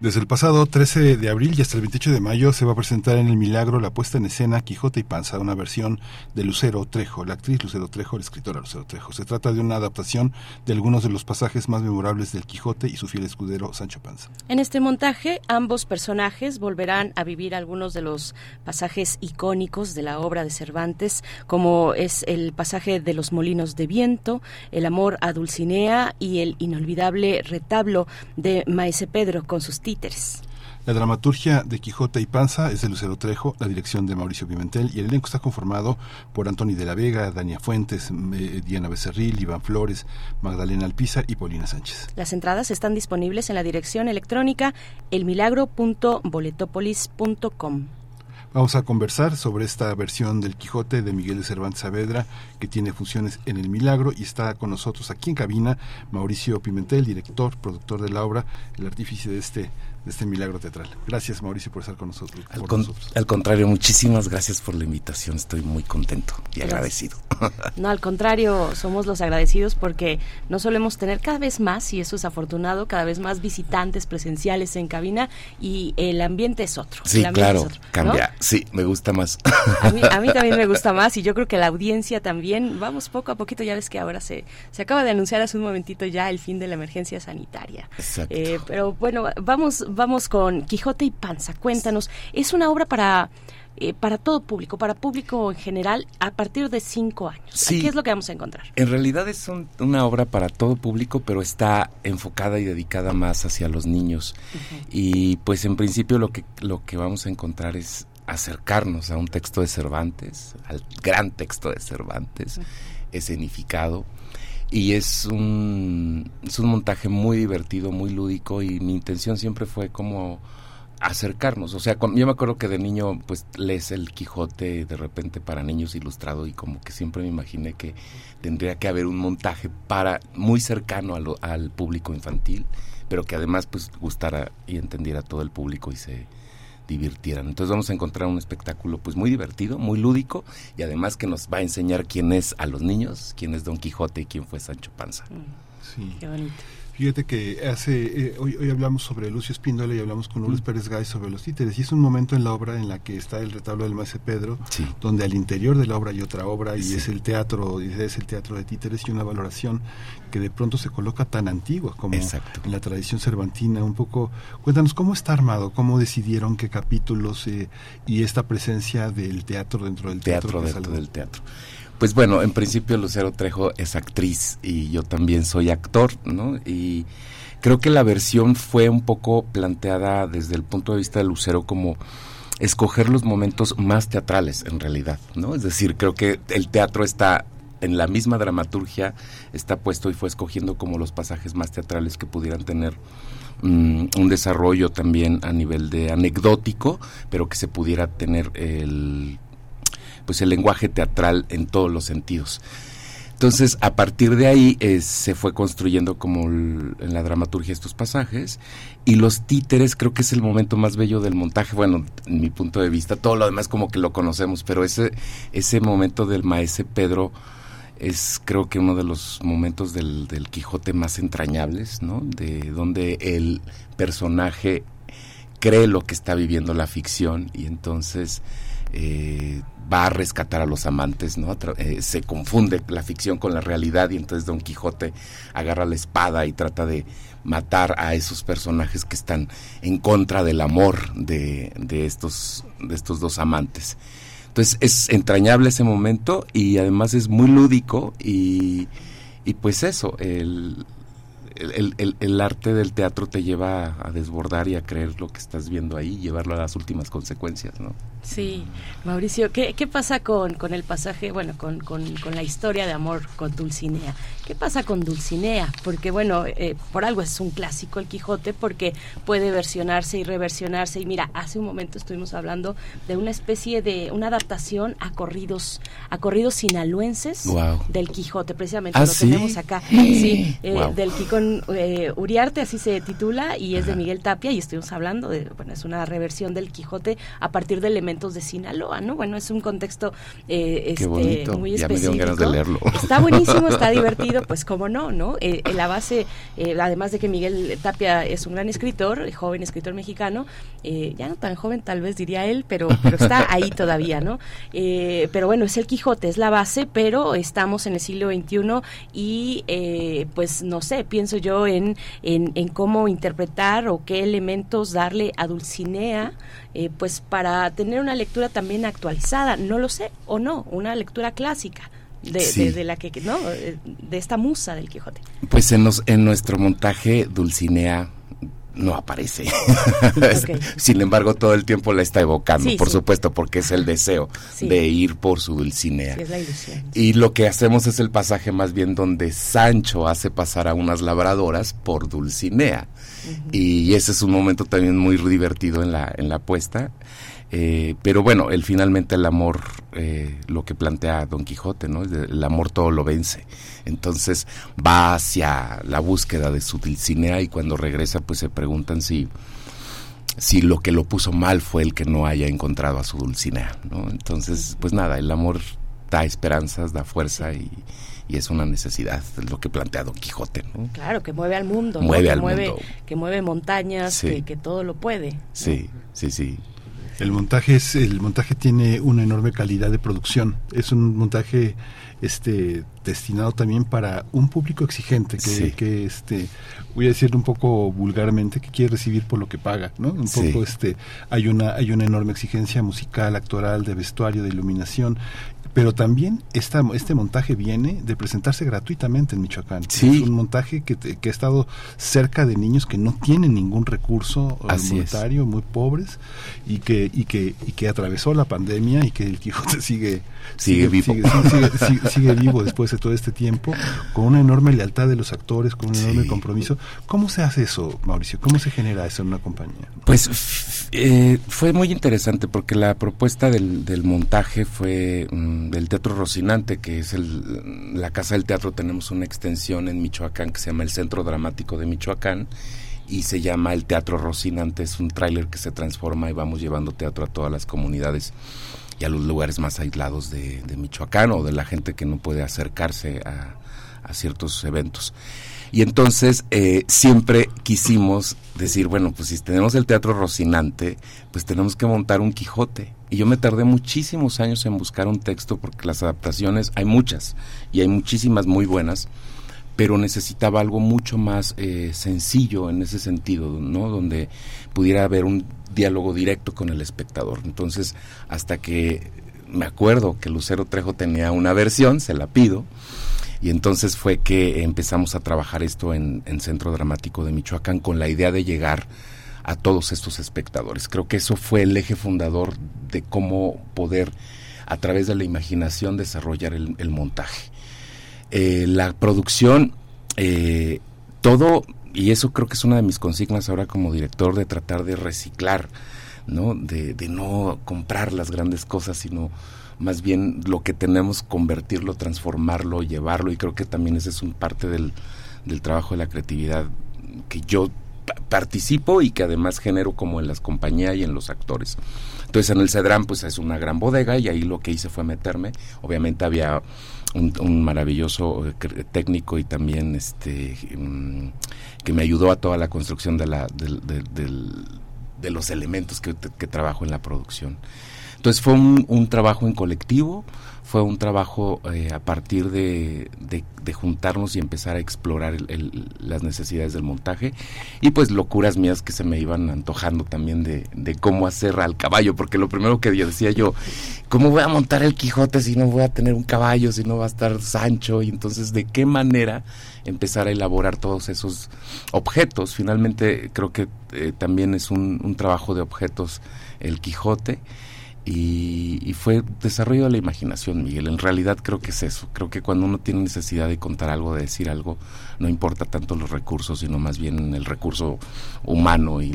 Desde el pasado 13 de abril y hasta el 28 de mayo se va a presentar en El Milagro la puesta en escena Quijote y Panza, una versión de Lucero Trejo, la actriz Lucero Trejo, la escritora Lucero Trejo. Se trata de una adaptación de algunos de los pasajes más memorables del Quijote y su fiel escudero Sancho Panza. En este montaje, ambos personajes volverán a vivir algunos de los pasajes icónicos de la obra de Cervantes, como es el pasaje de los molinos de viento, el amor a Dulcinea y el inolvidable retablo de Maese Pedro con sus títeres. La dramaturgia de Quijote y Panza es de Lucero Trejo, la dirección de Mauricio Pimentel y el elenco está conformado por Antoni de la Vega, Dania Fuentes, eh, Diana Becerril, Iván Flores, Magdalena Alpizar y Paulina Sánchez. Las entradas están disponibles en la dirección electrónica elmilagro.boletopolis.com. Vamos a conversar sobre esta versión del Quijote de Miguel de Cervantes Saavedra que tiene funciones en El Milagro y está con nosotros aquí en cabina Mauricio Pimentel, director, productor de la obra, el artífice de este de este milagro teatral. Gracias Mauricio por estar con nosotros. Al, contrario, muchísimas gracias por la invitación. Estoy muy contento y agradecido. No, al contrario, somos los agradecidos porque no solemos tener cada vez más, y eso es afortunado, cada vez más visitantes presenciales en cabina y el ambiente es otro. Sí, claro, cambia. Sí, me gusta más. A mí, a mí, también me gusta más y yo creo que la audiencia también. Vamos poco a poquito, ya ves que ahora se, se acaba de anunciar hace un momentito ya el fin de la emergencia sanitaria. Exacto. Eh, pero bueno, vamos vamos con Quijote y Panza. Cuéntanos, es una obra para eh, para todo público, para público en general, a partir de cinco años. Sí. ¿Qué es lo que vamos a encontrar? En realidad es una obra para todo público, pero está enfocada y dedicada más hacia los niños. Y pues en principio lo que, lo que vamos a encontrar es acercarnos a un texto de Cervantes, al gran texto de Cervantes, escenificado. Y es un, es un montaje muy divertido, muy lúdico y mi intención siempre fue como acercarnos. O sea, yo me acuerdo que de niño pues lees el Quijote de repente para niños ilustrado y como que siempre me imaginé que tendría que haber un montaje para muy cercano al público infantil, pero que además pues gustara y entendiera a todo el público y se divirtieran. Entonces vamos a encontrar un espectáculo pues muy divertido, muy lúdico y además que nos va a enseñar quién es a los niños, quién es Don Quijote y quién fue Sancho Panza. Sí. Qué bonito. Fíjate que hace eh, hoy, hoy hablamos sobre Lucio Espíndola y hablamos con Lourdes Pérez Gay sobre los títeres y es un momento en la obra en la que está el retablo del Maese Pedro, donde al interior de la obra hay otra obra y es el teatro, y es el teatro de títeres y una valoración que de pronto se coloca tan antigua como en la tradición cervantina. Un poco, cuéntanos cómo está armado, cómo decidieron qué capítulos eh, y esta presencia del teatro dentro del teatro. Teatro dentro del teatro. Pues bueno, en principio Lucero Trejo es actriz y yo también soy actor, ¿no? Y creo que la versión fue un poco planteada desde el punto de vista de Lucero como escoger los momentos más teatrales en realidad, ¿no? Es decir, creo que el teatro está en la misma dramaturgia, está puesto y fue escogiendo como los pasajes más teatrales que pudieran tener mm, un desarrollo también a nivel de anecdótico, pero que se pudiera tener el pues el lenguaje teatral en todos los sentidos. Entonces, a partir de ahí eh, se fue construyendo como en la dramaturgia estos pasajes y los títeres creo que es el momento más bello del montaje, bueno, en mi punto de vista, todo lo demás como que lo conocemos, pero ese ese momento del maese Pedro es creo que uno de los momentos del, del Quijote más entrañables, ¿no? De donde el personaje cree lo que está viviendo la ficción y entonces eh, va a rescatar a los amantes, ¿no? Eh, se confunde la ficción con la realidad y entonces Don Quijote agarra la espada y trata de matar a esos personajes que están en contra del amor de, de, estos, de estos dos amantes. Entonces es entrañable ese momento y además es muy lúdico y, y pues eso, el, el, el, el, arte del teatro te lleva a desbordar y a creer lo que estás viendo ahí, llevarlo a las últimas consecuencias, ¿no? Sí, Mauricio, ¿qué, qué pasa con, con el pasaje, bueno, con, con, con, la historia de amor con Dulcinea? ¿Qué pasa con Dulcinea? Porque, bueno, eh, por algo es un clásico el Quijote, porque puede versionarse y reversionarse. Y mira, hace un momento estuvimos hablando de una especie de, una adaptación a corridos, a corridos sinaloenses del Quijote, precisamente ¿Ah, lo ¿sí? tenemos acá. [gasps] Sí, eh, Wow. del Quicón eh, Uriarte, así se titula, y es de Miguel Tapia, y estuvimos hablando de, bueno, es una reversión del Quijote a partir de elementos de Sinaloa, ¿no? Bueno, es un contexto eh, este, muy Ya me específico. dieron ganas de leerlo. Está buenísimo, está [laughs] divertido, pues cómo no, ¿no? Eh, en la base, eh, además de que Miguel Tapia es un gran escritor, joven escritor mexicano, eh, ya no tan joven tal vez diría él, pero, pero está ahí todavía, ¿no? Eh, pero bueno, es el Quijote, es la base, pero estamos en el siglo XXI y eh, pues no sé, pienso yo en, en, en cómo interpretar o qué elementos darle a Dulcinea, eh, pues para tener una lectura también actualizada, no lo sé, o no, una lectura clásica. De, Sí. de- de la que, no, Eh, de esta musa del Quijote. Pues en, nuestro montaje Dulcinea no aparece. [laughs] Sin embargo, todo el tiempo la está evocando, por supuesto, porque es el deseo de ir por su Dulcinea. y lo que hacemos es el pasaje más bien donde Sancho hace pasar a unas labradoras por Dulcinea. Y ese es un momento también muy divertido en la, en la puesta. Eh, pero bueno, el, finalmente el amor, eh, lo que plantea Don Quijote, ¿no? El amor todo lo vence. Entonces va hacia la búsqueda de su Dulcinea y cuando regresa pues se preguntan si, si lo que lo puso mal fue el que no haya encontrado a su Dulcinea, ¿no? Entonces, pues nada, el amor da esperanzas, da fuerza y, es una necesidad, es lo que plantea Don Quijote. ¿no? Claro, que mueve al mundo, mueve que, al mueve, mundo. que mueve montañas, que, que, todo lo puede. Sí, sí, sí. El montaje es el montaje tiene una enorme calidad de producción. Es un montaje este destinado también para un público exigente que, que este voy a decirlo un poco vulgarmente que quiere recibir por lo que paga, ¿no? Un poco este hay una hay una enorme exigencia musical, actoral, de vestuario, de iluminación pero también esta, este montaje viene de presentarse gratuitamente en Michoacán. Es un montaje que, que, ha estado cerca de niños que no tienen ningún recurso monetario, muy pobres, y que, y, que, y que atravesó la pandemia y que el Quijote sigue, sigue, vivo. Sigue, vivo después de todo este tiempo, con una enorme lealtad de los actores, con un enorme compromiso. ¿Cómo se hace eso, Mauricio? ¿Cómo se genera eso en una compañía? Pues eh, fue muy interesante porque la propuesta del, del montaje fue... Mm, del Teatro Rocinante, que es el, la Casa del Teatro, tenemos una extensión en Michoacán que se llama el Centro Dramático de Michoacán y se llama el Teatro Rocinante, es un tráiler que se transforma y vamos llevando teatro a todas las comunidades y a los lugares más aislados de, Michoacán o de la gente que no puede acercarse a, a ciertos eventos. Y entonces eh, siempre quisimos decir, bueno, pues si tenemos el teatro Rocinante, pues tenemos que montar un Quijote. Y yo me tardé muchísimos años en buscar un texto porque las adaptaciones hay muchas y hay muchísimas muy buenas, pero necesitaba algo mucho más eh, sencillo en ese sentido, ¿no? Donde pudiera haber un diálogo directo con el espectador. Entonces, hasta que me acuerdo que Lucero Trejo tenía una versión, se la pido, y entonces fue que empezamos a trabajar esto en, Centro Dramático de Michoacán con la idea de llegar a todos estos espectadores. Creo que eso fue el eje fundador de cómo poder a través de la imaginación desarrollar el, montaje. Eh, la producción, eh, todo, y eso creo que es una de mis consignas ahora como director, de tratar de reciclar, ¿no? De, no comprar las grandes cosas, sino más bien lo que tenemos convertirlo, transformarlo, llevarlo y creo que también ese es un parte del, del trabajo de la creatividad que yo participo y que además genero como en las compañías y en los actores. Entonces en el Cedrán pues es una gran bodega y ahí lo que hice fue meterme. Obviamente había un, maravilloso eh, técnico y también este mm, que me ayudó a toda la construcción de, la, de, los elementos que, que trabajo en la producción. Entonces fue un, trabajo en colectivo, fue un trabajo eh, a partir de, juntarnos y empezar a explorar las necesidades del montaje y pues locuras mías que se me iban antojando también de, cómo hacer al caballo, porque lo primero que decía yo, ¿cómo voy a montar el Quijote si no voy a tener un caballo, si no va a estar Sancho? Y entonces, ¿de qué manera empezar a elaborar todos esos objetos? Finalmente creo que eh, también es un trabajo de objetos el Quijote y, fue desarrollo de la imaginación, Miguel. En realidad creo que es eso. Creo que cuando uno tiene necesidad de contar algo, de decir algo, no importa tanto los recursos, sino más bien el recurso humano y,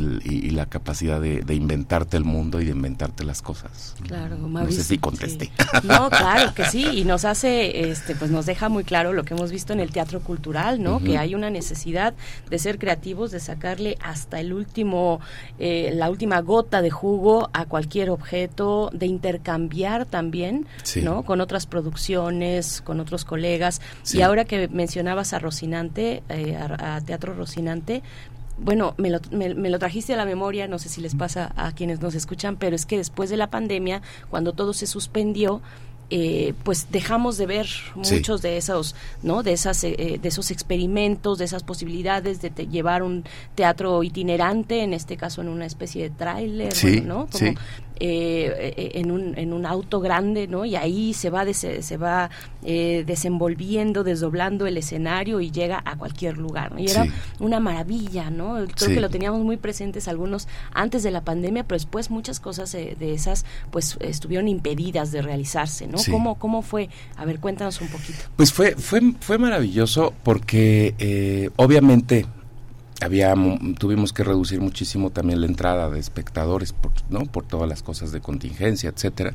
la capacidad de, inventarte el mundo y de inventarte las cosas. Claro, No sé si contesté. No, claro que sí. Y nos hace, este, pues nos deja muy claro lo que hemos visto en el teatro cultural, ¿no? Que hay una necesidad de ser creativos, de sacarle hasta el último, eh, la última gota de jugo a cualquier objeto de intercambiar también, ¿no? Con otras producciones, con otros colegas. Y ahora que mencionabas a Rocinante, eh, a, Teatro Rocinante, bueno, me lo, me, lo, trajiste a la memoria, no sé si les pasa a quienes nos escuchan, pero es que después de la pandemia, cuando todo se suspendió, eh, pues dejamos de ver muchos de esos, ¿no? De esas, eh, de esos experimentos, de esas posibilidades de llevar un teatro itinerante, en este caso en una especie de tráiler, ¿no? Como, eh, en, un, en un auto grande, ¿no? Y ahí se va, se va desenvolviendo, desdoblando el escenario y llega a cualquier lugar, Y era una maravilla, ¿no? Creo que lo teníamos muy presentes algunos antes de la pandemia, pero después muchas cosas de esas, pues, estuvieron impedidas de realizarse, ¿no? ¿Cómo, ¿Cómo fue? A ver, cuéntanos un poquito. Pues fue, fue, fue maravilloso porque eh, obviamente había tuvimos que reducir muchísimo también la entrada de espectadores por, no por todas las cosas de contingencia etcétera.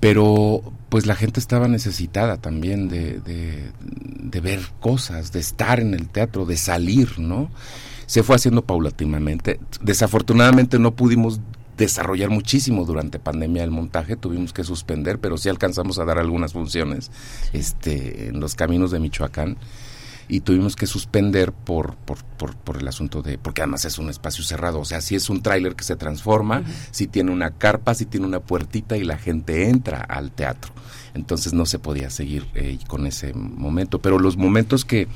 Pero pues la gente estaba necesitada también de, de, de, ver cosas de estar en el teatro de salir no se fue haciendo paulatinamente. Desafortunadamente no pudimos desarrollar muchísimo durante pandemia el montaje, tuvimos que suspender, pero sí alcanzamos a dar algunas funciones este, en los caminos de Michoacán y tuvimos que suspender por, por, por, el asunto de, porque además es un espacio cerrado, o sea, si es un tráiler que se transforma, si tiene una carpa, si tiene una puertita y la gente entra al teatro. Entonces no se podía seguir eh, con ese momento, pero los momentos que,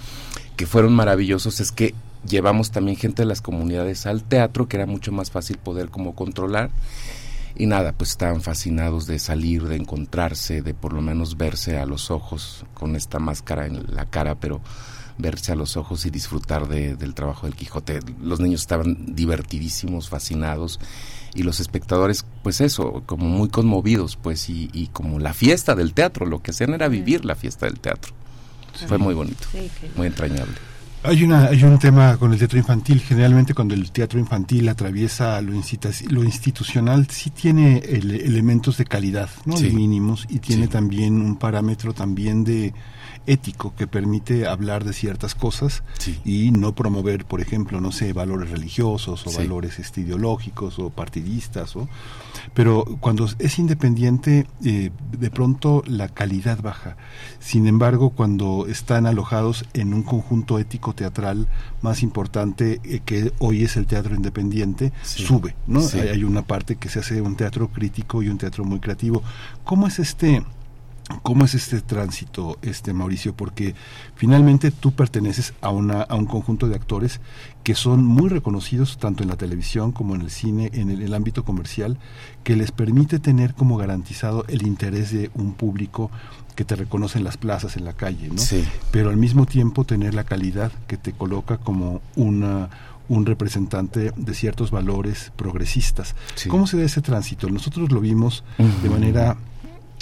que fueron maravillosos es que llevamos también gente de las comunidades al teatro, que era mucho más fácil poder como controlar. Y nada, pues estaban fascinados de salir, de encontrarse, de por lo menos verse a los ojos con esta máscara en la cara, pero verse a los ojos y disfrutar del trabajo del Quijote. Los niños estaban divertidísimos, fascinados y los espectadores, pues eso, como muy conmovidos, pues y, y como la fiesta del teatro, lo que hacían era vivir la fiesta del teatro. Fue muy bonito, muy entrañable. Hay, una, hay un tema con el teatro infantil. Generalmente cuando el teatro infantil atraviesa lo, lo institucional, sí tiene elementos de calidad, ¿no? De mínimos, y tiene también un parámetro también de ético que permite hablar de ciertas cosas y no promover, por ejemplo, no sé, valores religiosos o valores este, ideológicos o partidistas. O, pero cuando es independiente, eh, de pronto la calidad baja. Sin embargo, cuando están alojados en un conjunto ético teatral más importante eh, que hoy es el teatro independiente, sube. ¿no? Hay, hay una parte que se hace un teatro crítico y un teatro muy creativo. ¿Cómo es este? ¿Cómo es este tránsito, este Mauricio? Porque finalmente tú perteneces a, una, a un conjunto de actores que son muy reconocidos tanto en la televisión como en el cine, en el, ámbito comercial, que les permite tener como garantizado el interés de un público que te reconoce en las plazas, en la calle, ¿no? Sí. Pero al mismo tiempo tener la calidad que te coloca como una un representante de ciertos valores progresistas. ¿Cómo se da ese tránsito? Nosotros lo vimos de manera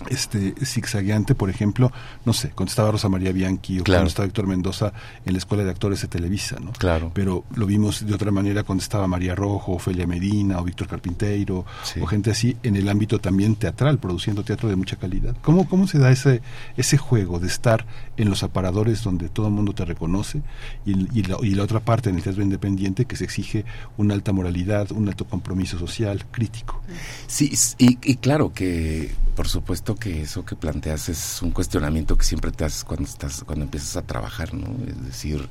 este zigzagueante, por ejemplo, no sé, cuando estaba Rosa María Bianchi o cuando estaba Héctor Mendoza en la Escuela de Actores de Televisa, ¿no? Claro. Pero lo vimos de otra manera cuando estaba María Rojo, Ofelia Medina o Víctor Carpinteiro o gente así en el ámbito también teatral, produciendo teatro de mucha calidad. ¿Cómo, cómo se da ese, ese juego de estar en los aparadores donde todo el mundo te reconoce y, la, y la otra parte en el teatro independiente que se exige una alta moralidad, un alto compromiso social, crítico? Sí, y, y claro que por supuesto que eso que planteas es un cuestionamiento que siempre te haces cuando estás cuando empiezas a trabajar, ¿no? Es decir,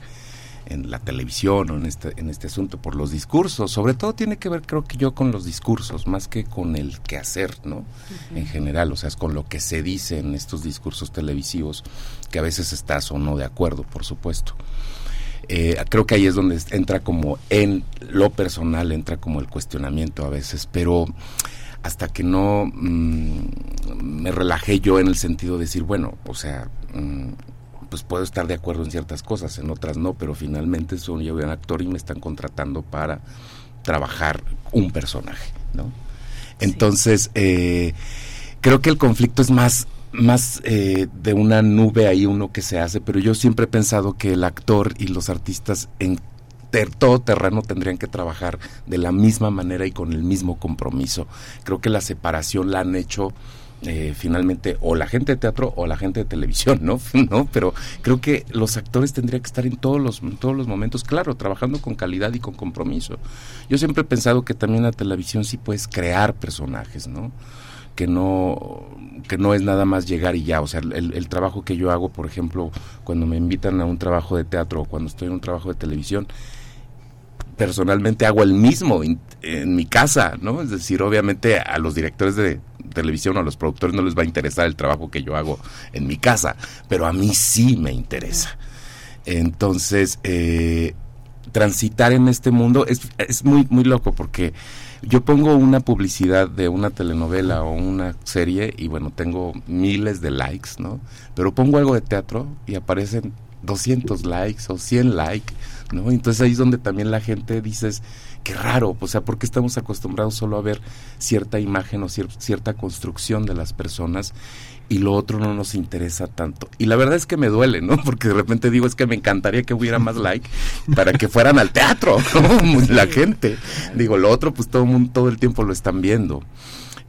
en la televisión o en este en este asunto por los discursos, sobre todo tiene que ver creo que yo con los discursos más que con el quehacer, ¿no? En general, o sea, es con lo que se dice en estos discursos televisivos que a veces estás o no de acuerdo, por supuesto. Eh, creo que ahí es donde entra como en lo personal entra como el cuestionamiento a veces, pero hasta que no mm, me relajé yo en el sentido de decir, bueno, o sea, mm, pues puedo estar de acuerdo en ciertas cosas, en otras no, pero finalmente soy yo un actor y me están contratando para trabajar un personaje, ¿no? Entonces, eh, creo que el conflicto es más más eh, de una nube ahí uno que se hace, pero yo siempre he pensado que el actor y los artistas en todo terreno tendrían que trabajar de la misma manera y con el mismo compromiso. Creo que la separación la han hecho eh, finalmente o la gente de teatro o la gente de televisión, ¿no? [laughs] ¿no? Pero creo que los actores tendrían que estar en todos los, todos los momentos, claro, trabajando con calidad y con compromiso. Yo siempre he pensado que también la televisión sí puedes crear personajes, ¿no? que no que no es nada más llegar y ya, o sea, el, trabajo que yo hago, por ejemplo, cuando me invitan a un trabajo de teatro o cuando estoy en un trabajo de televisión, personalmente hago el mismo en, mi casa, ¿no? Es decir, obviamente a los directores de, televisión o a los productores no les va a interesar el trabajo que yo hago en mi casa, pero a mí sí me interesa. Entonces, eh, transitar en este mundo es, es muy, muy loco porque yo pongo una publicidad de una telenovela o una serie y bueno, tengo miles de likes, ¿no? Pero pongo algo de teatro y aparecen 200 likes o 100 likes, ¿no? Entonces ahí es donde también la gente dices, qué raro, o sea, porque estamos acostumbrados solo a ver cierta imagen o cierta construcción de las personas y lo otro no nos interesa tanto. Y la verdad es que me duele, ¿no? [laughs] Porque de repente digo, es que me encantaría que hubiera más like para que fueran al teatro, [laughs] ¿no? [laughs] la gente. Digo, lo otro, pues todo el mundo, todo el tiempo lo están viendo.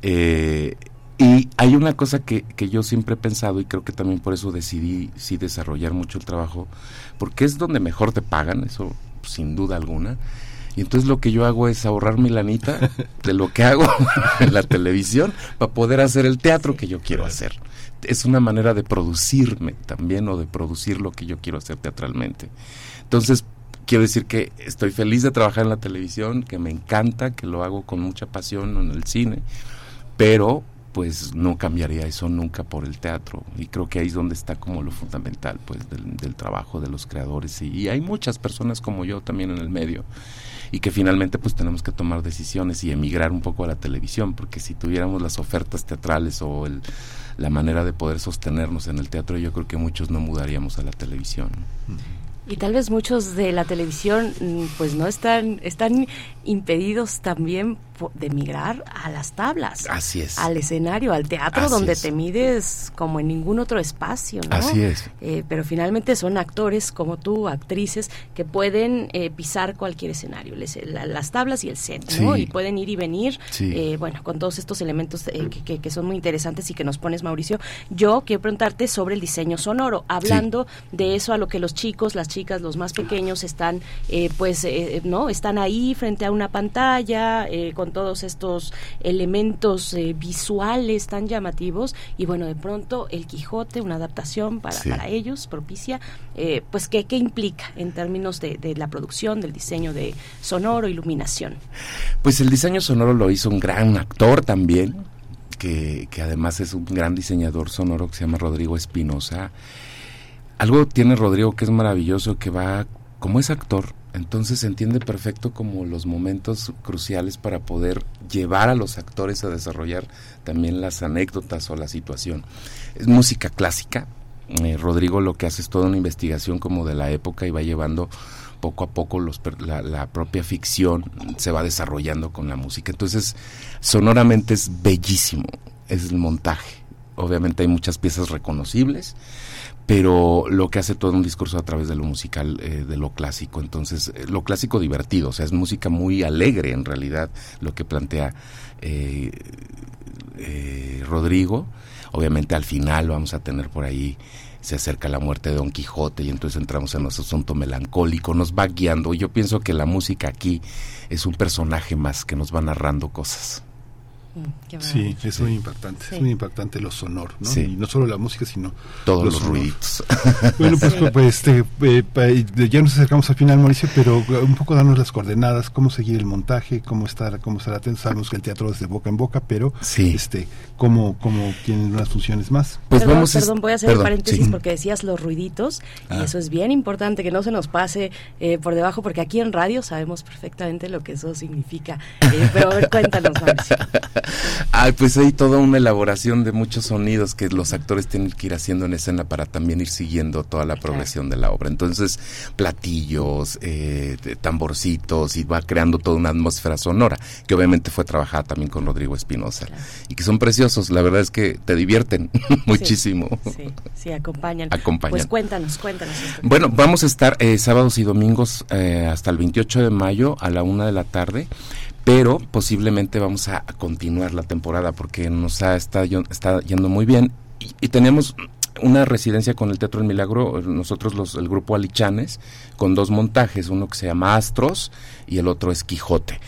Eh, y hay una cosa que, que, yo siempre he pensado y creo que también por eso decidí sí desarrollar mucho el trabajo, porque es donde mejor te pagan, eso sin duda alguna. Y entonces lo que yo hago es ahorrar mi lanita [laughs] de lo que hago [laughs] en la televisión para poder hacer el teatro que yo quiero hacer es una manera de producirme también o de producir lo que yo quiero hacer teatralmente. Entonces, quiero decir que estoy feliz de trabajar en la televisión, que me encanta, que lo hago con mucha pasión en el cine, pero pues no cambiaría eso nunca por el teatro y creo que ahí es donde está como lo fundamental pues del, trabajo de los creadores y, hay muchas personas como yo también en el medio y que finalmente pues tenemos que tomar decisiones y emigrar un poco a la televisión porque si tuviéramos las ofertas teatrales o la manera de poder sostenernos en el teatro, yo creo que muchos no mudaríamos a la televisión. Y tal vez muchos de la televisión mm, pues no están están impedidos también de migrar a las tablas. Así es. Al escenario, al teatro, donde te mides como en ningún otro espacio, ¿no? Así es. Eh, pero finalmente son actores como tú, actrices, que pueden eh, pisar cualquier escenario, las tablas y el set, ¿no? Y pueden ir y venir, eh, bueno, con todos estos elementos que, que, son muy interesantes y que nos pones, Mauricio. Yo quiero preguntarte sobre el diseño sonoro, hablando de eso a lo que los chicos, las chicas, los más pequeños están, pues, ¿no? Están ahí frente a una pantalla, con todos estos elementos eh, visuales tan llamativos y bueno, de pronto el Quijote, una adaptación para, para ellos, propicia, eh, pues ¿qué, ¿qué, implica en términos de, de, la producción, del diseño de sonoro, iluminación? Pues el diseño sonoro lo hizo un gran actor también, que, que además es un gran diseñador sonoro que se llama Rodrigo Espinosa. Algo tiene Rodrigo que es maravilloso, que va, como es actor, entonces entiende perfecto como los momentos cruciales para poder llevar a los actores a desarrollar también las anécdotas o la situación. Es música clásica. Eh, Rodrigo lo que hace es toda una investigación como de la época y va llevando poco a poco los, la, propia ficción se va desarrollando con la música. Entonces, sonoramente es bellísimo, es el montaje. Obviamente hay muchas piezas reconocibles, pero lo que hace todo un discurso a través de lo musical, eh, de lo clásico. Entonces, eh, lo clásico divertido, o sea, es música muy alegre en realidad lo que plantea eh, Rodrigo. Obviamente al final vamos a tener por ahí, se acerca la muerte de Don Quijote y entonces entramos en nuestro asunto melancólico, nos va guiando. Yo pienso que la música aquí es un personaje más que nos va narrando cosas. Mm, sí, es muy impactante, es muy impactante lo sonoro, ¿no? Y no solo la música, sino todos los, ruiditos. [laughs] Bueno, pues, pues este, eh, ya nos acercamos al final, Mauricio, pero un poco darnos las coordenadas, cómo seguir el montaje, cómo estar, cómo estar atentos. Sabemos que el teatro es de boca en boca, pero este, cómo, cómo tienen unas funciones más. Pues perdón, vamos perdón, voy a hacer un paréntesis porque decías los ruiditos y ah. eso es bien importante que no se nos pase eh, por debajo, porque aquí en radio sabemos perfectamente lo que eso significa. Eh, pero a ver, cuéntanos, Mauricio. [laughs] [laughs] Ay, pues hay toda una elaboración de muchos sonidos que los actores tienen que ir haciendo en escena para también ir siguiendo toda la progresión de la obra. Entonces, platillos, eh, tamborcitos, y va creando toda una atmósfera sonora, que obviamente fue trabajada también con Rodrigo Espinosa, y que son preciosos, la verdad es que te divierten [laughs] muchísimo. Sí, sí, acompañan. acompañan. Pues cuéntanos, cuéntanos. Bueno, vamos a estar eh, sábados y domingos eh, hasta el 28 de mayo a la una de la tarde pero posiblemente vamos a, continuar la temporada porque nos ha, está, yendo muy bien y, tenemos una residencia con el Teatro del Milagro, nosotros los, el grupo Alichanes, con dos montajes, uno que se llama Astros y el otro es Quijote.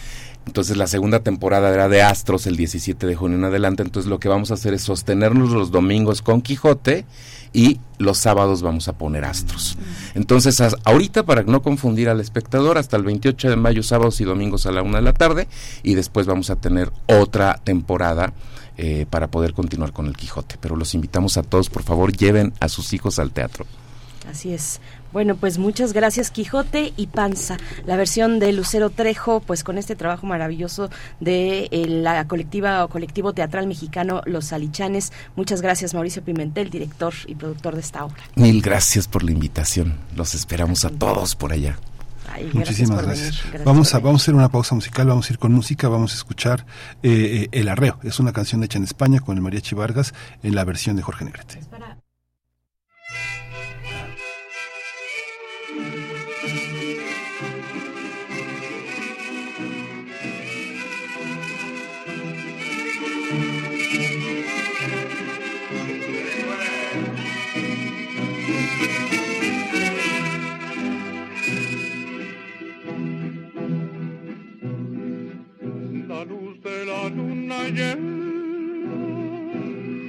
Entonces la segunda temporada era de Astros el 17 de junio en adelante. Entonces lo que vamos a hacer es sostenernos los domingos con Quijote y los sábados vamos a poner Astros. Entonces ahorita para no confundir al espectador hasta el 28 de mayo sábados y domingos a la una de la tarde y después vamos a tener otra temporada eh, para poder continuar con el Quijote. Pero los invitamos a todos, por favor, lleven a sus hijos al teatro. Así es. Bueno, pues muchas gracias Quijote y Panza, la versión de Lucero Trejo, pues con este trabajo maravilloso de eh, la colectiva o colectivo teatral mexicano Los Alichanes. Muchas gracias Mauricio Pimentel, director y productor de esta obra. Mil gracias por la invitación. Los esperamos a todos por allá. Muchísimas gracias. vamos a vamos a hacer una pausa musical, vamos a ir con música, vamos a escuchar eh, eh, El Arreo. Es una canción hecha en España con el Mariachi Vargas en la versión de Jorge Negrete.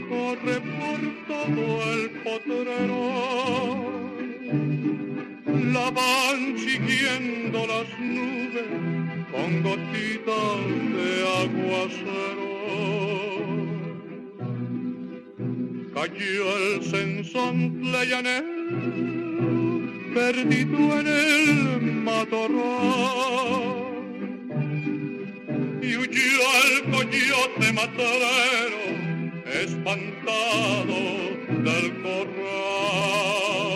Corre por todo el potrero. La van siguiendo las nubes con gotitas de aguacero. Cayó el sensón llanero perdido en el matorral y huyó al coyote matadero espantado del corral.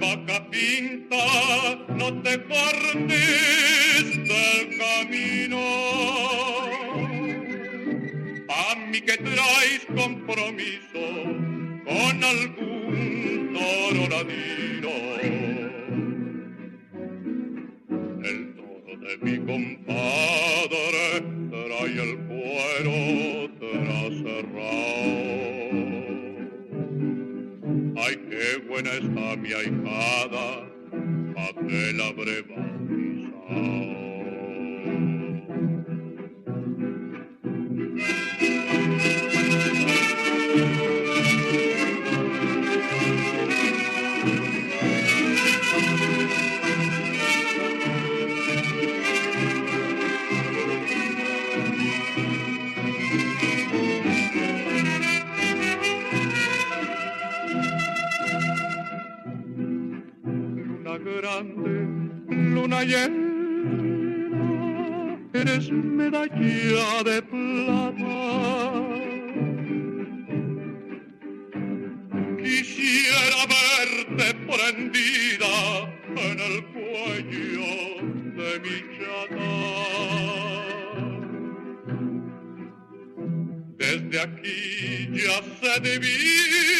Vaca pinta, no te cortes del camino. A mí que traes compromiso con algún toro ladino. El toro de mi compadre trae el cuero traserrado. Ay, qué buena está mi ahijada, a que la habré llena, eres medalla de plata. Quisiera verte prendida en el cuello de mi chata. Desde aquí ya se divisan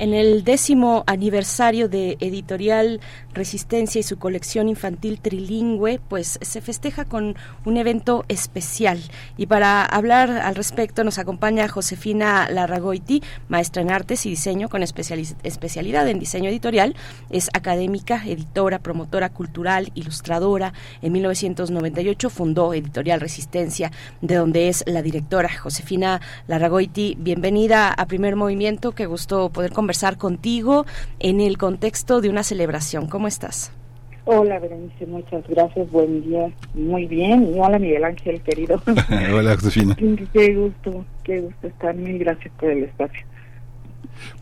En el décimo aniversario de Editorial Resistencia y su colección infantil trilingüe, pues se festeja con un evento especial. Y para hablar al respecto nos acompaña Josefina Larragoiti, maestra en artes y diseño con especiali- especialidad en diseño editorial. Es académica, editora, promotora cultural, ilustradora. En 1998 fundó Editorial Resistencia, de donde es la directora. Josefina Larragoiti, bienvenida a Primer Movimiento. Qué gusto poder conversar contigo en el contexto de una celebración. ¿Cómo estás? Hola, Berenice, muchas gracias. Buen día. Muy bien. Y hola, Miguel Ángel, querido. [laughs] hola, Josefina. Qué gusto, qué gusto estar. Mil gracias por el espacio.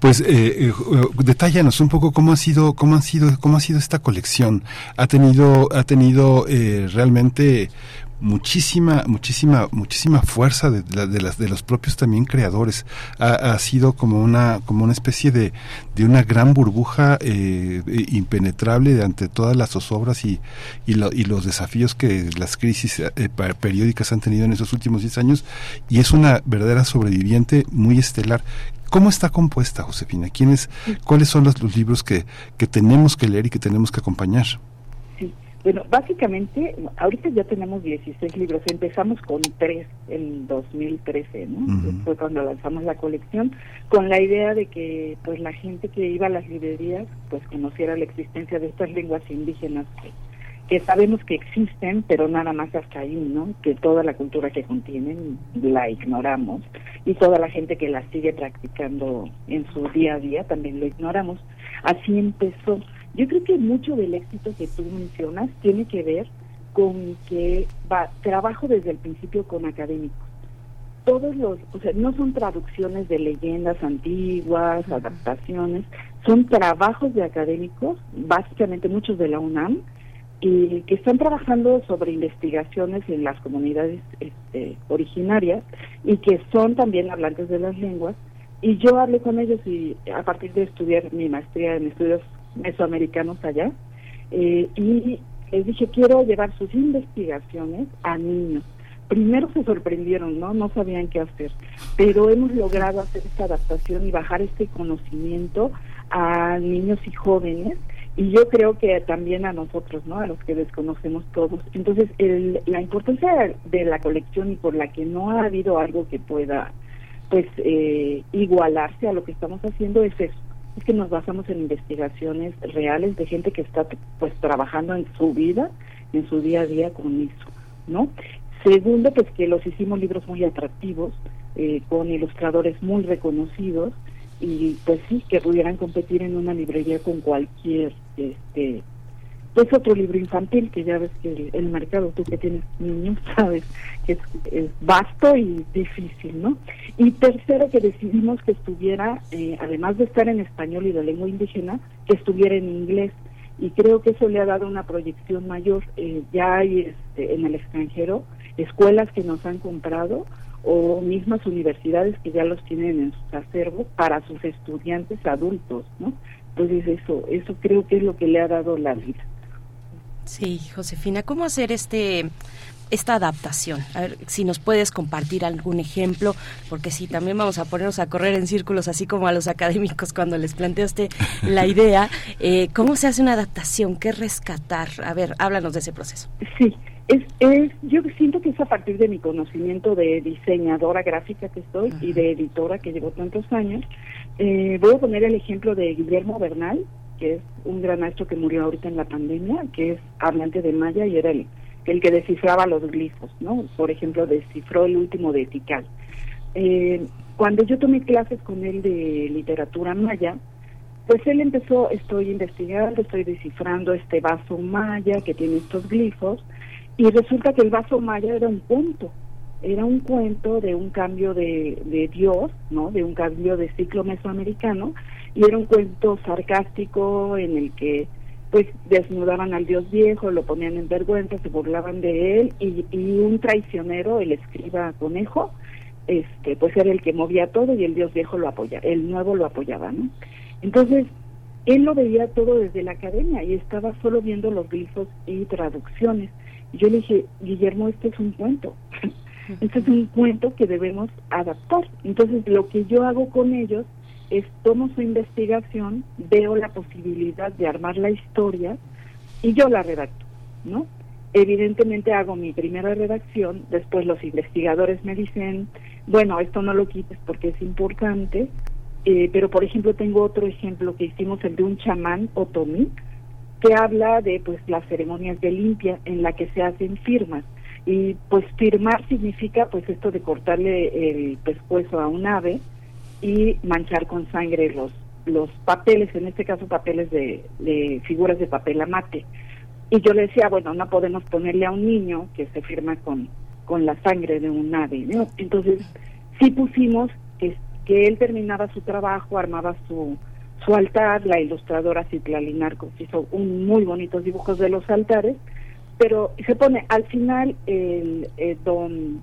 Pues eh, eh, detállanos un poco cómo ha sido, cómo ha sido, cómo ha sido esta colección. Ha tenido, ha tenido eh, realmente muchísima, muchísima, muchísima fuerza de, de, las, de los propios también creadores. Ha, sido como una, como una especie de, de una gran burbuja eh, impenetrable ante todas las zozobras y, y, y, los desafíos que las crisis eh, periódicas han tenido en esos últimos 10 años y es una verdadera sobreviviente muy estelar. ¿Cómo está compuesta, Josefina? ¿Quiénes, ¿Cuáles son los, los libros que, que tenemos que leer y que tenemos que acompañar? Bueno, básicamente, ahorita ya tenemos 16 libros. Empezamos con tres en 2013, ¿no? Fue cuando lanzamos la colección, con la idea de que pues la gente que iba a las librerías pues conociera la existencia de estas lenguas indígenas que, sabemos que existen, pero nada más hasta ahí, ¿no? Que toda la cultura que contienen la ignoramos y toda la gente que la sigue practicando en su día a día también lo ignoramos. Así empezó yo creo que mucho del éxito que tú mencionas tiene que ver con que va, trabajo desde el principio con académicos. Todos los, o sea, no son traducciones de leyendas antiguas, adaptaciones, son trabajos de académicos, básicamente muchos de la UNAM, y que están trabajando sobre investigaciones en las comunidades este, originarias y que son también hablantes de las lenguas. Y yo hablé con ellos y a partir de estudiar mi maestría en estudios mesoamericanos allá, eh, y les dije, quiero llevar sus investigaciones a niños. Primero se sorprendieron, ¿no? No sabían qué hacer, pero hemos logrado hacer esta adaptación y bajar este conocimiento a niños y jóvenes y yo creo que también a nosotros, ¿no? A los que desconocemos todos. Entonces, el, la importancia de la colección y por la que no ha habido algo que pueda, pues, eh, igualarse a lo que estamos haciendo es eso, es que nos basamos en investigaciones reales de gente que está pues trabajando en su vida, en su día a día con eso, ¿no? Segundo, pues que los hicimos libros muy atractivos, eh, con ilustradores muy reconocidos y pues sí, que pudieran competir en una librería con cualquier este es otro libro infantil que ya ves que el, mercado, tú que tienes niños, [laughs] sabes que es, vasto y difícil, ¿no? Y tercero, que decidimos que estuviera, eh, además de estar en español y de lengua indígena, que estuviera en inglés. Y creo que eso le ha dado una proyección mayor. Eh, ya hay este, en el extranjero escuelas que nos han comprado o mismas universidades que ya los tienen en sus acervos para sus estudiantes adultos, ¿no? Entonces eso, eso creo que es lo que le ha dado la vida. Sí, Josefina, ¿cómo hacer este esta adaptación? A ver si nos puedes compartir algún ejemplo, porque sí, también vamos a ponernos a correr en círculos, así como a los académicos cuando les planteaste la [laughs] idea. Eh, ¿Cómo se hace una adaptación? ¿Qué rescatar? A ver, háblanos de ese proceso. Sí, es, es, yo siento que es a partir de mi conocimiento de diseñadora gráfica que soy y de editora que llevo tantos años. Eh, voy a poner el ejemplo de Guillermo Bernal, que es un gran maestro que murió ahorita en la pandemia, que es hablante de maya y era el, el que descifraba los glifos, ¿no? Por ejemplo, descifró el último de Tikal. Eh, cuando yo tomé clases con él de literatura maya, pues él empezó, estoy investigando, estoy descifrando este vaso maya que tiene estos glifos, y resulta que el vaso maya era un punto, era un cuento de un cambio de, de Dios, ¿no? De un cambio de ciclo mesoamericano, y era un cuento sarcástico en el que pues desnudaban al dios viejo, lo ponían en vergüenza, se burlaban de él y, y un traicionero, el escriba conejo, este pues era el que movía todo y el dios viejo lo apoyaba, el nuevo lo apoyaba, ¿no? Entonces, él lo veía todo desde la academia y estaba solo viendo los glifos y traducciones. Y yo le dije, Guillermo, este es un cuento. [laughs] este es un cuento que debemos adaptar. Entonces, lo que yo hago con ellos es tomo su investigación, veo la posibilidad de armar la historia y yo la redacto, ¿no? Evidentemente hago mi primera redacción, después los investigadores me dicen, bueno, esto no lo quites porque es importante, eh, pero por ejemplo tengo otro ejemplo que hicimos, el de un chamán otomí, que habla de pues las ceremonias de limpia en la que se hacen firmas y pues firmar significa pues esto de cortarle el pescuezo a un ave y manchar con sangre los, los papeles, en este caso papeles de, de figuras de papel amate. y yo le decía, bueno, no podemos ponerle a un niño que se firma con, con la sangre de un ave, ¿no? Entonces, sí pusimos que, que él terminaba su trabajo, armaba su, su altar, la ilustradora Citlali Narcos hizo un muy bonitos dibujos de los altares, pero se pone al final el eh, don,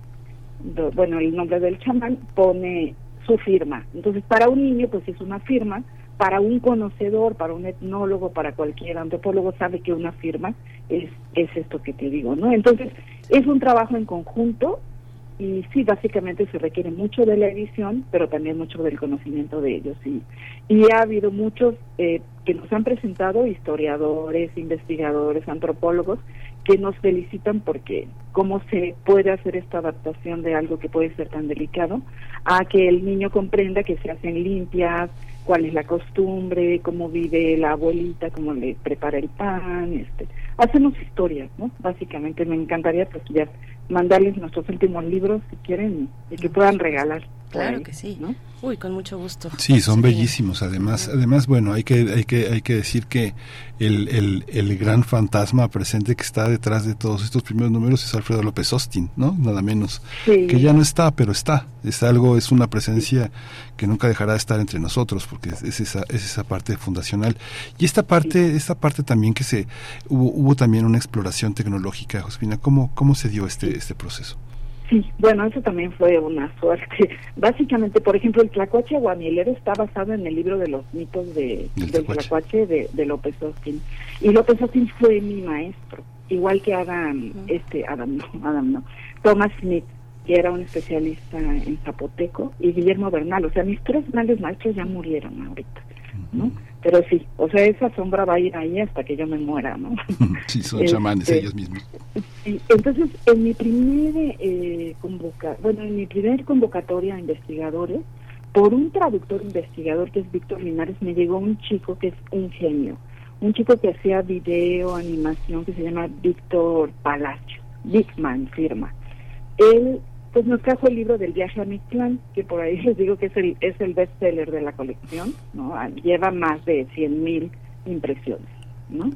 bueno, el nombre del chamán pone su firma. Entonces, para un niño, pues es una firma, para un conocedor, para un etnólogo, para cualquier antropólogo, sabe que una firma es, es esto que te digo, ¿no? Entonces, es un trabajo en conjunto y sí, básicamente se requiere mucho de la edición, pero también mucho del conocimiento de ellos. Y, y ha habido muchos eh, que nos han presentado, historiadores, investigadores, antropólogos, que nos felicitan porque cómo se puede hacer esta adaptación de algo que puede ser tan delicado a que el niño comprenda que se hacen limpias, cuál es la costumbre, cómo vive la abuelita, cómo le prepara el pan, este, hacemos historias, ¿no? Básicamente me encantaría pues ya mandarles nuestros últimos libros si quieren y que puedan regalar. Claro que sí. ¿no? Uy, con mucho gusto. Sí, son bellísimos. Además, además, bueno, hay que, hay que, hay que decir que el, el, el gran fantasma presente que está detrás de todos estos primeros números es Alfredo López Austin, ¿no? Nada menos. Que ya no está, pero está. Es algo, es una presencia que nunca dejará de estar entre nosotros, porque es esa, es esa parte fundacional. Y esta parte, esta parte también que se, hubo, hubo también una exploración tecnológica, Josefina. ¿Cómo, cómo se dio este, este proceso? Sí, bueno, eso también fue una suerte. [laughs] Básicamente, por ejemplo, el Tlacuache Guamilero está basado en el libro de los mitos de, del Tlacuache de, de, López Austin. Y López Austin fue mi maestro, igual que Adam, este, Adam no, [laughs] Adam no, Thomas Smith, que era un especialista en zapoteco, y Guillermo Bernal. O sea, mis tres grandes maestros ya murieron ahorita, ¿no? Pero sí, o sea, esa sombra va a ir ahí hasta que yo me muera, ¿no? [laughs] sí, son chamanes este, ellos mismos. Sí, entonces, en mi primer eh, convoca, bueno, en mi primer convocatoria a investigadores, por un traductor investigador que es Víctor Linares, me llegó un chico que es un genio, un chico que hacía video, animación, que se llama Víctor Palacio, Bigman firma. Él pues nos trajo el libro del viaje a Mictlán, que por ahí [laughs] les digo que es el, es el bestseller de la colección, ¿no? Ah, lleva más de 100.000 impresiones, ¿no?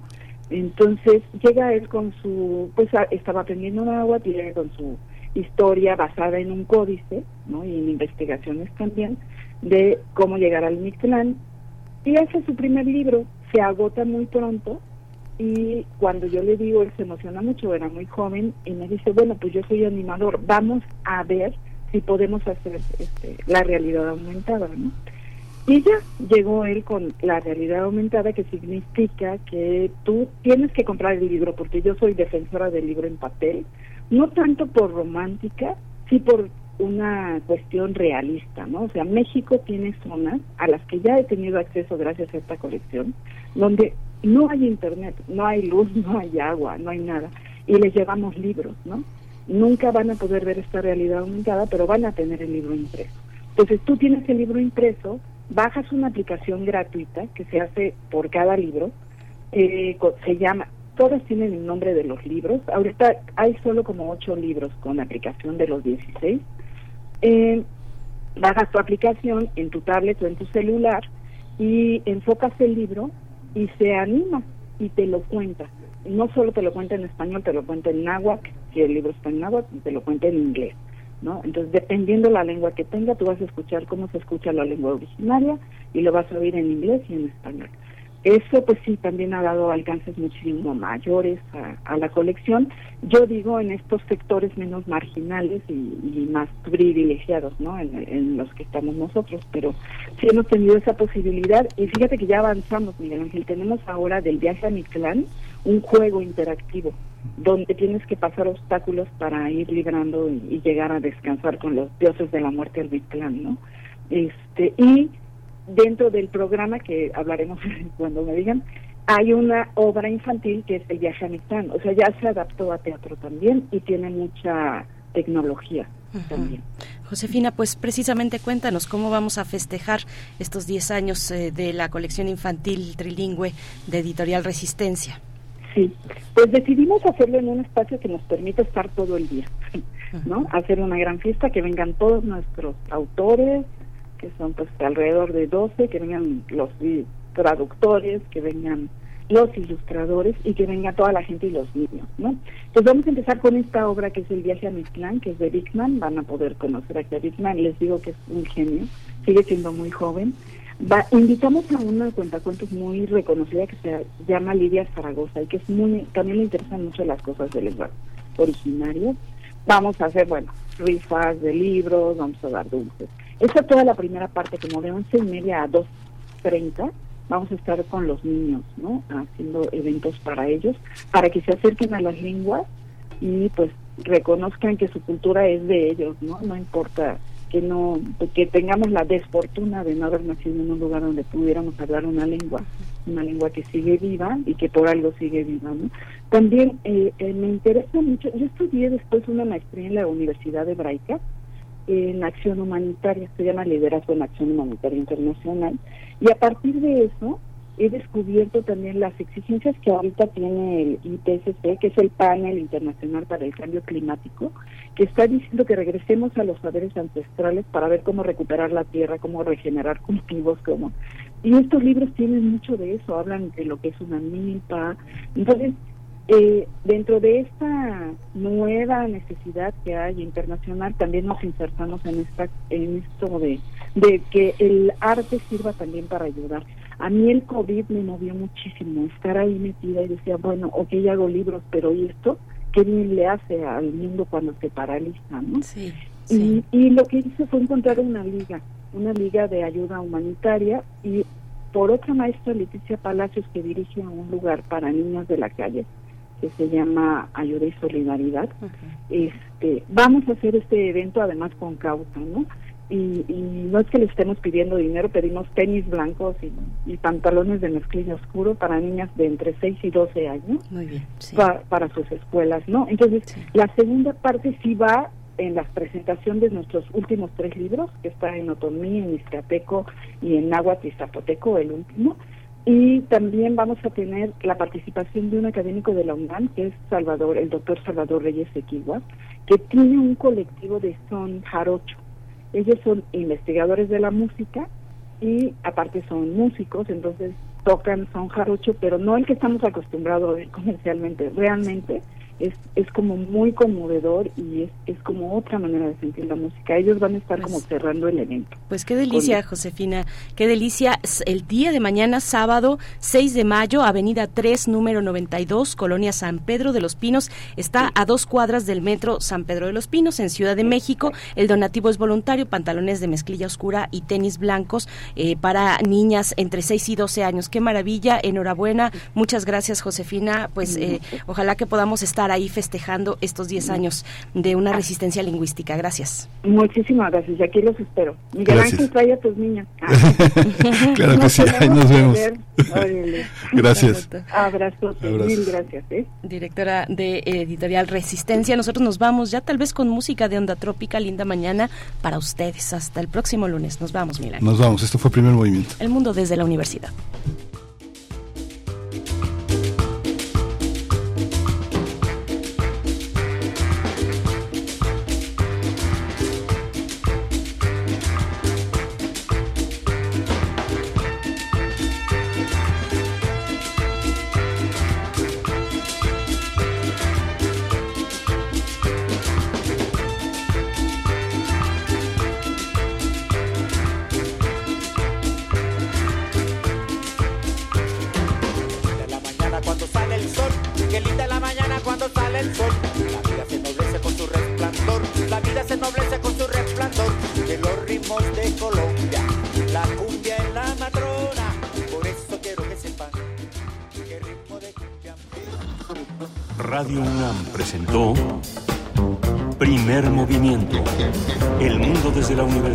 Entonces llega él con su, pues ah, estaba aprendiendo agua, llega con su historia basada en un códice, ¿no? Y en investigaciones también, de cómo llegar al Mictlán, y hace su primer libro, se agota muy pronto, y cuando yo le digo, él se emociona mucho, era muy joven, y me dice, bueno, pues yo soy animador, vamos a ver si podemos hacer este, la realidad aumentada, ¿no? Y ya llegó él con la realidad aumentada, que significa que tú tienes que comprar el libro, porque yo soy defensora del libro en papel, no tanto por romántica, sí por una cuestión realista, ¿no? O sea, México tiene zonas a las que ya he tenido acceso gracias a esta colección, donde no hay internet, no hay luz, [laughs] no hay agua, no hay nada. Y les llevamos libros, ¿no? Nunca van a poder ver esta realidad aumentada, pero van a tener el libro impreso. Entonces tú tienes el libro impreso, bajas una aplicación gratuita que se hace por cada libro, eh, se llama, todas tienen el nombre de los libros, ahorita hay solo como ocho libros con aplicación de los 16. Eh, bajas tu aplicación en tu tablet o en tu celular y enfocas el libro y se anima y te lo cuenta. No solo te lo cuenta en español, te lo cuenta en náhuatl, si el libro está en náhuatl, te lo cuenta en inglés. ¿no? Entonces, dependiendo la lengua que tenga, tú vas a escuchar cómo se escucha la lengua originaria y lo vas a oír en inglés y en español. Eso pues sí, también ha dado alcances muchísimo mayores a, la colección. Yo digo en estos sectores menos marginales y, más privilegiados, ¿no? En, los que estamos nosotros, pero sí hemos tenido esa posibilidad y fíjate que ya avanzamos, Miguel Ángel. Tenemos ahora del viaje a Mictlán un juego interactivo donde tienes que pasar obstáculos para ir librando y, llegar a descansar con los dioses de la muerte del Mictlán, ¿no? Este, y dentro del programa que hablaremos [laughs] cuando me digan, hay una obra infantil que es El viaje a. O sea, ya se adaptó a teatro también y tiene mucha tecnología también. Josefina, pues precisamente cuéntanos cómo vamos a festejar estos 10 años eh, de la colección infantil trilingüe de Editorial Resistencia. Sí, pues decidimos hacerlo en un espacio que nos permita estar todo el día, [laughs] ¿no? Hacer una gran fiesta, que vengan todos nuestros autores, que son pues alrededor de 12, que vengan los traductores, que vengan los ilustradores y que venga toda la gente y los niños, ¿no? Entonces vamos a empezar con esta obra que es El viaje a Mictlán, que es de Bigman, van a poder conocer aquí a Bigman, les digo que es un genio, sigue siendo muy joven. Va, invitamos a una cuentacuentos muy reconocida que se llama Lidia Zaragoza y que es muy, también le interesan mucho las cosas del lenguaje originarias. Vamos a hacer, bueno, rifas de libros, vamos a dar dulces. Esa es toda la primera parte, como de once y media a dos treinta, vamos a estar con los niños, ¿no? Haciendo eventos para ellos, para que se acerquen a las lenguas y pues reconozcan que su cultura es de ellos, ¿no? No importa que no que tengamos la desfortuna de no haber nacido en un lugar donde pudiéramos hablar una lengua, una lengua que sigue viva y que por algo sigue viva, ¿no? También eh, eh, me interesa mucho, yo estudié después una maestría en la Universidad Hebraica en acción humanitaria, se llama Liderazgo en Acción Humanitaria Internacional, y a partir de eso he descubierto también las exigencias que ahorita tiene el IPCC, que es el panel internacional para el cambio climático, que está diciendo que regresemos a los saberes ancestrales para ver cómo recuperar la tierra, cómo regenerar cultivos, cómo... Y estos libros tienen mucho de eso, hablan de lo que es una milpa. Entonces, eh, dentro de esta nueva necesidad que hay internacional, también nos insertamos en esta en esto de, de que el arte sirva también para ayudar. A mí el COVID me movió muchísimo, estar ahí metida y decía, bueno, ok, hago libros, pero ¿y esto? ¿Qué bien le hace al mundo cuando se paraliza? ¿no? Sí, Y, y lo que hice fue encontrar una liga, una liga de ayuda humanitaria y por otra maestra Leticia Palacios que dirige a un lugar para niños de la calle que se llama Ayuda y Solidaridad. Este, vamos a hacer este evento además con causa, ¿no? Y, y no es que le estemos pidiendo dinero, pedimos tenis blancos y, y pantalones de mezclilla oscuro para niñas de entre 6 y 12 años Muy bien. sí. pa- para sus escuelas, ¿no? Entonces, la segunda parte sí va en la presentación de nuestros últimos tres libros, que está en Otomí, en Izcateco y en Náhuatl y Zapoteco, el último. Y también vamos a tener la participación de un académico de la UNAM, que es Salvador, el doctor Salvador Reyes Equigua, que tiene un colectivo de son jarocho. Ellos son investigadores de la música y aparte son músicos, entonces tocan son jarocho, pero no el que estamos acostumbrados a ver comercialmente, realmente es, es como muy conmovedor y es, es como otra manera de sentir la música. Ellos van a estar como cerrando el evento. Pues qué delicia, Josefina, qué delicia. El día de mañana, sábado 6 de mayo, Avenida 3, número 92, Colonia San Pedro de los Pinos. Está a dos cuadras del metro San Pedro de los Pinos, en Ciudad de México. El donativo es voluntario, pantalones de mezclilla oscura y tenis blancos eh, para niñas entre 6 y 12 años. Qué maravilla, enhorabuena. Muchas gracias, Josefina. Pues eh, ojalá que podamos estar ahí festejando estos 10 años de una resistencia lingüística. Gracias. Muchísimas gracias y aquí los espero. Miguel Gracias. Ángel, trae a tus niñas. [laughs] Claro que sí, ahí nos vemos. Gracias. Abrazos, Abrazos. mil gracias. ¿eh? directora de Editorial Resistencia. Nosotros nos vamos ya tal vez con música de onda trópica, linda mañana para ustedes. Hasta el próximo lunes. Nos vamos, Milán. Nos vamos, esto fue primer movimiento. El mundo desde la universidad.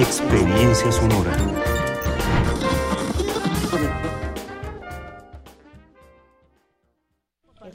Experiencia sonora.